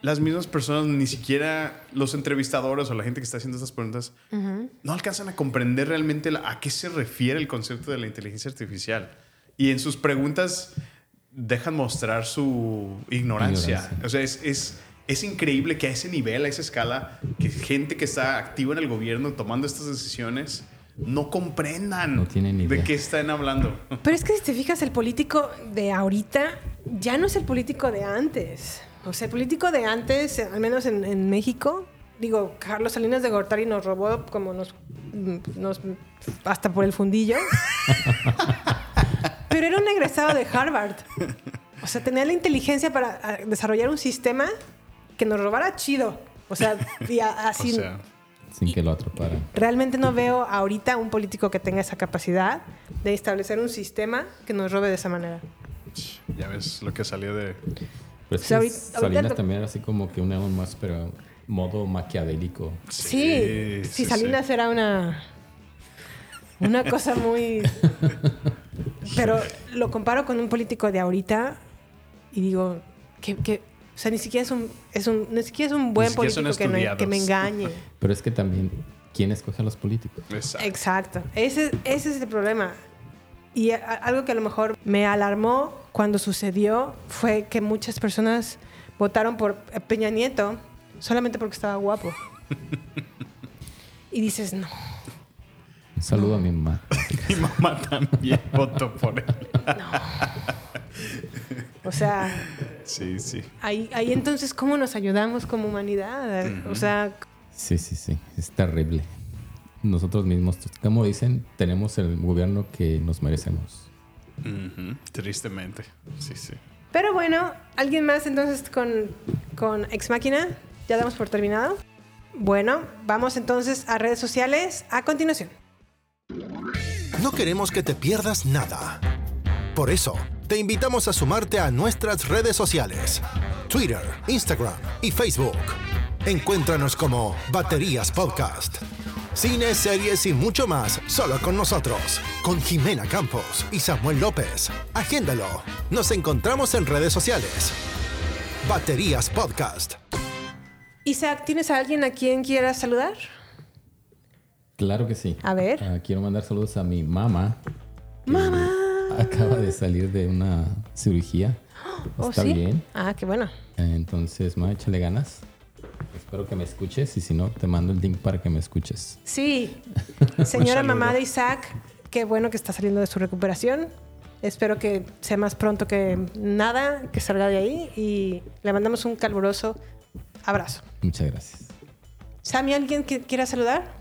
las mismas personas, ni siquiera los entrevistadores o la gente que está haciendo estas preguntas, no alcanzan a comprender realmente la- a qué se refiere el concepto de la inteligencia artificial. Y en sus preguntas dejan mostrar su ignorancia. Ignorancia. O sea, es, es, es increíble que a ese nivel, a esa escala, que gente que está activa en el gobierno tomando estas decisiones no comprendan No tienen de idea. qué están hablando. Pero es que si te fijas, el político de ahorita ya no es el político de antes. O sea, el político de antes, al menos en, en México, digo, Carlos Salinas de Gortari nos robó como nos, nos hasta por el fundillo. <laughs> Pero era un egresado de Harvard. O sea, tenía la inteligencia para ah, desarrollar un sistema que nos robara chido. O sea, y a- <laughs> O así. sea, Sin que lo atraparan. Realmente no veo ahorita un político que tenga esa capacidad de establecer un sistema que nos robe de esa manera. ya ves lo que salió de... Pero es O sea, que ahorita- Salinas ahorita- también era así como que un Elon Musk, pero modo maquiavélico. Sí, sí, sí, Salinas era una una cosa muy <laughs> pero lo comparo con un político de ahorita y digo que, que- o sea, ni siquiera es un, es un ni siquiera es un buen político que, no- que me engañe. Pero es que también, ¿quién escoge a los políticos? Exacto. Exacto. Ese, ese es el problema. Y a- algo que a lo mejor me alarmó cuando sucedió fue que muchas personas votaron por Peña Nieto solamente porque estaba guapo. <laughs> y dices, no. Saludo a mi mamá. <laughs> Mi mamá también <laughs> votó por él. O sea, Sí, sí. ahí, ahí entonces, ¿cómo nos ayudamos como humanidad? O sea, Sí, sí, sí. Es terrible. Nosotros mismos, como dicen, tenemos el gobierno que nos merecemos. Tristemente. Sí, sí. pero bueno, ¿alguien más entonces con, con Ex Máquina? ¿Ya damos por terminado? Bueno, vamos entonces a redes sociales a continuación. No queremos que te pierdas nada. Por eso, te invitamos a sumarte a nuestras redes sociales. Twitter, Instagram y Facebook. Encuéntranos como Baterías Podcast. Cine, series y mucho más solo con nosotros. Con Jimena Campos y Samuel López. Agéndalo. Nos encontramos en redes sociales. Baterías Podcast. Isaac, ¿tienes a alguien a quien quieras saludar? Claro que sí. A ver. Ah, quiero mandar saludos a mi mamá. Mamá. Acaba de salir de una cirugía. ¿Oh, Está sí? bien. Ah, qué bueno. Entonces, ma, échale ganas. Espero que me escuches y si no, te mando el link para que me escuches. Sí, <laughs> señora mamá de Isaac, qué bueno que está saliendo de su recuperación. Espero que sea más pronto que nada, que salga de ahí y le mandamos un caluroso abrazo. Muchas gracias. Sammy, ¿alguien que quiera saludar?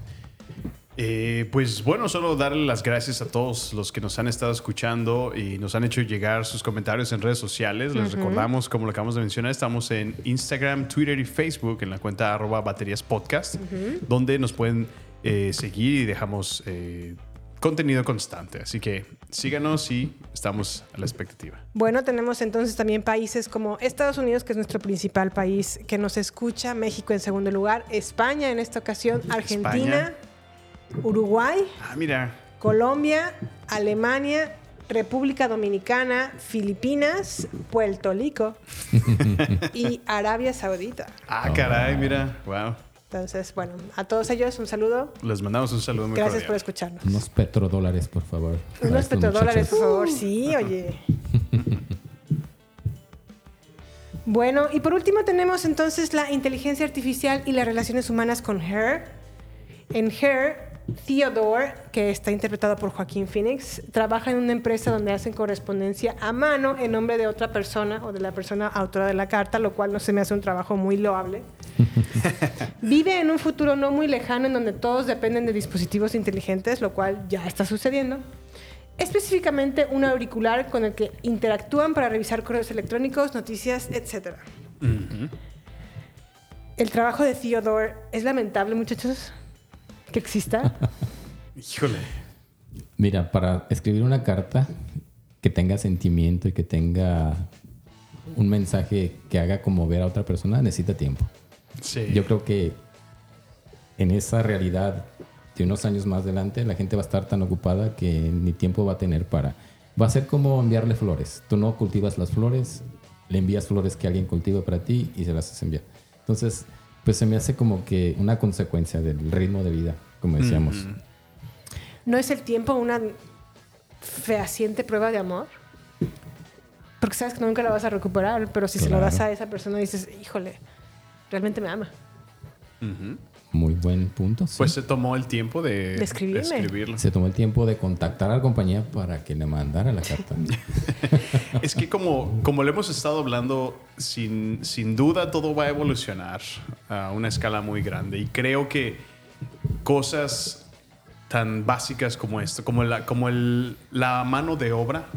Eh, pues bueno, solo darle las gracias a todos los que nos han estado escuchando y nos han hecho llegar sus comentarios en redes sociales. Les recordamos, como lo acabamos de mencionar, estamos en Instagram, Twitter y Facebook en la cuenta arroba baterías podcast, donde nos pueden eh, seguir y dejamos eh, contenido constante. Así que síganos y estamos a la expectativa. Bueno, tenemos entonces también países como Estados Unidos, que es nuestro principal país que nos escucha, México en segundo lugar, España en esta ocasión, Argentina, España. Uruguay, Ah, mira. Colombia, Alemania, República Dominicana, Filipinas, Puerto Rico <laughs> y Arabia Saudita. Ah, caray, mira. Wow. Entonces, bueno, a todos ellos un saludo. Les mandamos un saludo muy Gracias por escucharnos. Unos petrodólares, por favor. Unos petrodólares, por favor. Sí, oye. <laughs> Bueno, y por último tenemos entonces la inteligencia artificial y las relaciones humanas con Her. En Her, Theodore, que está interpretado por Joaquín Phoenix, trabaja en una empresa donde hacen correspondencia a mano en nombre de otra persona o de la persona autora de la carta, lo cual no se me hace un trabajo muy loable. <laughs> Vive en un futuro no muy lejano en donde todos dependen de dispositivos inteligentes, lo cual ya está sucediendo. Específicamente un auricular con el que interactúan para revisar correos electrónicos, noticias, etc. El trabajo de Theodore es lamentable, muchachos, que exista. <laughs> Híjole. Mira, para escribir una carta que tenga sentimiento y que tenga un mensaje que haga conmover a otra persona, necesita tiempo. Sí. Yo creo que en esa realidad de unos años más adelante, la gente va a estar tan ocupada que ni tiempo va a tener para... Va a ser como enviarle flores. Tú no cultivas las flores, le envías flores que alguien cultiva para ti y se las haces enviar. Entonces, pues se me hace como que una consecuencia del ritmo de vida, como decíamos. ¿No es el tiempo una fehaciente prueba de amor? Porque sabes que nunca la vas a recuperar, pero si se lo das a esa persona dices, híjole, realmente me ama. Muy buen punto. sí. Pues se tomó el tiempo de, De escribirlo. se tomó el tiempo de contactar a la compañía para que le mandara la carta. <laughs> Es que como, como le hemos estado hablando, sin, sin duda todo va a evolucionar a una escala muy grande. Y creo que cosas tan básicas como esto, como la, como el, la mano de obra,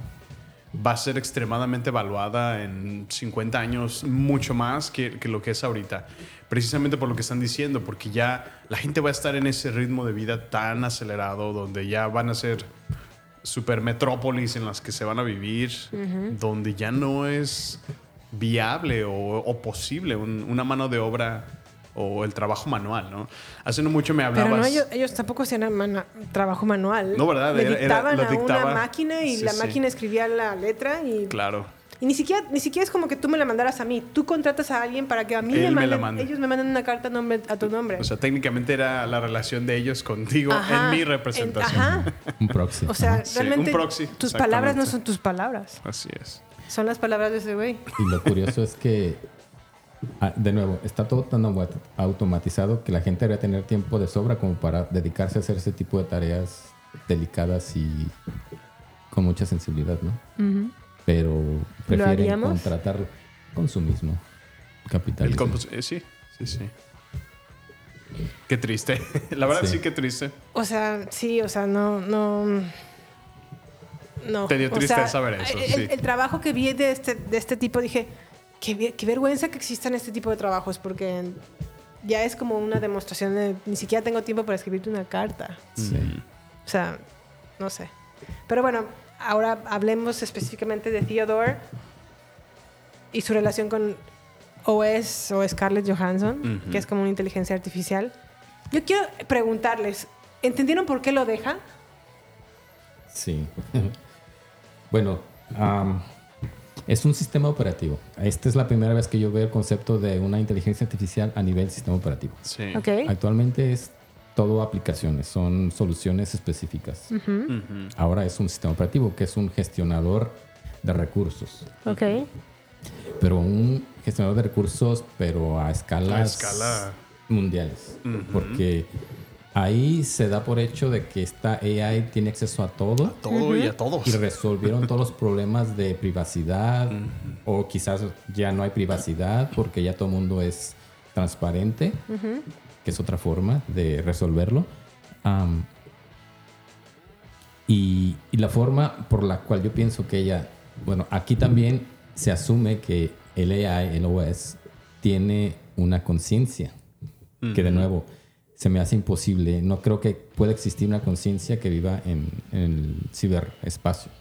va a ser extremadamente evaluada en 50 años, mucho más que, que lo que es ahorita. Precisamente por lo que están diciendo, porque ya la gente va a estar en ese ritmo de vida tan acelerado, donde ya van a ser super metrópolis en las que se van a vivir, donde ya no es viable o, o posible un- una mano de obra o el trabajo manual, ¿no? Hace no mucho me hablabas... Pero no, ellos, ellos tampoco hacían trabajo manual. No, ¿verdad? Le Era- era- dictaban lo a dictaba. una máquina y Sí, la sí. máquina escribía la letra y Claro. Y ni siquiera, ni siquiera es como que tú me la mandaras a mí. Tú contratas a alguien para que a mí Él me me manden, la mande. ellos me manden una carta a, nombre, a tu nombre. O sea, técnicamente era la relación de ellos contigo Ajá, en mi en- representación. ajá. <laughs> Un proxy. O sea. Sí, realmente un proxy, tus palabras no son tus palabras. Así es. Son las palabras de ese güey. Y lo curioso es que, de nuevo, está todo tan au- automatizado que la gente debería tener tiempo de sobra como para dedicarse a hacer ese tipo de tareas delicadas y con mucha sensibilidad, ¿no? Pero prefieren contratar consumismo El capitalismo. compos- eh, sí, sí, sí. Qué triste. <laughs> La verdad sí, Sí. qué triste. O sea, sí, o sea, no, no. No. Te dio O tristeza sea, ver eso, El, sí. el trabajo que vi de este, de este tipo, dije, qué, qué vergüenza que existan este tipo de trabajos, porque ya es como una demostración de ni siquiera tengo tiempo para escribirte una carta. Sí. O sea, no sé. Pero bueno, ahora hablemos específicamente de Theodore y su relación con OS o Scarlett Johansson, que es como una inteligencia artificial. Yo quiero preguntarles, ¿entendieron por qué lo deja? Sí. <laughs> bueno, am, es un sistema operativo. Esta es la primera vez que yo veo el concepto de una inteligencia artificial a nivel sistema operativo. Sí. Actualmente es todo aplicaciones, son soluciones específicas. Ahora es un sistema operativo que es un gestionador de recursos. Ok. Pero un gestionador de recursos, pero a escalas A escala. mundiales. Porque ahí se da por hecho de que esta AI tiene acceso a todo Todo y a todos. y resolvieron todos los problemas de privacidad o quizás ya no hay privacidad porque ya todo el mundo es transparente, que es otra forma de resolverlo. Y, y la forma por la cual yo pienso que ella, bueno, aquí también se asume que el AI, el OS, tiene una conciencia, que de nuevo se me hace imposible. No creo que pueda existir una conciencia que viva en, en el ciberespacio.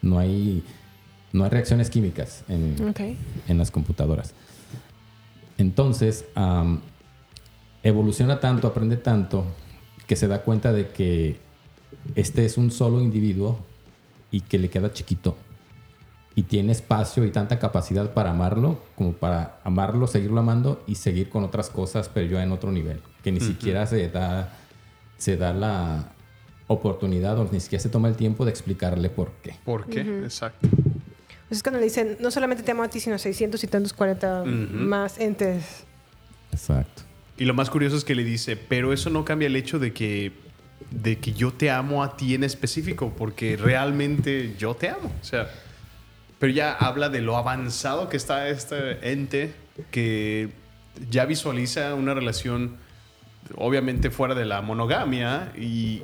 No hay, no hay reacciones químicas en, en las computadoras. Entonces, am, evoluciona tanto, aprende tanto, que se da cuenta de que este es un solo individuo y que le queda chiquito. Y tiene espacio y tanta capacidad para amarlo, como para amarlo, seguirlo amando y seguir con otras cosas, pero ya en otro nivel. Que ni siquiera se da, se da la oportunidad o ni siquiera se toma el tiempo de explicarle por qué. ¿Por qué? Exacto. Pues es cuando le dicen, no solamente te amo a ti, sino 600 y tantos 40 más entes. Exacto. Y lo más curioso es que le dice, pero eso no cambia el hecho de que, de que yo te amo a ti en específico, porque realmente yo te amo. O sea, pero ya habla de lo avanzado que está este ente que ya visualiza una relación, obviamente fuera de la monogamia, y,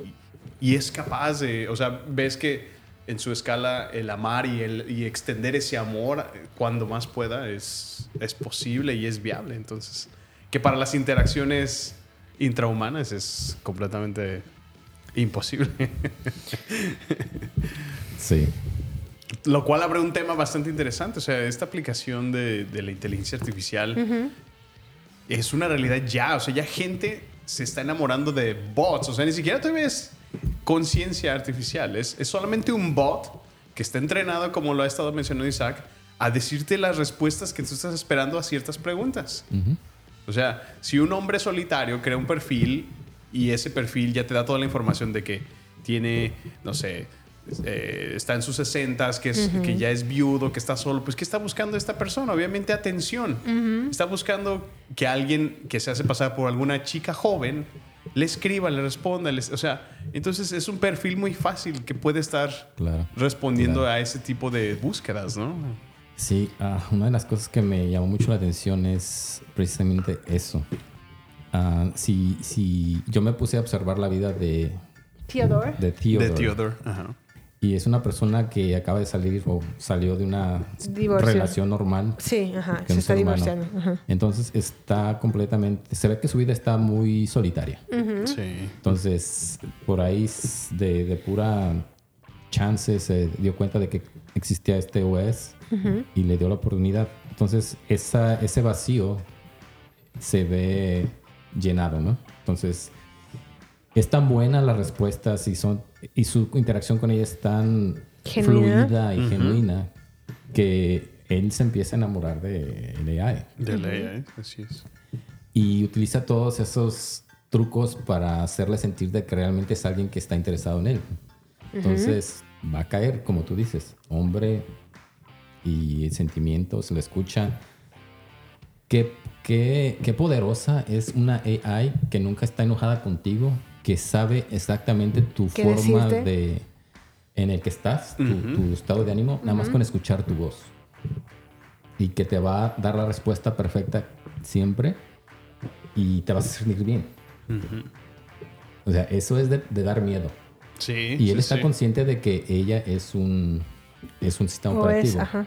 y es capaz de, o sea, ves que en su escala el amar y, el, y extender ese amor cuando más pueda es, es posible y es viable. Entonces, que para las interacciones intrahumanas es completamente imposible. <laughs> Sí. Lo cual abre un tema bastante interesante. O sea, esta aplicación de, de la inteligencia artificial es una realidad ya. O sea, ya gente se está enamorando de bots. O sea, ni siquiera te ves conciencia artificial. Es, es solamente un bot que está entrenado, como lo ha estado mencionando Isaac, a decirte las respuestas que tú estás esperando a ciertas preguntas. O sea, si un hombre solitario crea un perfil y ese perfil ya te da toda la información de que tiene, no sé, eh, está en sus 60 que, es, que ya es viudo, que está solo, pues ¿qué está buscando esta persona? Obviamente atención. Está buscando que alguien que se hace pasar por alguna chica joven le escriba, le responda. les- o sea, entonces es un perfil muy fácil que puede estar Claro. respondiendo Claro. a ese tipo de búsquedas, ¿no? Sí, ah, una de las cosas que me llamó mucho la atención es precisamente eso. Ah, si, si yo me puse a observar la vida de, Theodore. de Theodore, De Theodore. Ajá. Y es una persona que acaba de salir o salió de una Divorcio. relación normal. Sí, ajá. Se está divorciando. Ajá. Entonces está completamente, se ve que su vida está muy solitaria. Sí. Entonces, por ahí de, de pura chance se dio cuenta de que existía este OS y le dio la oportunidad. Entonces, esa, ese vacío se ve llenado, ¿no? Entonces, es tan buena las respuestas y, son, y su interacción con ella es tan Genuina. fluida y genuina que él se empieza a enamorar de AI De ley, ¿eh? Así es. y utiliza todos esos trucos para hacerle sentir de que realmente es alguien que está interesado en él. Entonces va a caer, como tú dices, hombre y sentimientos, lo escucha. Qué, qué, qué poderosa es una AI que nunca está enojada contigo, que sabe exactamente tu ¿Qué forma decirte? de en el que estás, tu, tu estado de ánimo, nada más con escuchar tu voz. Y que te va a dar la respuesta perfecta siempre y te vas a sentir bien. O sea, eso es de, de dar miedo. Sí. Y él sí, está sí. consciente de que ella es un, es un sistema O es, operativo. ajá.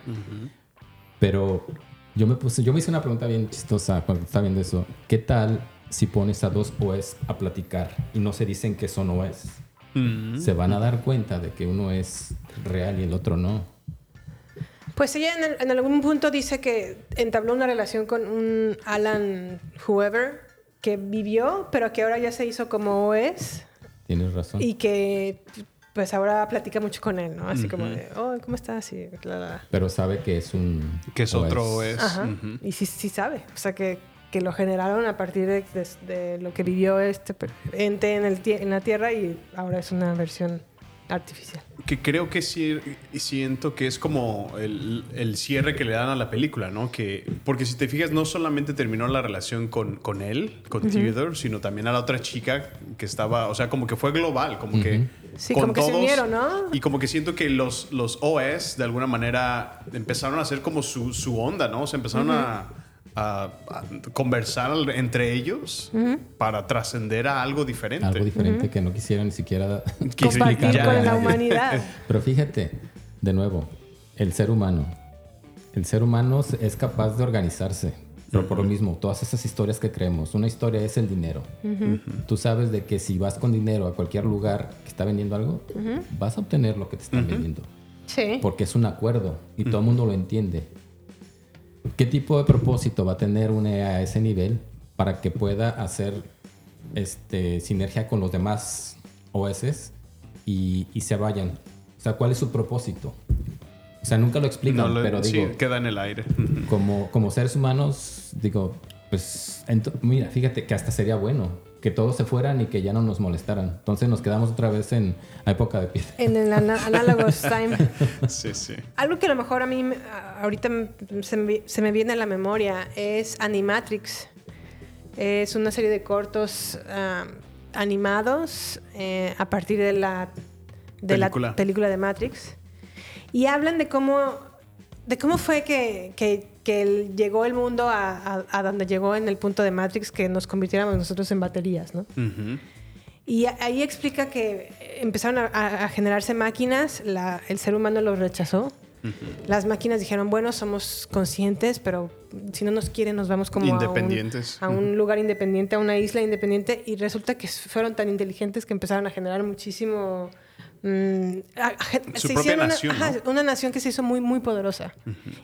Pero yo me puse, yo me hice una pregunta bien chistosa cuando estaba viendo eso. ¿Qué tal si pones a dos OS a platicar y no se dicen que son OS? Mm. Se van a dar cuenta de que uno es real y el otro no. Pues ella en, el- en algún punto dice que entabló una relación con un Alan Whoever que vivió, pero que ahora ya se hizo como OS Tienes razón. y que pues ahora platica mucho con él, ¿no? Así como de, oh, ¿cómo estás? Y, la, la, la. Pero sabe que es un. Que es otro es. Ajá. ujú. Y sí, sí sabe. O sea, que, que lo generaron a partir de, de- de lo que vivió este ente en, el, en la Tierra y ahora es una versión artificial. Que creo que sí, y siento que es como el, el cierre que le dan a la película, ¿no? Que, porque si te fijas, no solamente terminó la relación con, con él, con Theodore, sino también a la otra chica que estaba, o sea, como que fue global, como que... Sí, con como que se todos- unieron, ¿no? Y como que siento que los, los OS, de alguna manera, empezaron a hacer como su, su onda, ¿no? Se empezaron a, a- a conversar entre ellos para trascender a algo diferente. Algo diferente que no quisiera ni siquiera <laughs> Compartir explicar con la humanidad. <laughs> Pero fíjate, de nuevo, el ser humano. El ser humano es capaz de organizarse. Pero por lo mismo, todas esas historias que creemos, una historia es el dinero. Tú sabes de que si vas con dinero a cualquier lugar que está vendiendo algo, vas a obtener lo que te están vendiendo. Sí. Porque es un acuerdo y todo el mundo lo entiende. ¿Qué tipo de propósito va a tener una EA a ese nivel para que pueda hacer este, sinergia con los demás OS y, y se vayan? O sea, ¿cuál es su propósito? O sea, nunca lo explican, No, lo- pero sí, digo, queda en el aire. como, como seres humanos, digo, pues, mira, fíjate que hasta sería bueno que todos se fueran y que ya no nos molestaran. Entonces nos quedamos otra vez en la época de piedra. En el ana- <laughs> Analogous Time. sí, sí. Algo que a lo mejor a mí ahorita se me, se me viene a la memoria es Animatrix. Es una serie de cortos animados eh, a partir de la de Película. la película de Matrix y hablan de cómo de cómo fue que, que- que el- llegó el mundo a, a- a donde llegó en el punto de Matrix que nos convirtiéramos nosotros en baterías, ¿no? Y ahí explica que empezaron a, generarse máquinas, la- el ser humano los rechazó. Las máquinas dijeron, bueno, somos conscientes, pero si no nos quieren nos vamos como a un- Independientes. A un, lugar independiente, a una isla independiente. Y resulta que fueron tan inteligentes que empezaron a generar muchísimo... mm, a- a- Su se propia hicieron una- nación, ¿no? ajá, una nación que se hizo muy, muy poderosa.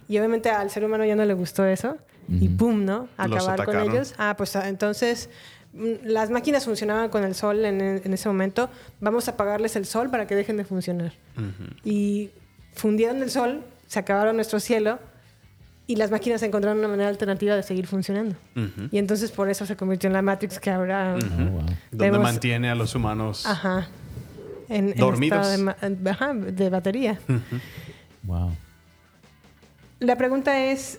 Y obviamente al ser humano ya no le gustó eso. Y pum, ¿no? Acabar con ellos. Ah, pues ah, entonces mm, las máquinas funcionaban con el sol en, en ese momento. Vamos a apagarles el sol para que dejen de funcionar. Y fundieron el sol, se acabaron nuestro cielo y las máquinas encontraron una manera alternativa de seguir funcionando. Y entonces por eso se convirtió en la Matrix que ahora... Oh, wow. Donde mantiene a los humanos. Ajá. En, en estado de, ajá, de batería. Wow. La pregunta es,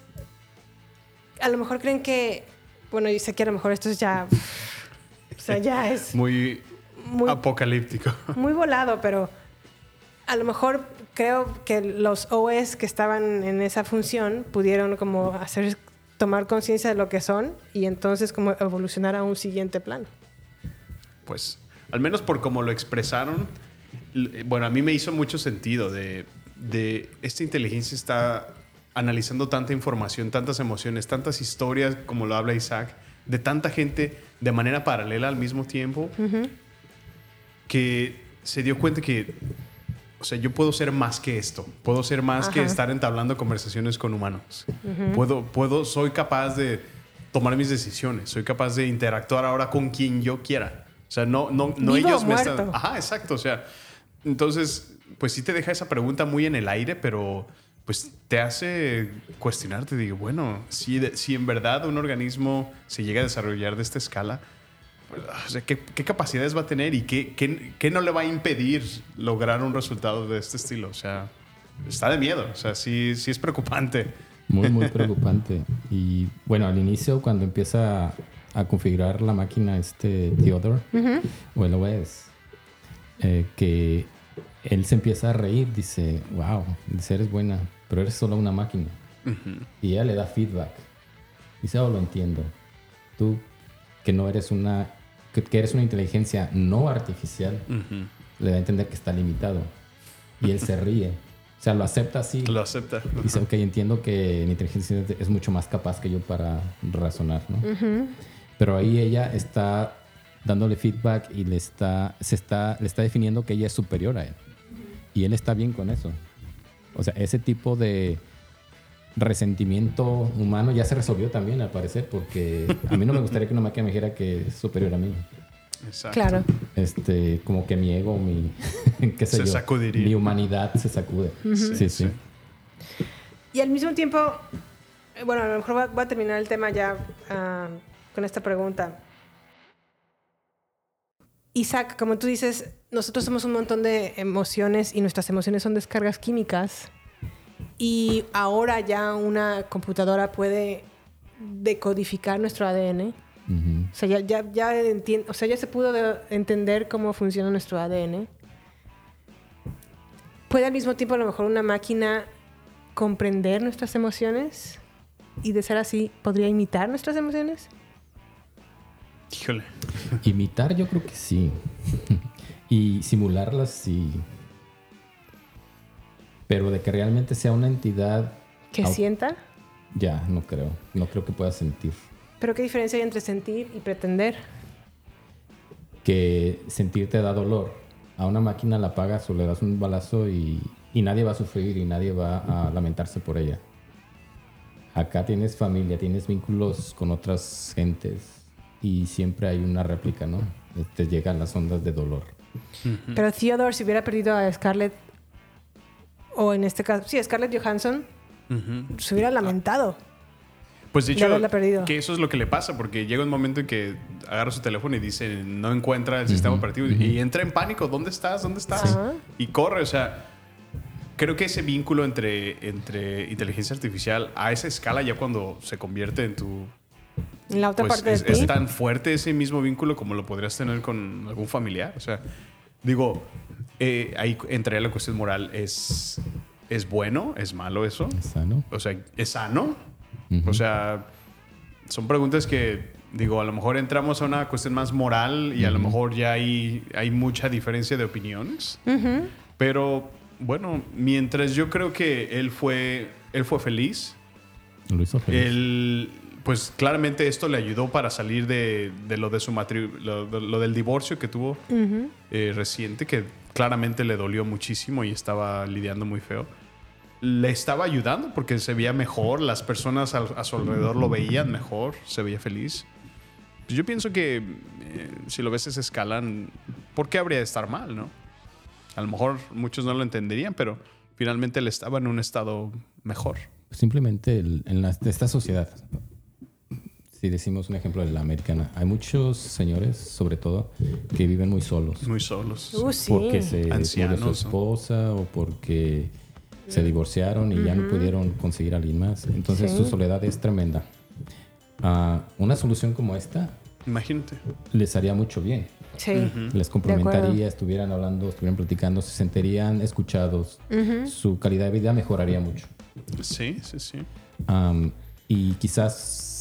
a lo mejor creen que, bueno, yo sé que a lo mejor esto es ya, o sea, ya es <laughs> Muy, muy, apocalíptico. muy volado, pero a lo mejor creo que los OS que estaban en esa función pudieron como hacer, tomar conciencia de lo que son y entonces como evolucionar a un siguiente plano. Pues, al menos por como lo expresaron, l- bueno, a mí me hizo mucho sentido de, de esta inteligencia está analizando tanta información, tantas emociones, tantas historias, como lo habla Isaac, de tanta gente de manera paralela al mismo tiempo, que se dio cuenta que, o sea, yo puedo ser más que esto, puedo ser más que estar entablando conversaciones con humanos. Puedo, puedo, soy capaz de tomar mis decisiones, soy capaz de interactuar ahora con quien yo quiera. O sea, no, no, no Vivo o ellos me están... Ajá, exacto. O sea, entonces, pues sí te deja esa pregunta muy en el aire, pero pues te hace cuestionarte, digo, bueno, si, de- si en verdad un organismo se llega a desarrollar de esta escala, pues, o sea, ¿qué, qué capacidades va a tener y qué, qué- qué no le va a impedir lograr un resultado de este estilo? O sea, está de miedo, o sea, sí, sí es preocupante. Muy, muy preocupante. Y bueno, al inicio, cuando empieza a configurar la máquina este Theodore o el OS, eh, que él se empieza a reír, dice, wow, dice, eres buena, pero eres solo una máquina. Y ella le da feedback. Dice, oh, lo entiendo. Tú, que no eres una, que, que eres una inteligencia no artificial, le da a entender que está limitado. Y él se <laughs> ríe. O sea, lo acepta así. Lo acepta. Dice, ok, entiendo que la inteligencia es mucho más capaz que yo para razonar, ¿no? Pero ahí ella está dándole feedback y le está, se está, le está definiendo que ella es superior a él. Y él está bien con eso. O sea, ese tipo de resentimiento humano ya se resolvió también, al parecer, porque a mí no me gustaría que una máquina me dijera que es superior a mí. Exacto. Claro. Este, como que mi ego, mi, <laughs> qué sé Se yo, sacudiría. mi humanidad se sacude. Sí, sí. Y al mismo tiempo, eh, bueno, a lo mejor voy a- voy a terminar el tema ya ah, con esta pregunta. Isaac, como tú dices, nosotros somos un montón de emociones y nuestras emociones son descargas químicas. Y ahora ya una computadora puede decodificar nuestro ADN. O sea, ya, ya, ya, entien- o sea, ya se pudo de- entender cómo funciona nuestro ADN. ¿Puede al mismo tiempo a lo mejor una máquina comprender nuestras emociones? Y de ser así, ¿podría imitar nuestras emociones? Híjole. Imitar yo creo que sí. y simularlas sí. Pero de que realmente sea una entidad, ¿Que Au- sienta? ya, no creo. No creo que pueda sentir. ¿Pero qué diferencia hay entre sentir y pretender? Que sentir te da dolor. A una máquina la apagas o le das un balazo y, y nadie va a sufrir y nadie va a lamentarse por ella. Acá tienes familia, tienes vínculos con otras gentes y siempre hay una réplica, ¿no? Te llegan las ondas de dolor. Pero Theodore, si hubiera perdido a Scarlett, o en este caso, sí, Scarlett Johansson, se hubiera lamentado. Pues perdido. que eso es lo que le pasa, porque llega un momento en que agarra su teléfono y dice, no encuentra el sistema operativo y entra en pánico, ¿dónde estás? ¿Dónde estás? Y corre, o sea, creo que ese vínculo entre, entre inteligencia artificial a esa escala ya cuando se convierte en tu... En la otra Pues parte es, de ti. es tan fuerte ese mismo vínculo como lo podrías tener con algún familiar. O sea, digo, eh, ahí entraría la cuestión moral. ¿Es, ¿Es bueno? ¿Es malo eso? ¿Sano? O sea, ¿es sano? Ujú. O sea, son preguntas que, digo, a lo mejor entramos a una cuestión más moral y a lo mejor ya hay, hay mucha diferencia de opiniones. Pero bueno, mientras yo creo que él fue, él fue feliz, Lo hizo feliz. él, pues claramente esto le ayudó para salir de, de lo de su matri- lo, de- lo del divorcio que tuvo eh, reciente, que claramente le dolió muchísimo y estaba lidiando muy feo. Le estaba ayudando porque se veía mejor, las personas a, su alrededor lo veían mejor, se veía feliz. Pues yo pienso que eh, si lo ves a esa escala, ¿por qué habría de estar mal, no? A lo mejor muchos no lo entenderían, pero finalmente él estaba en un estado mejor. Simplemente el- en la- esta sociedad, si decimos un ejemplo de la americana, hay muchos señores, sobre todo, que viven muy solos. Muy solos. Uh, sí. Porque se Ancianos, murió ¿no? su esposa o porque se divorciaron y ya no pudieron conseguir a alguien más. Entonces Sí. su soledad es tremenda. Ah, una solución como esta Imagínate. les haría mucho bien. Sí. Les complementaría, estuvieran hablando, estuvieran platicando, se sentirían escuchados. Su calidad de vida mejoraría mucho. Sí, sí, sí. Am, y quizás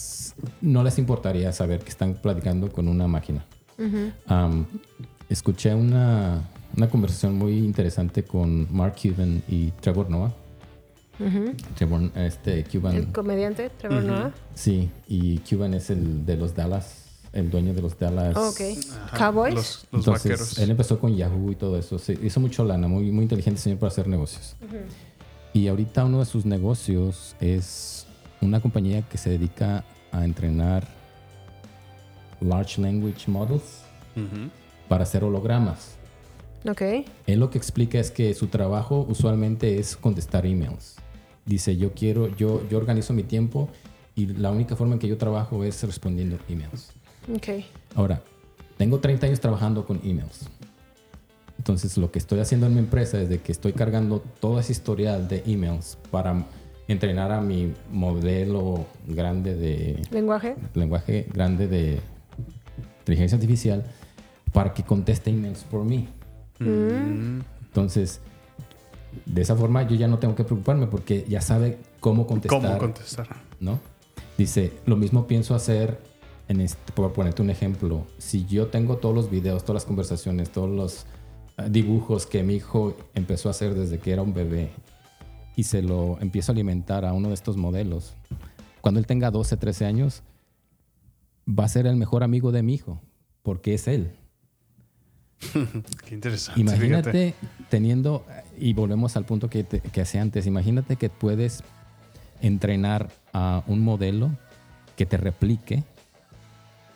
no les importaría saber que están platicando con una máquina. Escuché una, una conversación muy interesante con Mark Cuban y Trevor Noah. Trevor, este, Cuban, El comediante Trevor Noah. sí, y Cuban es el de los Dallas, el dueño de los Dallas. Ok. Ajá. Cowboys. Los, los Entonces, vaqueros. él empezó con Yahoo y todo eso. Se hizo mucho lana, muy, muy inteligente señor para hacer negocios. Y ahorita uno de sus negocios es una compañía que se dedica a entrenar large language models Ujú. para hacer hologramas. Ok. Él lo que explica es que su trabajo usualmente es contestar emails. Dice, yo quiero, yo, yo organizo mi tiempo y la única forma en que yo trabajo es respondiendo emails. Ok. Ahora, tengo 30 años trabajando con emails. Entonces, lo que estoy haciendo en mi empresa es de que estoy cargando toda esa historial de emails para entrenar a mi modelo grande de ¿Lenguaje? lenguaje grande de inteligencia artificial para que conteste emails por mí. Entonces, de esa forma yo ya no tengo que preocuparme porque ya sabe cómo contestar. ¿Cómo contestar? ¿no? Dice, lo mismo pienso hacer, en este, por ponerte un ejemplo, si yo tengo todos los videos, todas las conversaciones, todos los eh, dibujos que mi hijo empezó a hacer desde que era un bebé y se lo empiezo a alimentar a uno de estos modelos, cuando él tenga 12, 13 años, va a ser el mejor amigo de mi hijo, porque es él. <laughs> Qué interesante. Imagínate fíjate. teniendo, y volvemos al punto que, te- que hacía antes, imagínate que puedes entrenar a un modelo que te replique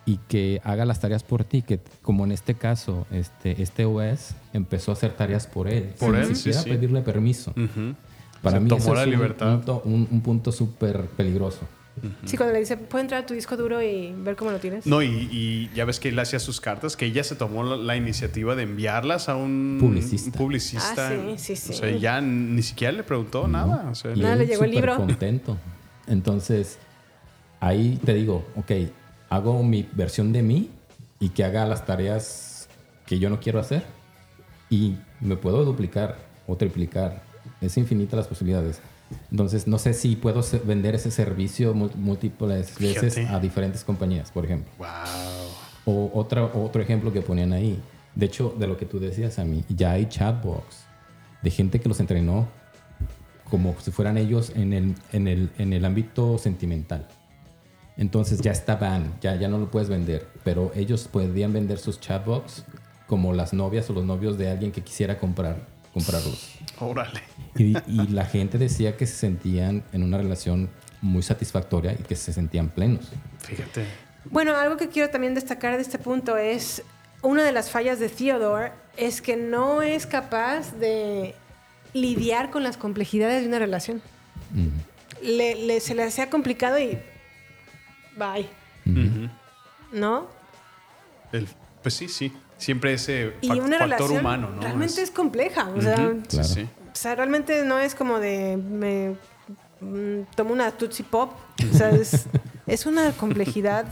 y que haga las tareas por ti, que como en este caso, este, este OS empezó a hacer tareas por él, Por sin él, sí, siquiera sí. pedirle permiso. Ujú. Para Se mí tomó la es un libertad. punto, un, un punto súper peligroso. Sí, cuando le dice, ¿puedo entrar a tu disco duro y ver cómo lo tienes? No, y, y ya ves que él hacía sus cartas, que ella se tomó la, la iniciativa de enviarlas a un Publicista. un publicista. Ah, sí, sí, sí. O sea, ya ni siquiera le preguntó nada. O sea, Y Nada, él le llegó el libro. contento. Entonces, ahí te digo, ok, hago mi versión de mí y que haga las tareas que yo no quiero hacer y me puedo duplicar o triplicar. Es infinita las posibilidades. Entonces, no sé si puedo vender ese servicio múltiples veces Fíjate. a diferentes compañías, por ejemplo. wow. O otra, otro ejemplo que ponían ahí. De hecho, de lo que tú decías a mí, ya hay chatbots de gente que los entrenó como si fueran ellos en el, en el, en el ámbito sentimental. Entonces ya está ban, ya, ya no lo puedes vender, pero ellos podían vender sus chatbots como las novias o los novios de alguien que quisiera comprar, comprarlos. Órale. Y, y la gente decía que se sentían en una relación muy satisfactoria y que se sentían plenos. Fíjate. Bueno, algo que quiero también destacar de este punto es una de las fallas de Theodore es que no es capaz de lidiar con las complejidades de una relación. Le- le- se le hacía complicado y bye. ¿no? El- pues sí, sí. Siempre ese Y fac- una factor relación humano, ¿no? realmente es, compleja. O sea, Ujú. Sí, Claro. sí. Sea, realmente no es como de me mm, tomo una Tootsie Pop. O sea, es, <laughs> es una complejidad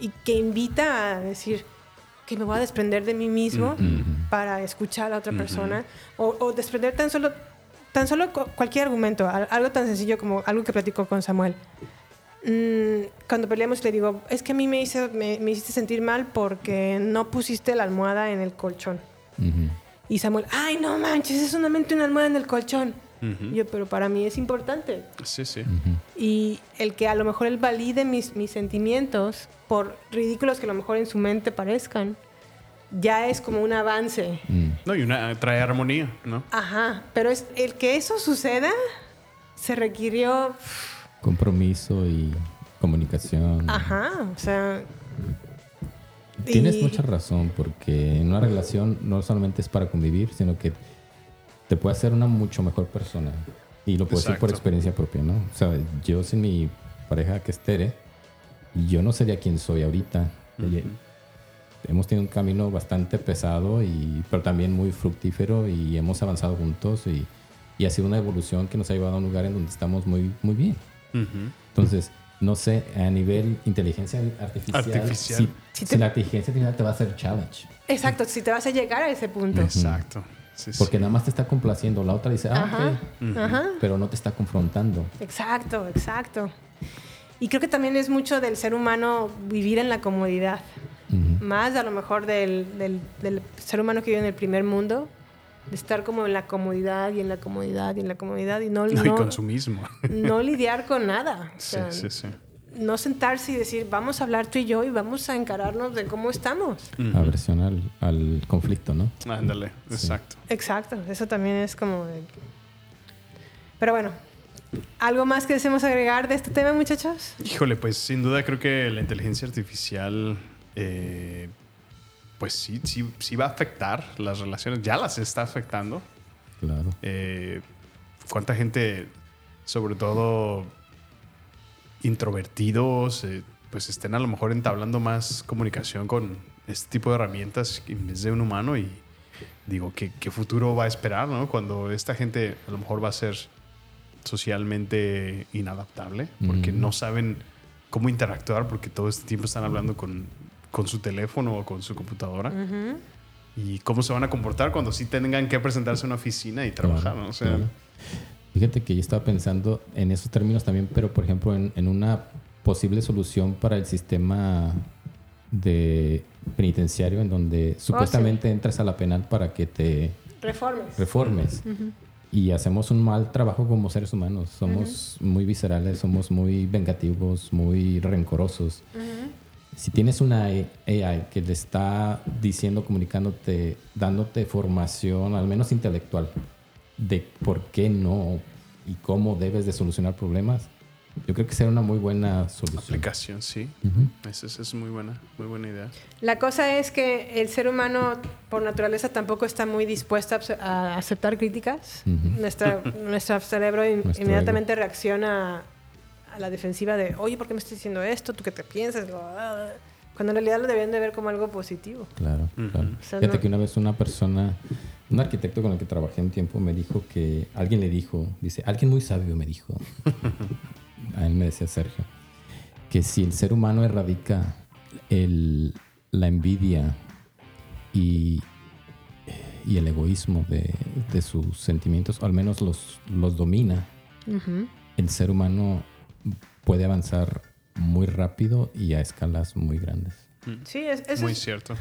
y que invita a decir que me voy a desprender de mí mismo para escuchar a otra persona o, o desprender tan solo tan solo cu- cualquier argumento, al- algo tan sencillo como algo que platico con Samuel. Mm, cuando peleamos le digo, es que a mí me, hice, me, me hiciste sentir mal porque no pusiste la almohada en el colchón. Ujú. Y Samuel, ay, no manches, es solamente una almohada en el colchón. Y yo, pero para mí es importante. Sí, sí. Y el que a lo mejor él valide mis, mis sentimientos, por ridículos que a lo mejor en su mente parezcan, ya es como un avance. Mm. No, y una trae armonía, ¿no? Ajá, pero es el que eso suceda se requirió, Compromiso y comunicación. ajá, o sea... Tienes y- mucha razón, porque en una relación no solamente es para convivir, sino que te puede hacer una mucho mejor persona. Y lo puedo decir por experiencia propia, ¿no? O sea, yo sin mi pareja que es Tere, yo no sería quien soy ahorita. Hemos tenido un camino bastante pesado, y, pero también muy fructífero y hemos avanzado juntos y, y ha sido una evolución que nos ha llevado a un lugar en donde estamos muy, muy bien. Entonces, no sé, a nivel inteligencia artificial, Artificial. Si, Si si te- la inteligencia artificial te va a hacer challenge. Exacto, si te vas a llegar a ese punto. Exacto. Sí, sí. Porque nada más te está complaciendo. La otra dice, ah, Ajá, ok", ajá. pero no te está confrontando. Exacto, exacto. Y creo que también es mucho del ser humano vivir en la comodidad. Más a lo mejor del, del- del ser humano que vive en el primer mundo, de estar como en la comodidad y en la comodidad y en la comodidad y no, No, <laughs> y no, consumismo. <laughs> no lidiar con nada. O Sí, sea, sí, sí. No sentarse y decir, vamos a hablar tú y yo y vamos a encararnos de cómo estamos. Aversión al, al conflicto, ¿no? Ándale, exacto. Exacto, eso también es como... de- Pero bueno, ¿algo más que deseemos agregar de este tema, muchachos? Híjole, pues sin duda creo que la inteligencia artificial, eh, pues sí, sí, sí va a afectar las relaciones, ya las está afectando. Claro. Eh, ¿Cuánta gente sobre todo introvertidos, eh, pues estén a lo mejor entablando más comunicación con este tipo de herramientas en vez de un humano y digo, ¿qué, qué futuro va a esperar, no? Cuando esta gente a lo mejor va a ser socialmente inadaptable porque no saben cómo interactuar porque todo este tiempo están hablando con, con su teléfono o con su computadora. Y cómo se van a comportar cuando sí tengan que presentarse a una oficina y trabajar, ¿no? O sea, Claro. Fíjate que yo estaba pensando en esos términos también, pero por ejemplo en, en una posible solución para el sistema de penitenciario en donde supuestamente entras a la penal para que te Reformes. reformes. Y hacemos un mal trabajo como seres humanos. Somos muy viscerales, somos muy vengativos, muy rencorosos. Si tienes una AI que le está diciendo, comunicándote, dándote formación, al menos intelectual, de por qué no y cómo debes de solucionar problemas, yo creo que será una muy buena solución. aplicación, sí. Esa es, es muy buena, muy buena idea. La cosa es que el ser humano, por naturaleza, tampoco está muy dispuesto a, aceptar críticas. Nuestra, nuestro cerebro in- Nuestro inmediatamente reacciona a la defensiva de, oye, ¿por qué me estás diciendo esto? ¿Tú qué te piensas? Ah, Cuando en realidad lo deberían de ver como algo positivo. Claro, claro. O sea, Fíjate no- que una vez una persona, un arquitecto con el que trabajé un tiempo, me dijo que alguien le dijo, dice, alguien muy sabio me dijo, <laughs> a él me decía Sergio, que si el ser humano erradica el, la envidia y, y el egoísmo de, de sus sentimientos, o al menos los, los domina, el ser humano puede avanzar muy rápido y a escalas muy grandes. Sí, es, eso muy es cierto.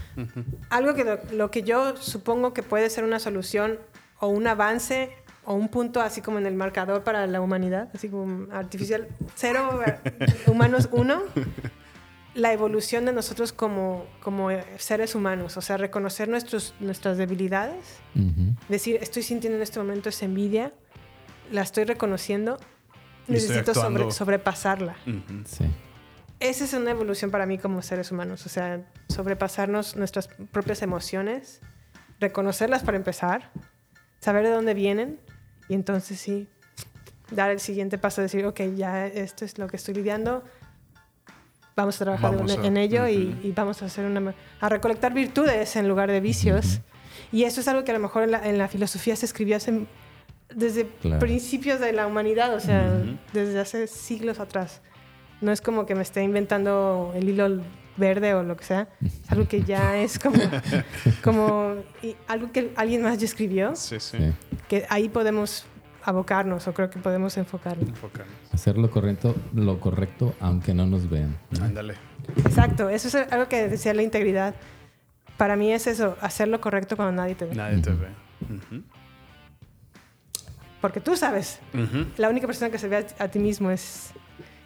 Algo que lo, lo que yo supongo que puede ser una solución o un avance o un punto así como en el marcador para la humanidad, así como artificial cero, <laughs> humanos uno, la evolución de nosotros como, como seres humanos, o sea, reconocer nuestros, nuestras debilidades, decir, estoy sintiendo en este momento esa envidia, la estoy reconociendo, necesito sobre- sobrepasarla. Ujú. Sí. Esa es una evolución para mí como seres humanos, o sea, sobrepasarnos nuestras propias emociones, reconocerlas para empezar, saber de dónde vienen y entonces sí, dar el siguiente paso, decir, ok, ya esto es lo que estoy lidiando, vamos a trabajar Vamos en, a- en ello y, vamos a hacer una, a recolectar virtudes en lugar de vicios. Y eso es algo que a lo mejor en la, en la filosofía se escribió hace, desde Claro. principios de la humanidad, o sea, desde hace siglos atrás. No es como que me esté inventando el hilo verde o lo que sea. Es algo que ya <laughs> es como, como y algo que alguien más ya escribió, Sí, sí. Que ahí podemos abocarnos o creo que podemos enfocarnos. Enfocarnos. Hacer lo correcto, lo correcto aunque no nos vean. Ándale. Exacto, eso es algo que decía la integridad. Para mí es eso, hacer lo correcto cuando nadie te ve. Nadie te ve. Ujú. Porque tú sabes, Ujú. la única persona que se ve a, a ti mismo es...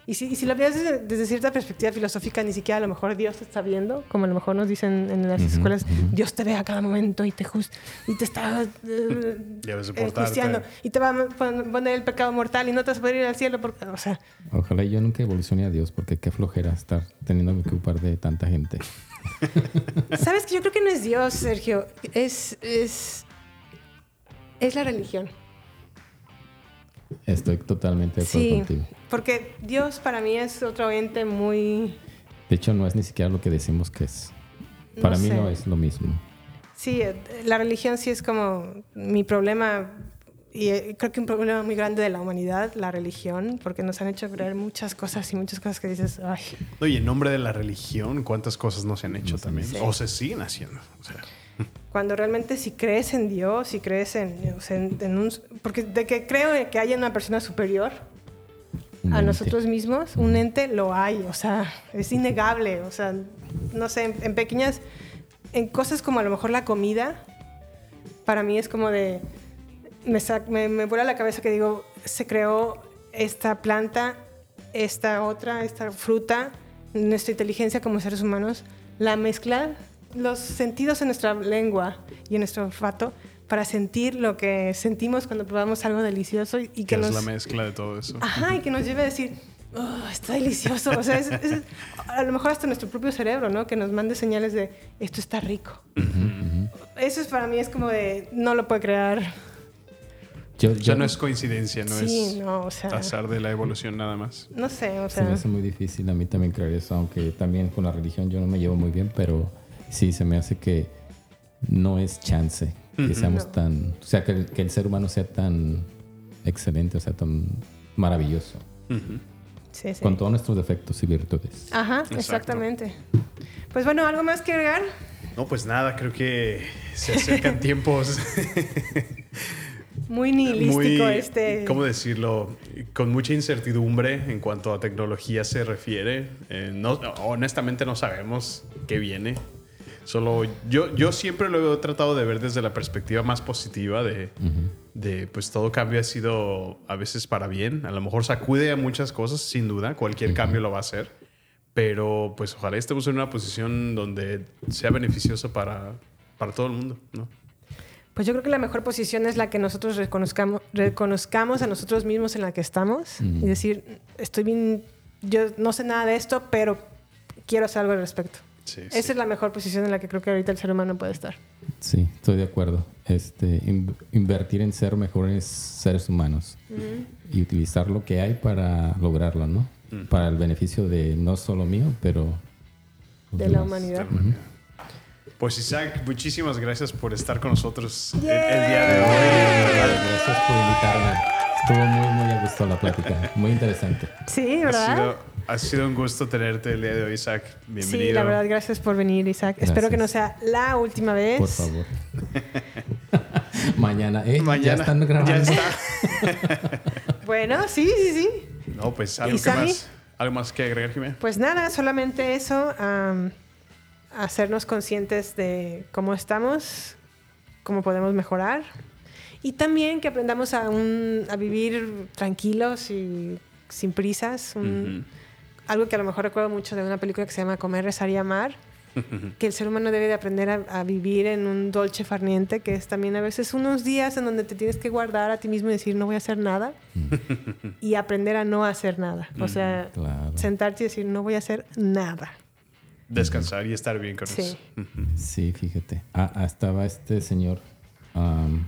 Y si, y si lo ves desde, desde cierta perspectiva filosófica, ni siquiera a lo mejor Dios te está viendo, como a lo mejor nos dicen en las Ujú, escuelas, ujú. Dios te ve a cada momento y te, juz- y te está eh, <laughs> eh, portarte. juiciando y te va a pon- poner el pecado mortal y no te vas a poder ir al cielo. Porque, o sea, Ojalá yo nunca evolucione a Dios, porque qué flojera estar teniendo que ocupar de tanta gente. <laughs> ¿sabes que yo creo que no es Dios, Sergio? Es, es, es la religión. Estoy totalmente de acuerdo Sí, contigo. porque Dios para mí es otro ente muy... De hecho, no es ni siquiera lo que decimos que es. Para mí sé. no es lo mismo. Sí, eh, la religión sí es como mi problema y eh, creo que un problema muy grande de la humanidad, la religión, porque nos han hecho creer muchas cosas y muchas cosas que dices, ay, Oye, en nombre de la religión, ¿cuántas cosas no se han hecho No también? O se siguen haciendo. O sea, cuando realmente si crees en Dios, si crees en, en- en un... Porque de que creo que haya una persona superior Un a ente. nosotros mismos, un ente lo hay, o sea, es innegable, o sea, no sé, en, en pequeñas, en cosas como a lo mejor la comida, para mí es como de, me, me, me vuela la cabeza que digo, se creó esta planta, esta otra, esta fruta, nuestra inteligencia como seres humanos, la mezcla los sentidos en nuestra lengua y en nuestro olfato para sentir lo que sentimos cuando probamos algo delicioso y, que que es nos... la mezcla de todo eso. Ajá, y que nos lleve a decir, "Oh, está delicioso. O sea, es- es- a lo mejor hasta nuestro propio cerebro, ¿no? Que nos mande señales de, esto está rico. Eso es para mí, es como de, no lo puede crear. Yo, O sea, yo- no es coincidencia, no sí, es no, o sea, azar de la evolución nada más. no sé, o se me sea, hace muy difícil a mí también creer eso, aunque también con la religión yo no me llevo muy bien, pero sí se me hace que no es chance que seamos No. tan, o sea, que el, que el ser humano sea tan excelente, o sea, tan maravilloso, sí, sí. con todos nuestros defectos y virtudes. Ajá, exactamente. Pues bueno, ¿algo más que agregar? No, pues nada, creo que se acercan <laughs> tiempos Muy nihilístico muy, este. ¿cómo decirlo? Con mucha incertidumbre en cuanto a tecnología se refiere. Eh, no, honestamente no sabemos qué viene. Solo yo, yo siempre lo he tratado de ver desde la perspectiva más positiva de, de, pues todo cambio ha sido a veces para bien. A lo mejor sacude a muchas cosas, sin duda. Cualquier cambio lo va a hacer. Pero pues ojalá estemos en una posición donde sea beneficioso para, para todo el mundo, ¿no? Pues yo creo que la mejor posición es la que nosotros reconozcamos, reconozcamos a nosotros mismos en la que estamos y decir, estoy bien, yo no sé nada de esto, pero quiero hacer algo al respecto. Sí, Esa sí. es la mejor posición en la que creo que ahorita el ser humano puede estar. Sí, estoy de acuerdo. Este, in- invertir en ser mejores seres humanos y utilizar lo que hay para lograrlo, ¿no? Para el beneficio de no solo mío, pero De la humanidad. Pues Isaac, muchísimas gracias por estar con nosotros el, el día de hoy. Gracias por invitarme. Estuvo muy, muy a gusto la plática. Muy interesante. Sí, Ha ¿verdad? sido, ha sido un gusto tenerte el día de hoy, Isaac. Bienvenido. Sí, la verdad, gracias por venir, Isaac. Espero que no sea la última vez. Por favor. <laughs> Mañana, ¿eh? Mañana ya están grabando. ya está. <laughs> Bueno, sí, sí, sí. No, pues algo, ¿Y que más, algo más que agregar, Jimé. Pues nada, solamente eso, am, hacernos conscientes de cómo estamos, cómo podemos mejorar y también que aprendamos a, un- a vivir tranquilos y sin prisas. un- Algo que a lo mejor recuerdo mucho de una película que se llama Comer, Rezar y Amar, <laughs> que el ser humano debe de aprender a, a vivir en un dolce farniente, que es también a veces unos días en donde te tienes que guardar a ti mismo y decir no voy a hacer nada <laughs> y aprender a no hacer nada. O sea, Claro. sentarte y decir no voy a hacer nada. Descansar y estar bien con Sí. eso. Sí, fíjate. Ah, ah, estaba este señor, um,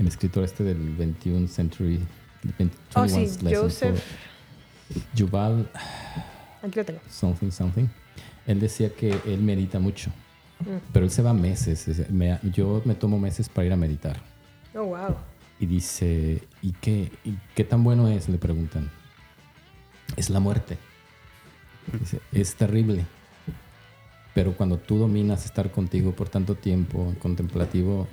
el escritor este del 21 Century. 20 Oh, sí, 21st Lesson Joseph. Yuval Aquí lo tengo. something something. Él decía que él medita mucho, pero él se va meses. me- yo me tomo meses para ir a meditar. Oh, wow. Y dice, ¿y qué, y qué tan bueno es? Le preguntan. Es la muerte. Dice, es terrible. Pero cuando tú dominas estar contigo por tanto tiempo, contemplativo,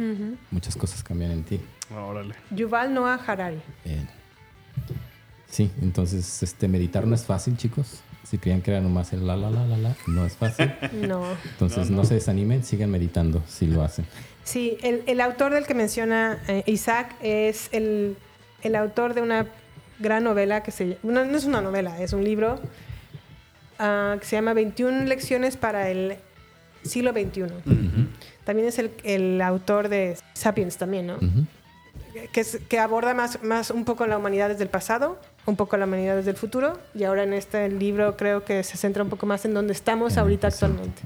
muchas cosas cambian en ti. Órale. Yuval Noah Harari. Eh, sí, entonces este, meditar no es fácil, chicos. Si creían que era nomás el la, la, la, la, la, no es fácil. <laughs> No. Entonces no, se desanimen, sigan meditando si lo hacen. Sí, el, el autor del que menciona eh, Isaac es el, el autor de una gran novela que se no, no es una novela, es un libro ah, que se llama 21 lecciones para el siglo XXI. También es el, el autor de Sapiens también, ¿no? Ujú. que, es- que aborda más, más un poco la humanidad desde el pasado, un poco la humanidad desde el futuro, y ahora en este libro creo que se centra un poco más en donde estamos ahorita actualmente.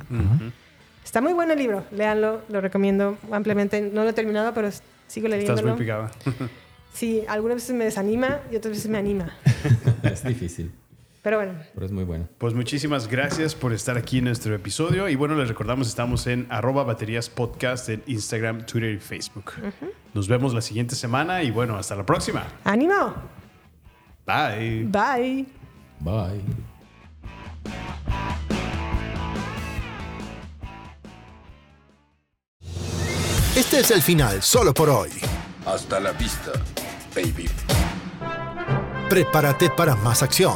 Está muy bueno el libro, léanlo, lo recomiendo ampliamente. No lo he terminado, pero sigo Estás leyéndolo. muy picada. Sí, algunas veces me desanima y otras veces me anima. <laughs> es difícil, Pero bueno, pero es muy bueno. Pues muchísimas gracias por estar aquí en nuestro episodio. Y bueno, les recordamos, estamos en arroba baterías podcast en Instagram, Twitter y Facebook. Nos vemos la siguiente semana y bueno, hasta la próxima. ánimo. Bye. Bye. Bye. Este es el final solo por hoy. Hasta la vista, baby. Prepárate para más acción,